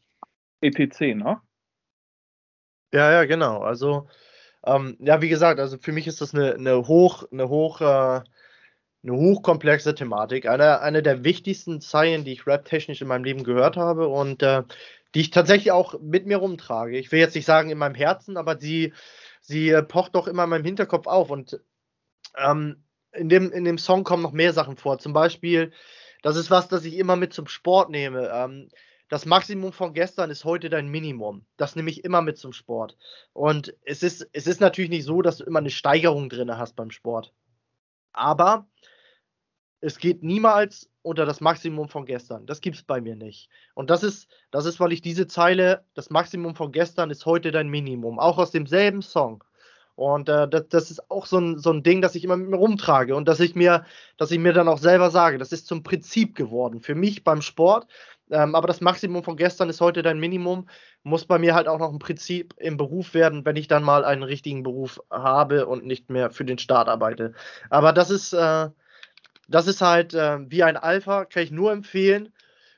etc. Ne? Ja, ja, genau. Also, ähm, ja, wie gesagt, also für mich ist das eine, eine hoch, eine hoch, äh, eine hochkomplexe Thematik. Eine, eine der wichtigsten Zeilen, die ich rap-technisch in meinem Leben gehört habe und äh, die ich tatsächlich auch mit mir rumtrage. Ich will jetzt nicht sagen in meinem Herzen, aber sie, sie äh, pocht doch immer in meinem Hinterkopf auf. Und ähm, in, dem, in dem Song kommen noch mehr Sachen vor. Zum Beispiel, das ist was, das ich immer mit zum Sport nehme. Ähm, das Maximum von gestern ist heute dein Minimum. Das nehme ich immer mit zum Sport. Und es ist, es ist natürlich nicht so, dass du immer eine Steigerung drin hast beim Sport. Aber es geht niemals unter das Maximum von gestern. Das gibt es bei mir nicht. Und das ist, das ist, weil ich diese Zeile, das Maximum von gestern ist heute dein Minimum, auch aus demselben Song. Und äh, das, das, ist auch so ein, so ein Ding, das ich immer mit mir rumtrage und dass ich mir, dass ich mir dann auch selber sage, das ist zum Prinzip geworden. Für mich beim Sport. Ähm, aber das Maximum von gestern ist heute dein Minimum. Muss bei mir halt auch noch ein Prinzip im Beruf werden, wenn ich dann mal einen richtigen Beruf habe und nicht mehr für den Staat arbeite. Aber das ist, äh, das ist halt äh, wie ein Alpha, kann ich nur empfehlen.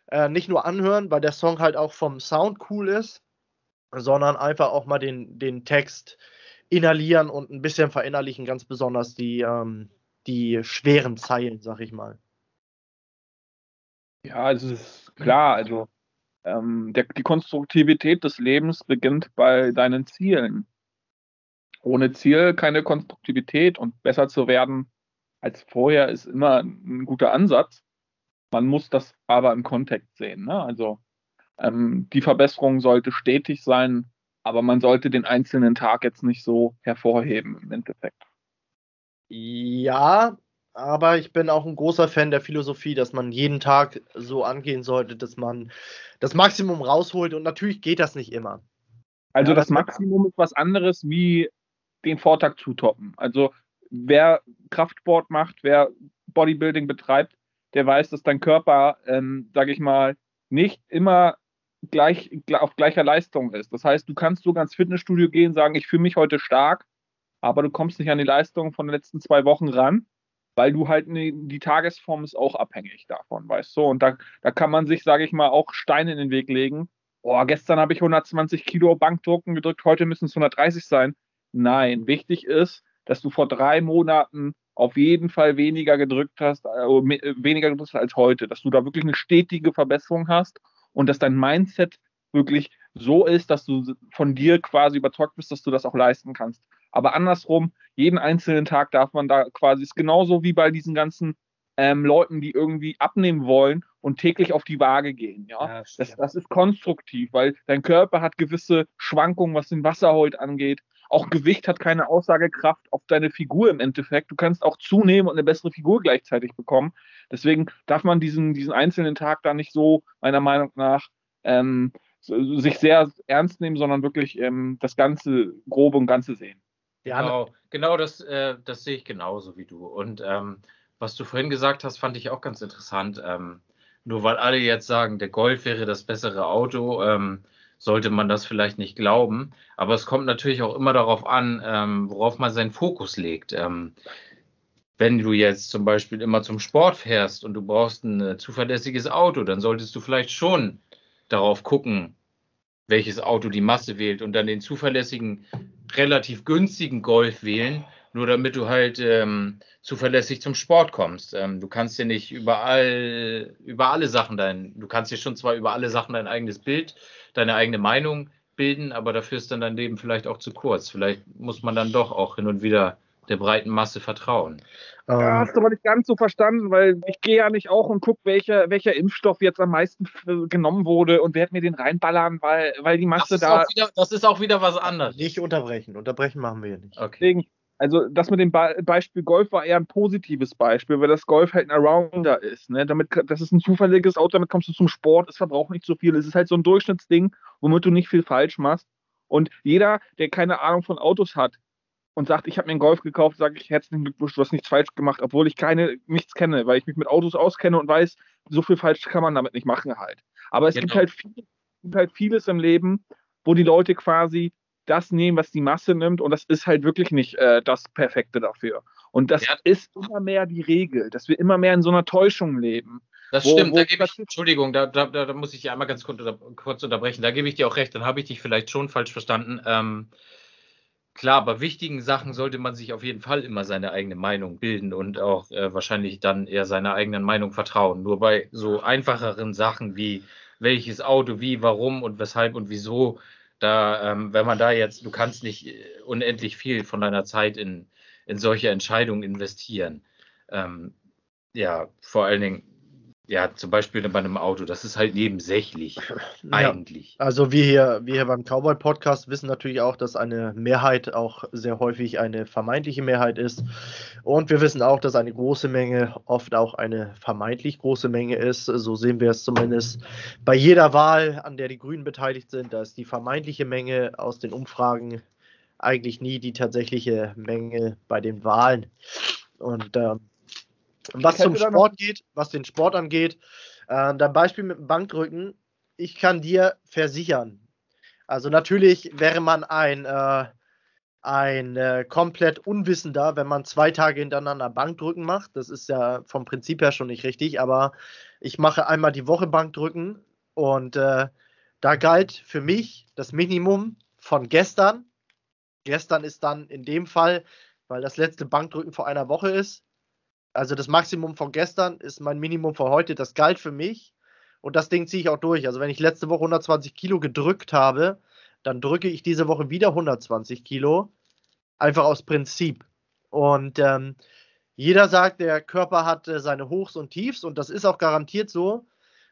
Äh, nicht nur anhören, weil der Song halt auch vom Sound cool ist, sondern einfach auch mal den, den Text inhalieren und ein bisschen verinnerlichen, ganz besonders die, ähm, die schweren Zeilen, sag ich mal. Ja, also es ist klar, also ähm, der, die Konstruktivität des Lebens beginnt bei deinen Zielen. Ohne Ziel keine Konstruktivität und besser zu werden als vorher ist immer ein guter Ansatz. Man muss das aber im Kontext sehen. Ne? Also ähm, die Verbesserung sollte stetig sein, aber man sollte den einzelnen Tag jetzt nicht so hervorheben im Endeffekt. Ja, aber ich bin auch ein großer Fan der Philosophie, dass man jeden Tag so angehen sollte, dass man das Maximum rausholt und natürlich geht das nicht immer. Also ja, das, das Maximum ist was anderes wie den Vortag zu toppen. Also wer Kraftsport macht, wer Bodybuilding betreibt, der weiß, dass dein Körper, ähm, sage ich mal, nicht immer gleich, auf gleicher Leistung ist. Das heißt, du kannst sogar ins Fitnessstudio gehen, sagen, ich fühle mich heute stark, aber du kommst nicht an die Leistung von den letzten zwei Wochen ran, weil du halt ne, die Tagesform ist auch abhängig davon, weißt du. Und da, da kann man sich, sage ich mal, auch Steine in den Weg legen. Oh, gestern habe ich 120 Kilo Bankdrucken gedrückt, heute müssen es 130 sein. Nein, wichtig ist, dass du vor drei Monaten auf jeden Fall weniger gedrückt hast, äh, weniger gedrückt hast als heute, dass du da wirklich eine stetige Verbesserung hast und dass dein Mindset wirklich so ist, dass du von dir quasi überzeugt bist, dass du das auch leisten kannst. Aber andersrum, jeden einzelnen Tag darf man da quasi, ist genauso wie bei diesen ganzen ähm, Leuten, die irgendwie abnehmen wollen und täglich auf die Waage gehen. Ja, ja das, das, ist konstruktiv, weil dein Körper hat gewisse Schwankungen, was den Wasserholt angeht. Auch Gewicht hat keine Aussagekraft auf deine Figur im Endeffekt. Du kannst auch zunehmen und eine bessere Figur gleichzeitig bekommen. Deswegen darf man diesen, diesen einzelnen Tag da nicht so, meiner Meinung nach, ähm, sich sehr ernst nehmen, sondern wirklich ähm, das ganze Grobe und Ganze sehen. Ja, genau, genau das, äh, das sehe ich genauso wie du. Und ähm, was du vorhin gesagt hast, fand ich auch ganz interessant. Ähm, nur weil alle jetzt sagen, der Golf wäre das bessere Auto, ähm, sollte man das vielleicht nicht glauben. Aber es kommt natürlich auch immer darauf an, ähm, worauf man seinen Fokus legt. Ähm, wenn du jetzt zum Beispiel immer zum Sport fährst und du brauchst ein äh, zuverlässiges Auto, dann solltest du vielleicht schon darauf gucken, welches Auto die Masse wählt und dann den zuverlässigen, relativ günstigen Golf wählen, nur damit du halt ähm, zuverlässig zum Sport kommst. Ähm, du kannst dir nicht überall, über alle Sachen dein, du kannst dir schon zwar über alle Sachen dein eigenes Bild deine eigene Meinung bilden, aber dafür ist dann dein Leben vielleicht auch zu kurz. Vielleicht muss man dann doch auch hin und wieder der breiten Masse vertrauen. Ja, ähm, hast du aber nicht ganz so verstanden, weil ich gehe ja nicht auch und gucke, welcher, welcher Impfstoff jetzt am meisten genommen wurde und werde mir den reinballern, weil, weil die Masse das da. Wieder, das ist auch wieder was anderes. Nicht unterbrechen. Unterbrechen machen wir nicht. Okay. Deswegen, also das mit dem Beispiel Golf war eher ein positives Beispiel, weil das Golf halt ein Arounder ist. Ne? Damit, das ist ein zuverlässiges Auto, damit kommst du zum Sport, es verbraucht nicht so viel. Es ist halt so ein Durchschnittsding, womit du nicht viel falsch machst. Und jeder, der keine Ahnung von Autos hat, und sagt, ich habe mir einen Golf gekauft, sage ich herzlichen Glückwunsch, du hast nichts falsch gemacht, obwohl ich keine, nichts kenne, weil ich mich mit Autos auskenne und weiß, so viel falsch kann man damit nicht machen halt. Aber es genau. gibt, halt viel, gibt halt vieles im Leben, wo die Leute quasi das nehmen, was die Masse nimmt und das ist halt wirklich nicht äh, das Perfekte dafür. Und das ja. ist immer mehr die Regel, dass wir immer mehr in so einer Täuschung leben. Das wo, stimmt, wo da gebe ich, Entschuldigung, da, da, da, muss ich dich einmal ganz kurz, kurz unterbrechen, da gebe ich dir auch recht, dann habe ich dich vielleicht schon falsch verstanden. Ähm, Klar, bei wichtigen Sachen sollte man sich auf jeden Fall immer seine eigene Meinung bilden und auch äh, wahrscheinlich dann eher seiner eigenen Meinung vertrauen. Nur bei so einfacheren Sachen wie welches Auto, wie, warum und weshalb und wieso, da, ähm, wenn man da jetzt, du kannst nicht äh, unendlich viel von deiner Zeit in, in solche Entscheidungen investieren. Ähm, ja, vor allen Dingen ja, zum Beispiel bei einem Auto, das ist halt nebensächlich eigentlich. Ja, also wir hier, wir hier beim Cowboy Podcast wissen natürlich auch, dass eine Mehrheit auch sehr häufig eine vermeintliche Mehrheit ist. Und wir wissen auch, dass eine große Menge oft auch eine vermeintlich große Menge ist. So sehen wir es zumindest bei jeder Wahl, an der die Grünen beteiligt sind. Da ist die vermeintliche Menge aus den Umfragen eigentlich nie die tatsächliche Menge bei den Wahlen. Und ähm, was zum Sport geht, was den Sport angeht, äh, dein Beispiel mit dem Bankdrücken, ich kann dir versichern. Also natürlich wäre man ein, äh, ein äh, komplett Unwissender, wenn man zwei Tage hintereinander Bankdrücken macht. Das ist ja vom Prinzip her schon nicht richtig, aber ich mache einmal die Woche Bankdrücken und äh, da galt für mich das Minimum von gestern. Gestern ist dann in dem Fall, weil das letzte Bankdrücken vor einer Woche ist, also das Maximum von gestern ist mein Minimum von heute. Das galt für mich. Und das Ding ziehe ich auch durch. Also wenn ich letzte Woche 120 Kilo gedrückt habe, dann drücke ich diese Woche wieder 120 Kilo. Einfach aus Prinzip. Und ähm, jeder sagt, der Körper hat äh, seine Hochs und Tiefs und das ist auch garantiert so.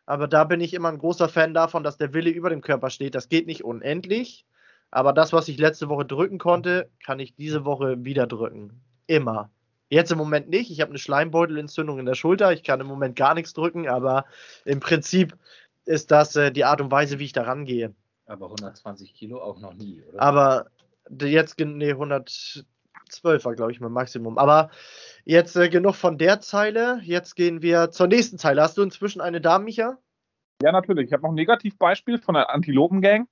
Aber da bin ich immer ein großer Fan davon, dass der Wille über dem Körper steht. Das geht nicht unendlich. Aber das, was ich letzte Woche drücken konnte, kann ich diese Woche wieder drücken. Immer. Jetzt im Moment nicht. Ich habe eine Schleimbeutelentzündung in der Schulter. Ich kann im Moment gar nichts drücken, aber im Prinzip ist das äh, die Art und Weise, wie ich da rangehe. Aber 120 Kilo auch noch nie, oder? Aber jetzt, nee, 112 war, glaube ich, mein Maximum. Aber jetzt äh, genug von der Zeile. Jetzt gehen wir zur nächsten Zeile. Hast du inzwischen eine da, Micha? Ja, natürlich. Ich habe noch ein Negativbeispiel von der Antilopengang,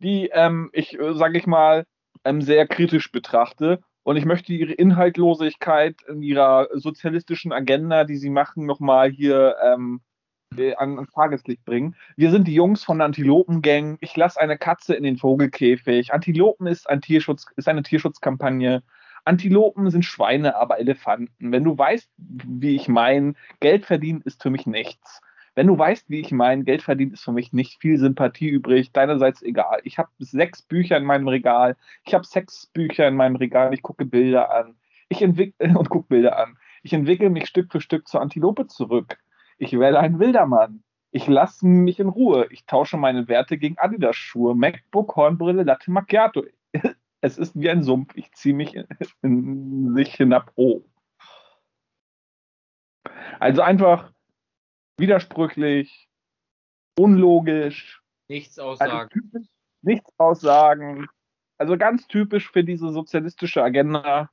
die ähm, ich, äh, sage ich mal, ähm, sehr kritisch betrachte. Und ich möchte ihre Inhaltlosigkeit in ihrer sozialistischen Agenda, die sie machen, nochmal hier ähm, äh, an, ans Tageslicht bringen. Wir sind die Jungs von der Antilopengang. Ich lasse eine Katze in den Vogelkäfig. Antilopen ist, ein Tierschutz, ist eine Tierschutzkampagne. Antilopen sind Schweine, aber Elefanten. Wenn du weißt, wie ich meine, Geld verdienen ist für mich nichts. Wenn du weißt, wie ich meine, Geld verdient ist für mich nicht viel Sympathie übrig. Deinerseits egal. Ich habe sechs Bücher in meinem Regal. Ich habe sechs Bücher in meinem Regal. Ich gucke Bilder an. Ich entwickle und gucke Bilder an. Ich entwickle mich Stück für Stück zur Antilope zurück. Ich werde ein Wildermann. Ich lasse mich in Ruhe. Ich tausche meine Werte gegen Adidas-Schuhe, MacBook, Hornbrille, Latte Macchiato. Es ist wie ein Sumpf. Ich ziehe mich in sich hinab. Oh. Also einfach widersprüchlich, unlogisch. Nichts aussagen. Also typisch, nichts aussagen. Also ganz typisch für diese sozialistische Agenda.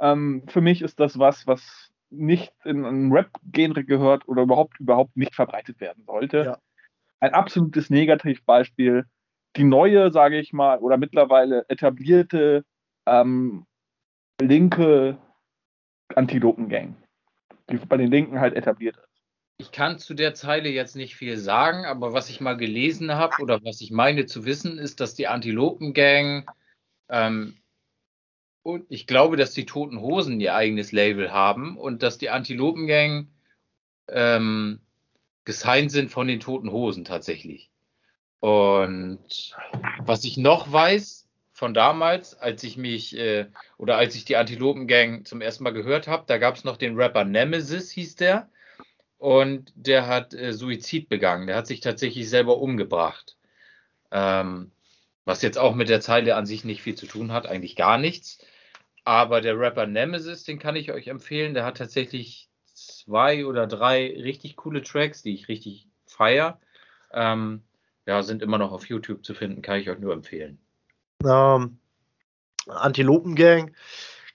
Ähm, für mich ist das was, was nicht in ein Rap-Genre gehört oder überhaupt, überhaupt nicht verbreitet werden sollte. Ja. Ein absolutes Negativbeispiel. Die neue, sage ich mal, oder mittlerweile etablierte ähm, linke Antilopengang, die bei den Linken halt etabliert ist. Ich kann zu der Zeile jetzt nicht viel sagen, aber was ich mal gelesen habe oder was ich meine zu wissen, ist, dass die Antilopengang ähm, und ich glaube, dass die Toten Hosen ihr eigenes Label haben und dass die Antilopengang ähm, gesigned sind von den Toten Hosen tatsächlich. Und was ich noch weiß von damals, als ich mich äh, oder als ich die Antilopen Gang zum ersten Mal gehört habe. Da gab es noch den Rapper Nemesis, hieß der. Und der hat äh, Suizid begangen. Der hat sich tatsächlich selber umgebracht. Ähm, was jetzt auch mit der Zeile an sich nicht viel zu tun hat, eigentlich gar nichts. Aber der Rapper Nemesis, den kann ich euch empfehlen. Der hat tatsächlich zwei oder drei richtig coole Tracks, die ich richtig feier. Ähm, ja, sind immer noch auf YouTube zu finden, kann ich euch nur empfehlen. Ähm, Antilopengang,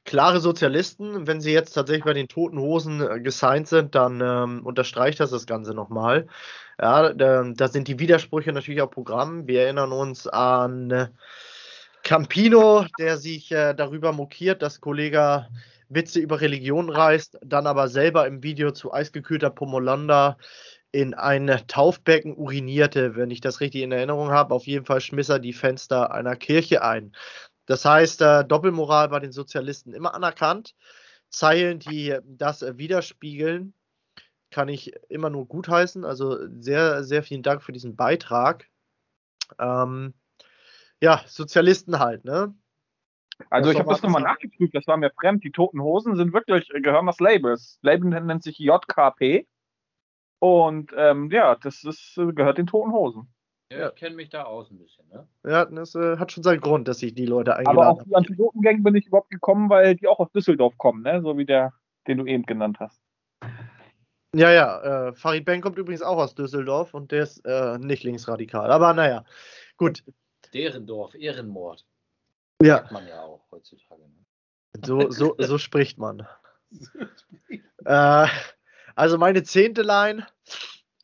klare Sozialisten. Wenn sie jetzt tatsächlich bei den Toten Hosen äh, gesigned sind, dann ähm, unterstreicht das das Ganze nochmal. Ja, da, da, sind die Widersprüche natürlich auch Programm. Wir erinnern uns an äh, Campino, der sich äh, darüber mokiert, dass Kollege Witze über Religion reißt, dann aber selber im Video zu eisgekühlter Pomolanda in ein Taufbecken urinierte, wenn ich das richtig in Erinnerung habe. Auf jeden Fall schmiss er die Fenster einer Kirche ein. Das heißt, äh, Doppelmoral bei den Sozialisten immer anerkannt. Zeilen, die das äh, widerspiegeln, kann ich immer nur gutheißen. Also sehr, sehr vielen Dank für diesen Beitrag. Ähm, ja, Sozialisten halt, ne? Also ich habe das nochmal nachgeprüft, das war mir fremd. Die Toten Hosen sind wirklich, gehören was Labels. Label nennt sich JKP. Und ähm, ja, das ist, äh, gehört den Toten Hosen. Ja, ich kenne mich da aus ein bisschen, ne? Ja, das äh, hat schon seinen Grund, dass sich die Leute eingeladen haben. Aber auf die Antilopengang bin ich überhaupt gekommen, weil die auch aus Düsseldorf kommen, ne? So wie der, den du eben genannt hast. Ja, ja, äh, Farid Bang kommt übrigens auch aus Düsseldorf und der ist äh, nicht linksradikal. Aber naja, gut. Derendorf, Ehrenmord. Ja. Sagt man ja auch heutzutage. Ne? So, so, so spricht man. äh, also meine zehnte Line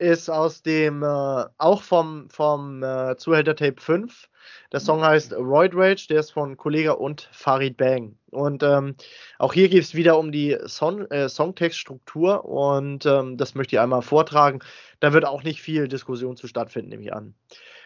ist aus dem, äh, auch vom, vom äh, Zuhälter Tape 5. Der Song heißt Roid Rage, der ist von Kollega und Farid Bang. Und ähm, auch hier geht es wieder um die Song, äh, Songtextstruktur und ähm, das möchte ich einmal vortragen. Da wird auch nicht viel Diskussion zu stattfinden, nehme ich an.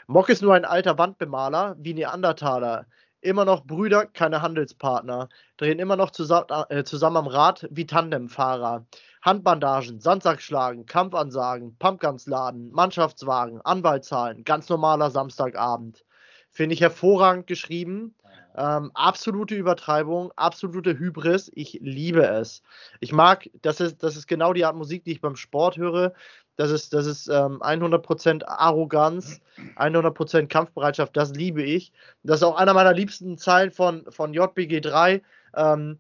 Mock ist nur ein alter Wandbemaler, wie Neandertaler. Immer noch Brüder, keine Handelspartner. Drehen immer noch zusammen, äh, zusammen am Rad wie Tandemfahrer. Handbandagen, Sandsackschlagen, Kampfansagen, Pumpgunsladen, Mannschaftswagen, Anwaltszahlen, ganz normaler Samstagabend. Finde ich hervorragend geschrieben. Ähm, absolute Übertreibung, absolute Hybris. Ich liebe es. Ich mag, das ist, das ist genau die Art Musik, die ich beim Sport höre. Das ist, das ist ähm, 100% Arroganz, 100% Kampfbereitschaft. Das liebe ich. Das ist auch einer meiner liebsten Zeilen von, von JBG3. Ähm,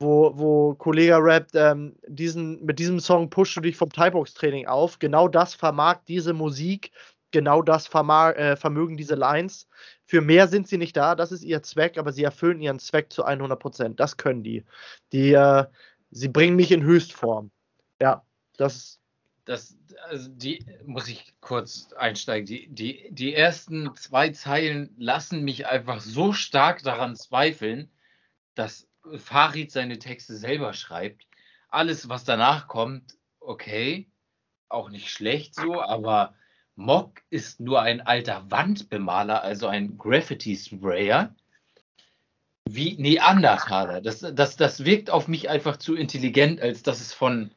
wo, wo Kollege rappt, ähm, diesen, mit diesem Song pushst du dich vom Typebox-Training auf. Genau das vermag diese Musik, genau das äh, vermögen diese Lines. Für mehr sind sie nicht da, das ist ihr Zweck, aber sie erfüllen ihren Zweck zu 100 Prozent. Das können die. die äh, sie bringen mich in Höchstform. Ja, das. Das, also die muss ich kurz einsteigen. Die, die, die ersten zwei Zeilen lassen mich einfach so stark daran zweifeln, dass Farid seine Texte selber schreibt. Alles, was danach kommt, okay, auch nicht schlecht so, aber Mock ist nur ein alter Wandbemaler, also ein Graffiti-Sprayer. Wie Neandertaler. Das, das, das wirkt auf mich einfach zu intelligent, als dass es von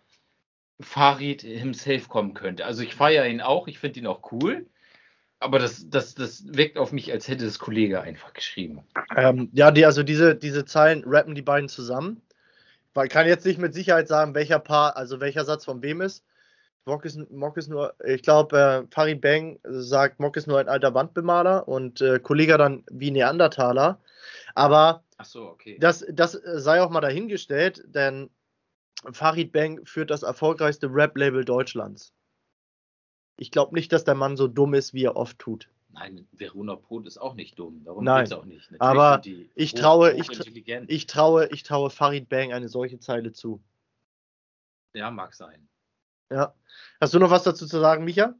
Farid himself kommen könnte. Also ich feiere ihn auch, ich finde ihn auch cool. Aber das, das, das wirkt auf mich, als hätte das Kollege einfach geschrieben. Ähm, ja, die, also diese, diese Zeilen rappen die beiden zusammen. Ich kann jetzt nicht mit Sicherheit sagen, welcher Paar, also welcher Satz von wem ist. Mock ist, Mock ist nur, ich glaube, äh, Farid Bang sagt, Mock ist nur ein alter Wandbemaler und äh, Kollege dann wie Neandertaler. Aber so, okay. das, das sei auch mal dahingestellt, denn Farid Bang führt das erfolgreichste Rap-Label Deutschlands ich glaube nicht, dass der Mann so dumm ist, wie er oft tut. Nein, Verona Pot ist auch nicht dumm. Darum geht es auch nicht. Natürlich aber ich traue, ich, ich, traue, ich traue Farid Bang eine solche Zeile zu. Ja, mag sein. Ja. Hast du noch was dazu zu sagen, Micha?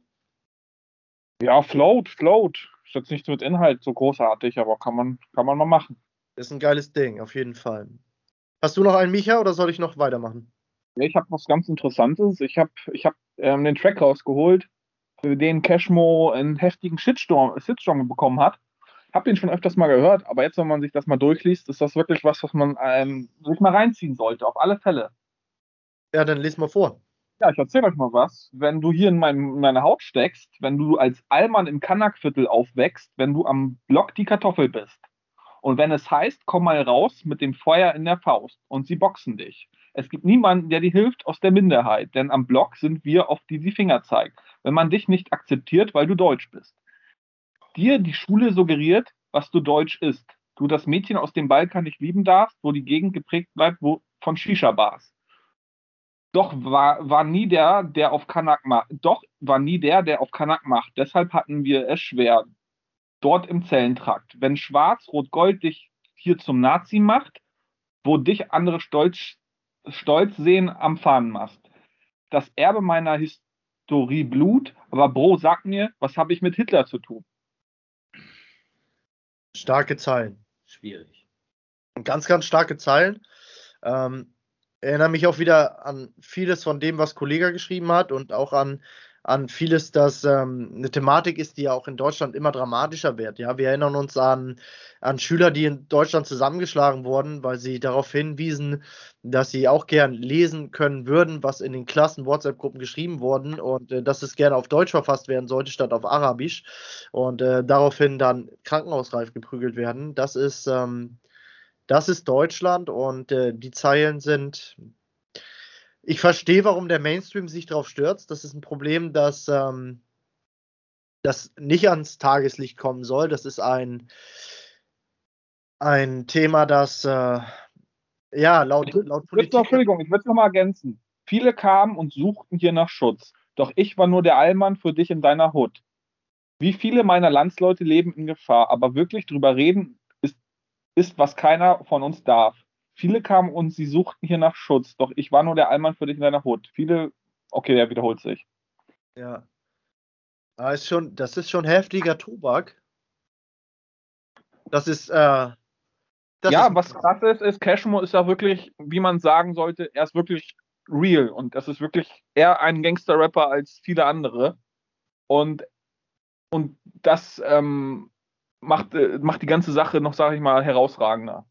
Ja, float, float. Ist jetzt nicht mit Inhalt so großartig, aber kann man, kann man mal machen. Ist ein geiles Ding, auf jeden Fall. Hast du noch einen Micha oder soll ich noch weitermachen? Ja, ich habe was ganz Interessantes. Ich habe ich hab, ähm, den Track rausgeholt für den Cashmo einen heftigen Shitstorm, Shitstorm bekommen hat. Hab den schon öfters mal gehört, aber jetzt, wenn man sich das mal durchliest, ist das wirklich was, was man ähm, sich mal reinziehen sollte, auf alle Fälle. Ja, dann lies mal vor. Ja, ich erzähle euch mal was. Wenn du hier in, mein, in meine Haut steckst, wenn du als Allmann im Kanakviertel aufwächst, wenn du am Block die Kartoffel bist Und wenn es heißt, komm mal raus mit dem Feuer in der Faust und sie boxen dich. Es gibt niemanden, der dir hilft aus der Minderheit, denn am Block sind wir, auf die sie Finger zeigen. Wenn man dich nicht akzeptiert, weil du deutsch bist. Dir die Schule suggeriert, was du deutsch ist. Du das Mädchen aus dem Balkan nicht lieben darfst, wo die Gegend geprägt bleibt, wo von Shisha-Bars. Doch war, war nie der, der auf Kanak macht. Doch war nie der, der auf Kanak macht. Deshalb hatten wir es schwer. Dort im Zellentrakt. Wenn Schwarz, Rot, Gold dich hier zum Nazi macht, wo dich andere stolz, stolz sehen am Fahnenmast. Das Erbe meiner Historie Blut, aber Bro, sag mir, was habe ich mit Hitler zu tun? Starke Zeilen. Schwierig. Ganz, ganz starke Zeilen. Ähm, erinnere mich auch wieder an vieles von dem, was Kollega geschrieben hat und auch an, an vieles, das ähm, eine Thematik ist, die ja auch in Deutschland immer dramatischer wird. Ja, wir erinnern uns an, an Schüler, die in Deutschland zusammengeschlagen wurden, weil sie darauf hinwiesen, dass sie auch gern lesen können würden, was in den Klassen WhatsApp-Gruppen geschrieben wurden und äh, dass es gerne auf Deutsch verfasst werden sollte statt auf Arabisch und äh, daraufhin dann krankenhausreif geprügelt werden. Das ist ähm, das ist Deutschland und äh, die Zeilen sind. Ich verstehe, warum der Mainstream sich darauf stürzt. Das ist ein Problem, das, ähm, das nicht ans Tageslicht kommen soll. Das ist ein, ein Thema, das äh, ja laut, laut Politik. Noch, Entschuldigung, ich würde es nochmal ergänzen. Viele kamen und suchten hier nach Schutz. Doch ich war nur der Allmann für dich in deiner Hut. Wie viele meiner Landsleute leben in Gefahr, aber wirklich drüber reden ist, was keiner von uns darf. Viele kamen und sie suchten hier nach Schutz, doch ich war nur der Allmann für dich in deiner Hut. Viele, okay, er wiederholt sich. Ja. Das ah, ist schon, das ist schon heftiger Tobak. Das ist, äh, das ja, ist was krass ist, ist, Cashmo ist ja wirklich, wie man sagen sollte, er ist wirklich real und das ist wirklich eher ein Gangster-Rapper als viele andere. Und, und das ähm, macht, äh, macht die ganze Sache noch, sage ich mal, herausragender.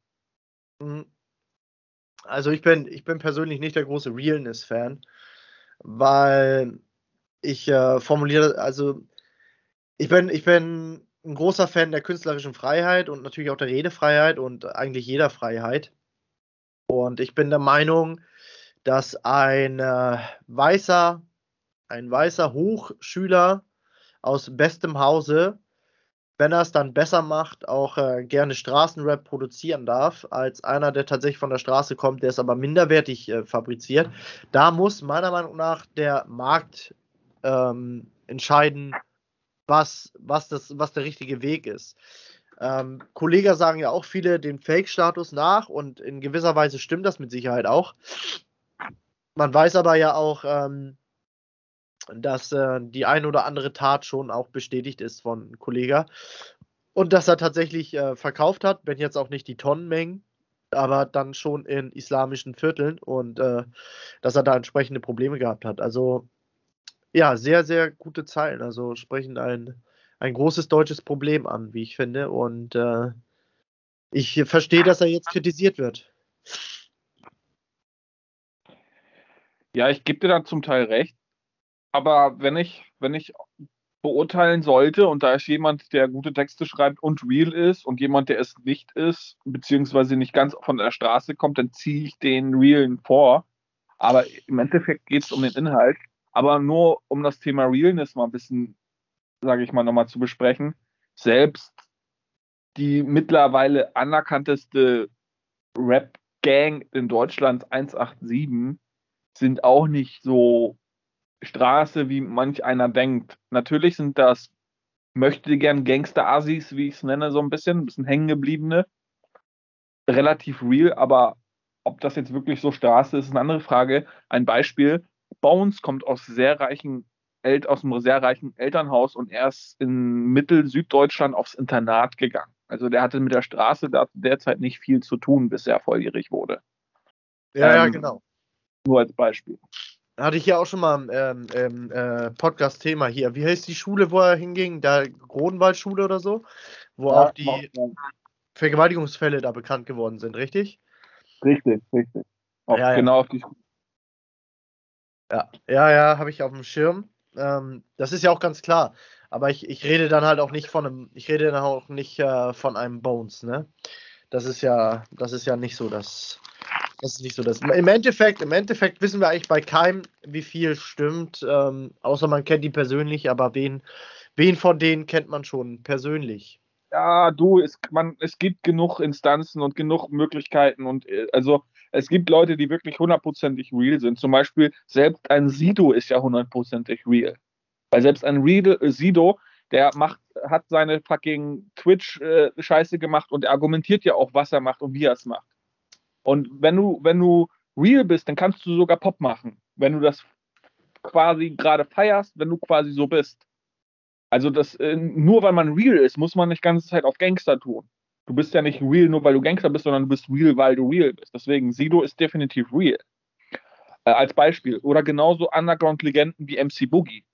Mhm. Also ich bin, ich bin persönlich nicht der große Realness-Fan, weil ich äh, formuliere, also ich bin, ich bin ein großer Fan der künstlerischen Freiheit und natürlich auch der Redefreiheit und eigentlich jeder Freiheit. Und ich bin der Meinung, dass ein äh, weißer, ein weißer Hochschüler aus bestem Hause wenn er es dann besser macht, auch äh, gerne Straßenrap produzieren darf, als einer, der tatsächlich von der Straße kommt, der es aber minderwertig äh, fabriziert. Da muss meiner Meinung nach der Markt ähm, entscheiden, was, was, das, was der richtige Weg ist. Ähm, Kollegen sagen ja auch viele den Fake-Status nach und in gewisser Weise stimmt das mit Sicherheit auch. Man weiß aber ja auch, ähm, dass äh, die ein oder andere Tat schon auch bestätigt ist von Kollega. Und dass er tatsächlich äh, verkauft hat, wenn jetzt auch nicht die Tonnenmengen, aber dann schon in islamischen Vierteln und äh, dass er da entsprechende Probleme gehabt hat. Also ja, sehr, sehr gute Zeilen. Also sprechen ein, ein großes deutsches Problem an, wie ich finde. Und äh, ich verstehe, dass er jetzt kritisiert wird. Ja, ich gebe dir da zum Teil recht. Aber wenn ich, wenn ich beurteilen sollte und da ist jemand, der gute Texte schreibt und real ist und jemand, der es nicht ist, beziehungsweise nicht ganz von der Straße kommt, dann ziehe ich den realen vor. Aber im Endeffekt geht es um den Inhalt. Aber nur um das Thema Realness mal ein bisschen, sage ich mal, nochmal zu besprechen. Selbst die mittlerweile anerkannteste Rap-Gang in Deutschland 187 sind auch nicht so Straße, wie manch einer denkt. Natürlich sind das möchte gern Gangster-Assis, wie ich es nenne, so ein bisschen, ein bisschen hängengebliebene. Relativ real, aber ob das jetzt wirklich so Straße ist, ist eine andere Frage. Ein Beispiel: Bones kommt aus sehr reichen aus einem sehr reichen Elternhaus und er ist in Mittel-Süddeutschland aufs Internat gegangen. Also der hatte mit der Straße derzeit nicht viel zu tun, bis er volljährig wurde. Ja, ähm, ja, genau. Nur als Beispiel. Hatte ich ja auch schon mal ähm, ähm, äh, Podcast-Thema hier. Wie heißt die Schule, wo er hinging? Da Gronwaldschule oder so? Wo ja, auch die ja. Vergewaltigungsfälle da bekannt geworden sind, richtig? Richtig, richtig. Auf, ja, genau auf die Schule. Ja, ja, ja habe ich auf dem Schirm. Ähm, das ist ja auch ganz klar. Aber ich, ich rede dann halt auch nicht von einem, ich rede dann auch nicht äh, von einem Bones, ne? Das ist ja, das ist ja nicht so das. Das ist nicht so das. Im Endeffekt, im Endeffekt wissen wir eigentlich bei keinem, wie viel stimmt, ähm, außer man kennt die persönlich, aber wen, wen von denen kennt man schon persönlich? Ja, du, es, man, es gibt genug Instanzen und genug Möglichkeiten und äh, also es gibt Leute, die wirklich hundertprozentig real sind. Zum Beispiel selbst ein Sido ist ja hundertprozentig real. Weil selbst ein real, äh, Sido, der macht, hat seine fucking Twitch-Scheiße äh, gemacht und er argumentiert ja auch, was er macht und wie er es macht. Und wenn du, wenn du real bist, dann kannst du sogar Pop machen. Wenn du das quasi gerade feierst, wenn du quasi so bist. Also das, äh, nur weil man real ist, muss man nicht ganze Zeit auf Gangster tun. Du bist ja nicht real nur weil du Gangster bist, sondern du bist real, weil du real bist. Deswegen, Sido ist definitiv real. Äh, als Beispiel. Oder genauso Underground-Legenden wie MC Boogie.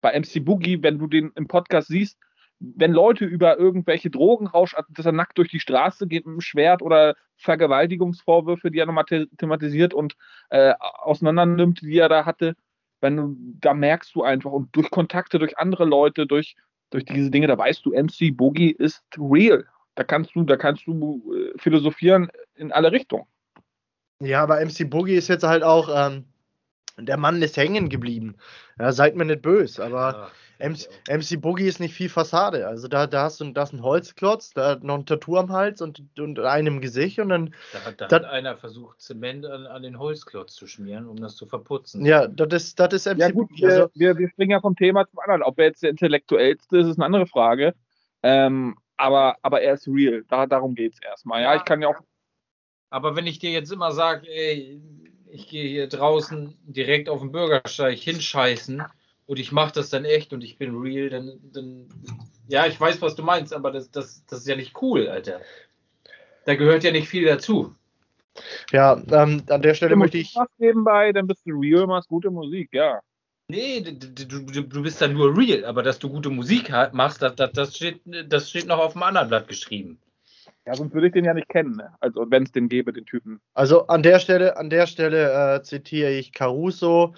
Bei MC Boogie, wenn du den im Podcast siehst, wenn Leute über irgendwelche Drogenrausch, also dass er nackt durch die Straße geht mit einem Schwert oder Vergewaltigungsvorwürfe, die er nochmal thematisiert und äh, auseinander nimmt, die er da hatte, wenn du, da merkst du einfach und durch Kontakte, durch andere Leute, durch, durch diese Dinge, da weißt du, MC Boogie ist real. Da kannst du, da kannst du äh, philosophieren in alle Richtungen. Ja, aber MC Boogie ist jetzt halt auch, ähm, der Mann ist hängen geblieben. Ja, seid mir nicht böse, aber ja. MC, MC Boogie ist nicht viel Fassade. Also da, da hast du da ist ein Holzklotz, da hat noch ein Tattoo am Hals und, und einem Gesicht und dann. Da, hat, da hat einer versucht, Zement an, an, den Holzklotz zu schmieren, um das zu verputzen. Ja, das ist, das ist MC ja, gut, Boogie. Also, wir, wir springen ja vom Thema zum anderen. Ob er jetzt der Intellektuellste ist, ist eine andere Frage. Ähm, aber, aber er ist real. Da, darum geht es erstmal. Ja, ja, ich kann ja auch. Aber wenn ich dir jetzt immer sage, ey, ich gehe hier draußen direkt auf den Bürgersteig hinscheißen und ich mache das dann echt und ich bin real, dann, dann ja, ich weiß, was du meinst, aber das, das, das ist ja nicht cool, Alter. Da gehört ja nicht viel dazu. Ja, ähm, an der Stelle möchte ich. Was nebenbei, dann bist du real, machst gute Musik, ja. Nee, du, du, du bist dann nur real, aber dass du gute Musik machst, das, das, das, steht, das steht noch auf dem anderen Blatt geschrieben. Ja, sonst würde ich den ja nicht kennen, ne? Also wenn es den gäbe, den Typen. Also an der Stelle, an der Stelle äh, zitiere ich Caruso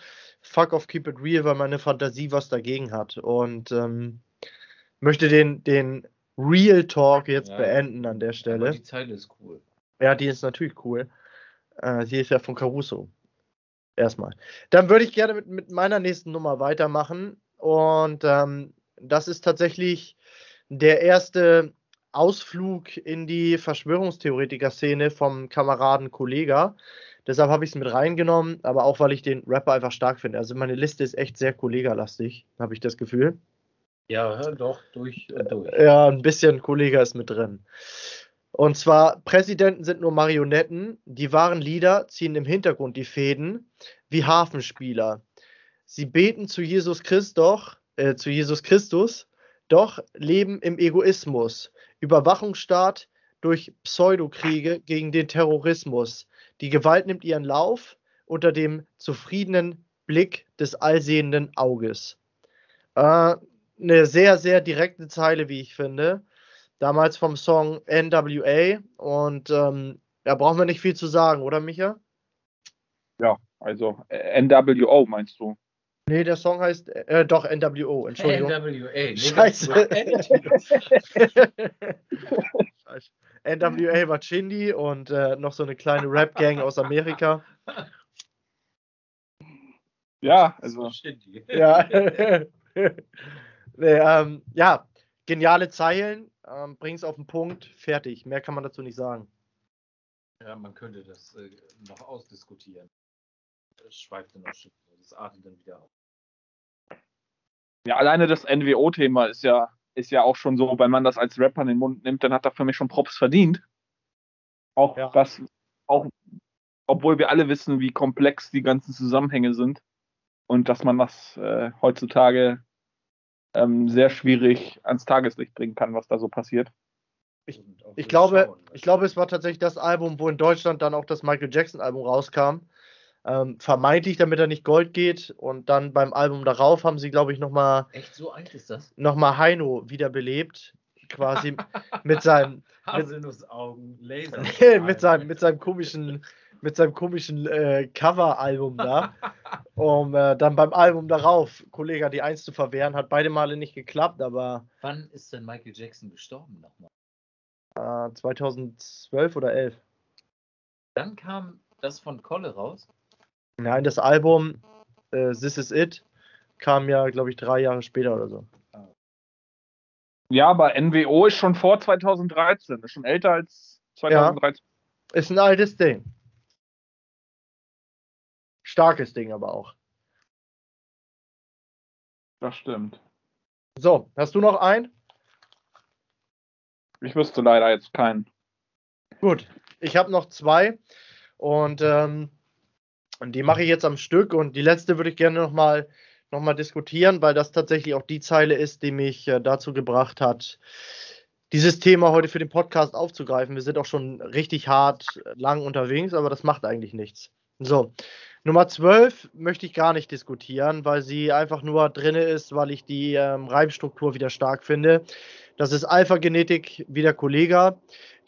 fuck off, keep it real, weil meine Fantasie was dagegen hat. Und ähm, möchte den, den Real Talk jetzt ja, beenden an der Stelle. die Zeile ist cool. Ja, die ist natürlich cool. Äh, sie ist ja von Caruso. Erstmal. Dann würde ich gerne mit, mit meiner nächsten Nummer weitermachen. Und ähm, das ist tatsächlich der erste Ausflug in die Verschwörungstheoretiker-Szene vom Kameraden Kollega. Deshalb habe ich es mit reingenommen, aber auch weil ich den Rapper einfach stark finde. Also meine Liste ist echt sehr kollegalastig, habe ich das Gefühl. Ja, doch, durch und durch. Ja, ein bisschen Kollega ist mit drin. Und zwar, Präsidenten sind nur Marionetten, die wahren Lieder ziehen im Hintergrund die Fäden, wie Hafenspieler. Sie beten zu Jesus Christus, äh, zu Jesus Christus, doch leben im Egoismus. Überwachungsstaat durch Pseudokriege gegen den Terrorismus. Die Gewalt nimmt ihren Lauf unter dem zufriedenen Blick des allsehenden Auges. Äh, eine sehr, sehr direkte Zeile, wie ich finde. Damals vom Song NWA. Und ähm, da brauchen wir nicht viel zu sagen, oder Micha? Ja, also äh, NWO meinst du? Nee, der Song heißt äh, doch NWO, Entschuldigung. NWA. Scheiße. NWA war Chindi und äh, noch so eine kleine Rap-Gang aus Amerika. Ja, also. Ja. nee, ähm, ja, geniale Zeilen, ähm, bring's auf den Punkt, fertig. Mehr kann man dazu nicht sagen. Ja, man könnte das äh, noch ausdiskutieren. Das schweift dann auch schon, das artet dann wieder auf. Ja, alleine das NWO-Thema ist ja ist ja auch schon so, wenn man das als Rapper in den Mund nimmt, dann hat er für mich schon Props verdient. Auch ja. das, auch, obwohl wir alle wissen, wie komplex die ganzen Zusammenhänge sind und dass man das äh, heutzutage ähm, sehr schwierig ans Tageslicht bringen kann, was da so passiert. Ich, ich glaube, ich glaube, es war tatsächlich das Album, wo in Deutschland dann auch das Michael Jackson Album rauskam. Ähm, vermeintlich, damit er nicht Gold geht. Und dann beim Album darauf haben sie, glaube ich, nochmal. Echt so alt ist das? Nochmal Heino wiederbelebt. Quasi mit seinem. Haselnussaugen, Laser. mit, seinem, mit seinem komischen, mit seinem komischen äh, Cover-Album da, um äh, dann beim Album darauf Kollege die Eins zu verwehren. Hat beide Male nicht geklappt, aber. Wann ist denn Michael Jackson gestorben nochmal? Äh, 2012 oder 11. Dann kam das von Kolle raus. Nein, das Album äh, This Is It kam ja, glaube ich, drei Jahre später oder so. Ja, aber NWO ist schon vor 2013, ist schon älter als 2013. Ja, ist ein altes Ding. Starkes Ding aber auch. Das stimmt. So, hast du noch einen? Ich wüsste leider jetzt keinen. Gut, ich habe noch zwei und ähm, die mache ich jetzt am Stück und die letzte würde ich gerne nochmal noch mal diskutieren, weil das tatsächlich auch die Zeile ist, die mich äh, dazu gebracht hat, dieses Thema heute für den Podcast aufzugreifen. Wir sind auch schon richtig hart lang unterwegs, aber das macht eigentlich nichts. So, Nummer 12 möchte ich gar nicht diskutieren, weil sie einfach nur drin ist, weil ich die ähm, Reimstruktur wieder stark finde. Das ist Alpha-Genetik wie der Kollege.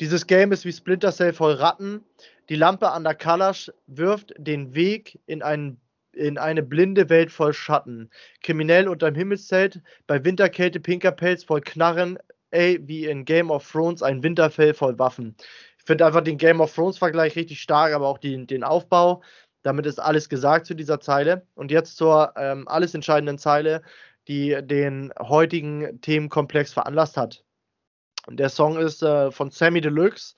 Dieses Game ist wie Splinter Cell voll Ratten. Die Lampe an der Kalasch wirft den Weg in, einen, in eine blinde Welt voll Schatten. Kriminell unterm Himmelszelt, bei Winterkälte pinker Pelz voll Knarren, ey, wie in Game of Thrones ein Winterfell voll Waffen. Ich finde einfach den Game of Thrones-Vergleich richtig stark, aber auch die, den Aufbau. Damit ist alles gesagt zu dieser Zeile. Und jetzt zur ähm, alles entscheidenden Zeile, die den heutigen Themenkomplex veranlasst hat. Der Song ist äh, von Sammy Deluxe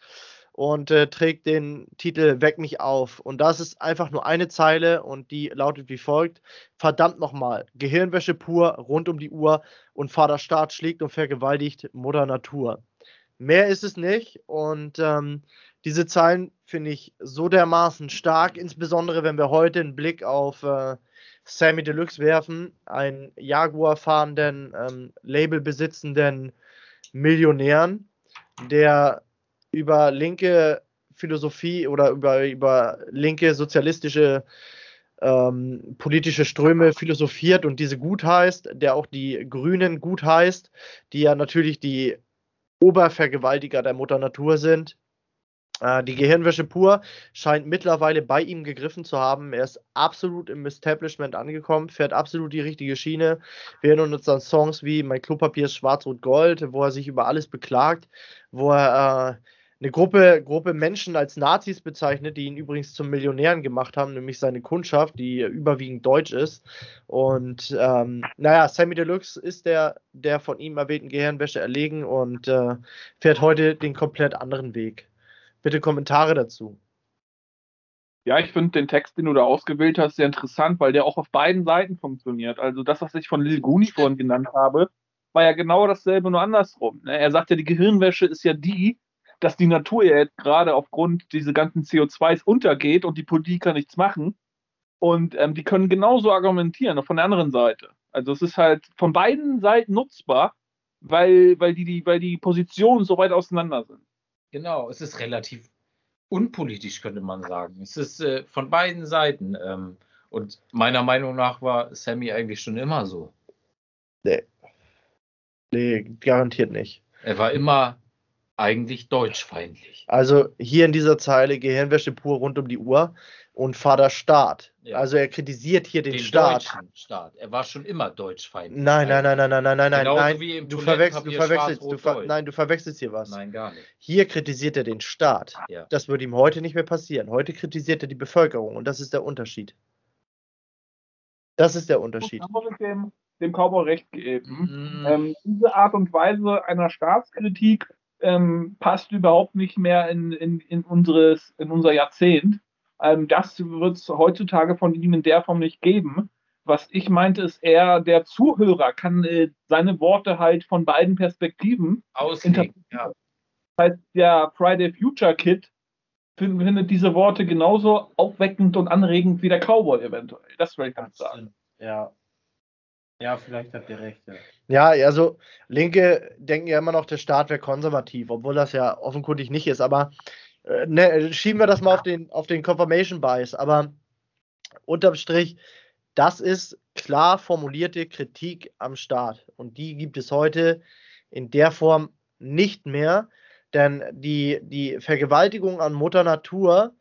und äh, trägt den Titel Weck mich auf. Und das ist einfach nur eine Zeile und die lautet wie folgt: Verdammt nochmal, Gehirnwäsche pur, rund um die Uhr und Vater Staat schlägt und vergewaltigt Mutter Natur. Mehr ist es nicht und ähm, diese Zeilen finde ich so dermaßen stark, insbesondere wenn wir heute einen Blick auf äh, Sammy Deluxe werfen, einen Jaguar fahrenden, ähm, Label besitzenden Millionären, der über linke Philosophie oder über, über linke sozialistische ähm, politische Ströme philosophiert und diese gut heißt, der auch die Grünen gut heißt, die ja natürlich die Obervergewaltiger der Mutter Natur sind äh, die Gehirnwäsche pur scheint mittlerweile bei ihm gegriffen zu haben. Er ist absolut im Establishment angekommen, fährt absolut die richtige Schiene. Wir erinnern uns an Songs wie Mein Klopapier ist schwarz-rot-gold, wo er sich über alles beklagt, wo er äh, eine Gruppe, Gruppe Menschen als Nazis bezeichnet, die ihn übrigens zum Millionären gemacht haben, nämlich seine Kundschaft, die überwiegend deutsch ist. Und ähm, naja, Sammy Deluxe ist der, der von ihm erwähnten Gehirnwäsche erlegen und äh, fährt heute den komplett anderen Weg. Bitte Kommentare dazu. Ja, ich finde den Text, den du da ausgewählt hast, sehr interessant, weil der auch auf beiden Seiten funktioniert. Also das, was ich von Lil Guni vorhin genannt habe, war ja genau dasselbe, nur andersrum. Ne? Er sagt ja, die Gehirnwäsche ist ja die, dass die Natur ja jetzt gerade aufgrund dieser ganzen CO2s untergeht und die Politiker nichts machen. Und ähm, die können genauso argumentieren, auch von der anderen Seite. Also es ist halt von beiden Seiten nutzbar, weil, weil, die, die, weil die Positionen so weit auseinander sind. Genau, es ist relativ unpolitisch, könnte man sagen. Es ist äh, von beiden Seiten. Ähm, und meiner Meinung nach war Sammy eigentlich schon immer so. Nee. Nee, garantiert nicht. Er war immer eigentlich deutschfeindlich. Also hier in dieser Zeile Gehirnwäsche pur rund um die Uhr und Vater Staat. Ja. Also er kritisiert hier den, den Staat. Staat. Er war schon immer deutschfeindlich. Nein, nein, nein, nein, nein, nein, nein, Genauso nein. Wie im du, verwechselst, du verwechselst, du ver nein, du verwechselst hier was. Nein, gar nicht. Hier kritisiert er den Staat. Ja. Das würde ihm heute nicht mehr passieren. Heute kritisiert er die Bevölkerung und das ist der Unterschied. Das ist der Unterschied. Ich dem, dem Cowboy recht geben. Mm. Ähm, diese Art und Weise einer Staatskritik ähm, passt überhaupt nicht mehr in, in, in, unseres, in unser Jahrzehnt. Ähm, das wird es heutzutage von ihm in der Form nicht geben. Was ich meinte, ist eher, der Zuhörer kann äh, seine Worte halt von beiden Perspektiven auslegen. Ja. Das heißt, der Friday Future Kid findet diese Worte genauso aufweckend und anregend wie der Cowboy eventuell. Das würde ich ganz sagen. Ja, ja, vielleicht habt ihr recht. Ja. ja, also Linke denken ja immer noch, der Staat wäre konservativ, obwohl das ja offenkundig nicht ist. Aber äh, ne, schieben wir das mal auf den, auf den Confirmation Bias. Aber unterm Strich, das ist klar formulierte Kritik am Staat. Und die gibt es heute in der Form nicht mehr. Denn die, die Vergewaltigung an Mutter Natur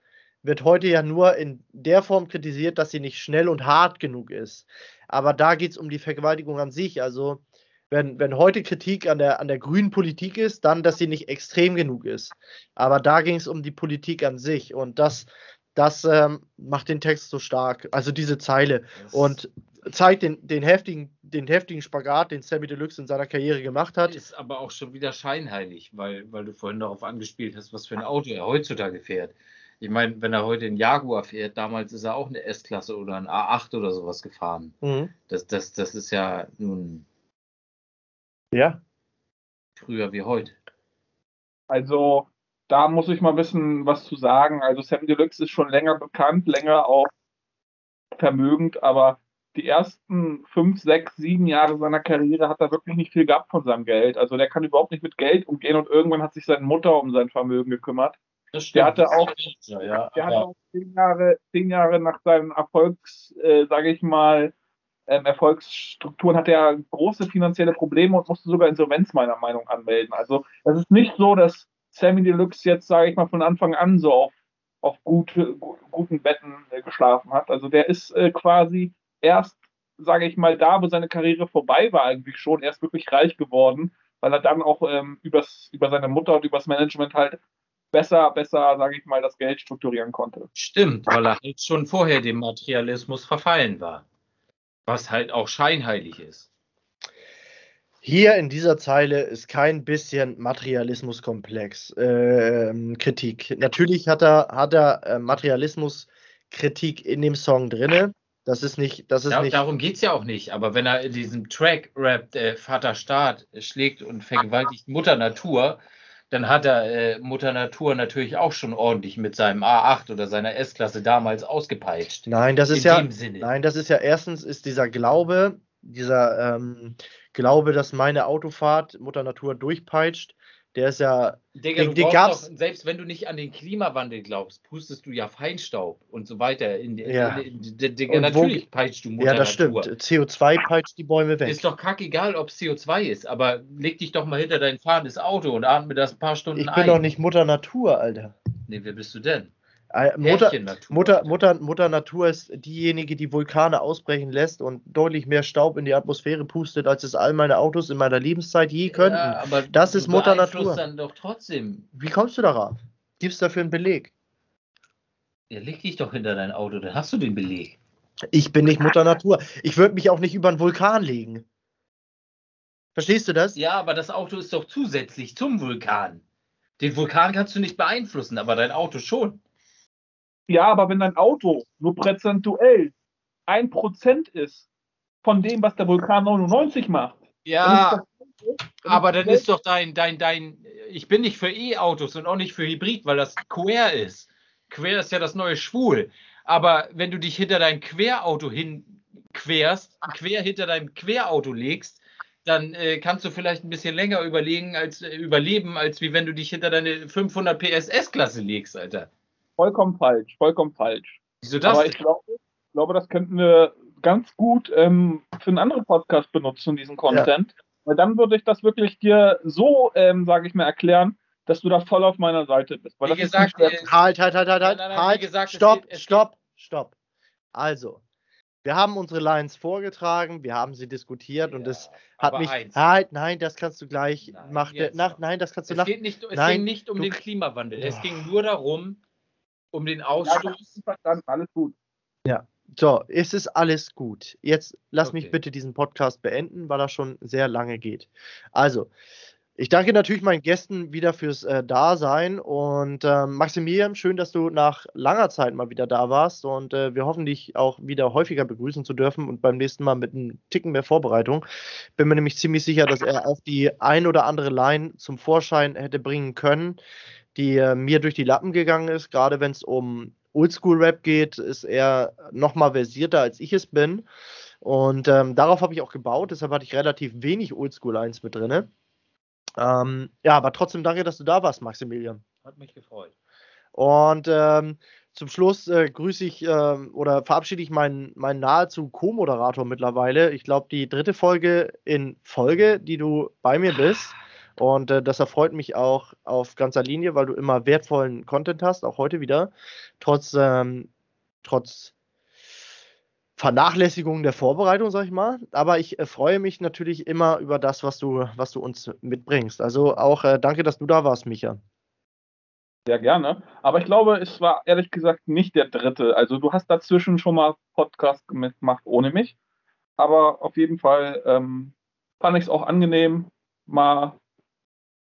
wird heute ja nur in der Form kritisiert, dass sie nicht schnell und hart genug ist. Aber da geht es um die Vergewaltigung an sich. Also wenn, wenn heute Kritik an der, an der grünen Politik ist, dann, dass sie nicht extrem genug ist. Aber da ging es um die Politik an sich. Und das, das ähm, macht den Text so stark. Also diese Zeile. Das und zeigt den, den, heftigen, den heftigen Spagat, den Sammy Deluxe in seiner Karriere gemacht hat. Ist aber auch schon wieder scheinheilig, weil, weil du vorhin darauf angespielt hast, was für ein Auto er heutzutage fährt. Ich meine, wenn er heute einen Jaguar fährt, damals ist er auch eine S-Klasse oder ein A8 oder sowas gefahren. Mhm. Das, das, das ist ja nun ja. früher wie heute. Also, da muss ich mal wissen, was zu sagen. Also, Sam Deluxe ist schon länger bekannt, länger auch vermögend, aber die ersten fünf, sechs, sieben Jahre seiner Karriere hat er wirklich nicht viel gehabt von seinem Geld. Also der kann überhaupt nicht mit Geld umgehen und irgendwann hat sich seine Mutter um sein Vermögen gekümmert. Das. Der hatte auch, ja, ja, der hatte auch zehn, Jahre, zehn Jahre nach seinen Erfolgs, äh, sage ich mal, ähm, Erfolgsstrukturen hat er große finanzielle Probleme und musste sogar Insolvenz meiner Meinung nach anmelden. Also es ist nicht so, dass Sammy Deluxe jetzt, sage ich mal, von Anfang an so auf, auf gute, guten Betten äh, geschlafen hat. Also der ist äh, quasi erst, sage ich mal, da, wo seine Karriere vorbei war, eigentlich schon, erst wirklich reich geworden, weil er dann auch ähm, übers, über seine Mutter und übers Management halt besser, besser, sage ich mal, das Geld strukturieren konnte. Stimmt, weil er halt schon vorher dem Materialismus verfallen war. Was halt auch scheinheilig ist. Hier in dieser Zeile ist kein bisschen Materialismuskomplex äh, Kritik. Natürlich hat er, hat er äh, Materialismuskritik in dem Song drinne. Das ist nicht, das ist ja, nicht. Darum geht es ja auch nicht. Aber wenn er in diesem Track rappt, äh, Vater Staat schlägt und vergewaltigt Mutter Natur, dann hat er äh, Mutter Natur natürlich auch schon ordentlich mit seinem A8 oder seiner S-Klasse damals ausgepeitscht. Nein, das ist ja, nein, das ist ja erstens ist dieser Glaube, dieser ähm, Glaube, dass meine Autofahrt Mutter Natur durchpeitscht, der ist ja. Digga, den, den doch, selbst wenn du nicht an den Klimawandel glaubst, pustest du ja Feinstaub und so weiter. In, ja. in, in, Digga, natürlich wo, peitscht du Mutter Ja, das Natur. stimmt. CO2 peitscht die Bäume weg. Ist doch kackegal, ob es CO2 ist, aber leg dich doch mal hinter dein fahrendes Auto und atme das ein paar Stunden ein. Ich bin ein. doch nicht Mutter Natur, Alter. Nee, wer bist du denn? Äh, Mutter, Mutter, Mutter, Mutter Natur ist diejenige, die Vulkane ausbrechen lässt und deutlich mehr Staub in die Atmosphäre pustet, als es all meine Autos in meiner Lebenszeit je könnten. Ja, aber das ist Mutter Natur. dann doch trotzdem. Wie kommst du darauf? Gibst dafür einen Beleg? Ja, leg dich doch hinter dein Auto, dann hast du den Beleg. Ich bin nicht Mutter Natur. Ich würde mich auch nicht über einen Vulkan legen. Verstehst du das? Ja, aber das Auto ist doch zusätzlich zum Vulkan. Den Vulkan kannst du nicht beeinflussen, aber dein Auto schon. Ja, aber wenn dein Auto nur prozentuell ein Prozent ist von dem, was der Vulkan 99 macht. Ja, aber dann ist doch dein, dein, dein, ich bin nicht für E-Autos und auch nicht für Hybrid, weil das quer ist. Quer ist ja das neue Schwul. Aber wenn du dich hinter dein Querauto hinquerst, quer hinter deinem Querauto legst, dann äh, kannst du vielleicht ein bisschen länger überlegen als äh, überleben, als wie wenn du dich hinter deine 500 PSS Klasse legst, Alter vollkommen falsch, vollkommen falsch. Wieso das? Aber ich glaube, ich glaube, das könnten wir ganz gut ähm, für einen anderen Podcast benutzen, diesen Content. Ja. Weil dann würde ich das wirklich dir so, ähm, sage ich mal, erklären, dass du da voll auf meiner Seite bist. Weil wie gesagt, äh, halt, halt, halt, halt, halt, halt, gesagt, stopp, es geht, es stopp, stopp. Also, wir haben unsere Lines vorgetragen, wir haben sie diskutiert ja, und es hat mich. Eins. Halt, nein, das kannst du gleich. Nein, mach, nach, nein, das kannst du es nach. Geht nicht, es nein, ging nicht um du, den Klimawandel. Es ging nur darum, um den Ausstoß. Ja, verstanden, alles gut. Ja, so, es ist alles gut. Jetzt lass okay. mich bitte diesen Podcast beenden, weil er schon sehr lange geht. Also, ich danke natürlich meinen Gästen wieder fürs äh, Dasein und äh, Maximilian, schön, dass du nach langer Zeit mal wieder da warst und äh, wir hoffen, dich auch wieder häufiger begrüßen zu dürfen und beim nächsten Mal mit einem Ticken mehr Vorbereitung. Bin mir nämlich ziemlich sicher, dass er auf die ein oder andere Line zum Vorschein hätte bringen können die äh, mir durch die Lappen gegangen ist. Gerade wenn es um Oldschool-Rap geht, ist er noch mal versierter, als ich es bin. Und ähm, darauf habe ich auch gebaut, deshalb hatte ich relativ wenig Oldschool-Lines mit drin. Ähm, ja, aber trotzdem danke, dass du da warst, Maximilian. Hat mich gefreut. Und ähm, zum Schluss äh, grüße ich äh, oder verabschiede ich meinen, meinen nahezu Co-Moderator mittlerweile. Ich glaube, die dritte Folge in Folge, die du bei mir bist. Und äh, das erfreut mich auch auf ganzer Linie, weil du immer wertvollen Content hast, auch heute wieder. Trotz, ähm, trotz Vernachlässigung der Vorbereitung, sag ich mal. Aber ich äh, freue mich natürlich immer über das, was du, was du uns mitbringst. Also auch äh, danke, dass du da warst, Micha. Sehr gerne. Aber ich glaube, es war ehrlich gesagt nicht der dritte. Also du hast dazwischen schon mal Podcast gemacht ohne mich. Aber auf jeden Fall ähm, fand ich es auch angenehm, mal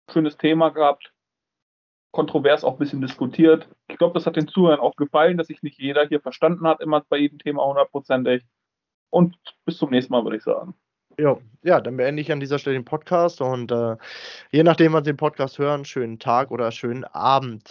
schönes Thema gehabt, kontrovers auch ein bisschen diskutiert. Ich glaube, das hat den Zuhörern auch gefallen, dass sich nicht jeder hier verstanden hat, immer bei jedem Thema hundertprozentig. Und bis zum nächsten Mal, würde ich sagen. Ja, ja, dann beende ich an dieser Stelle den Podcast und äh, je nachdem, wann Sie den Podcast hören, schönen Tag oder schönen Abend.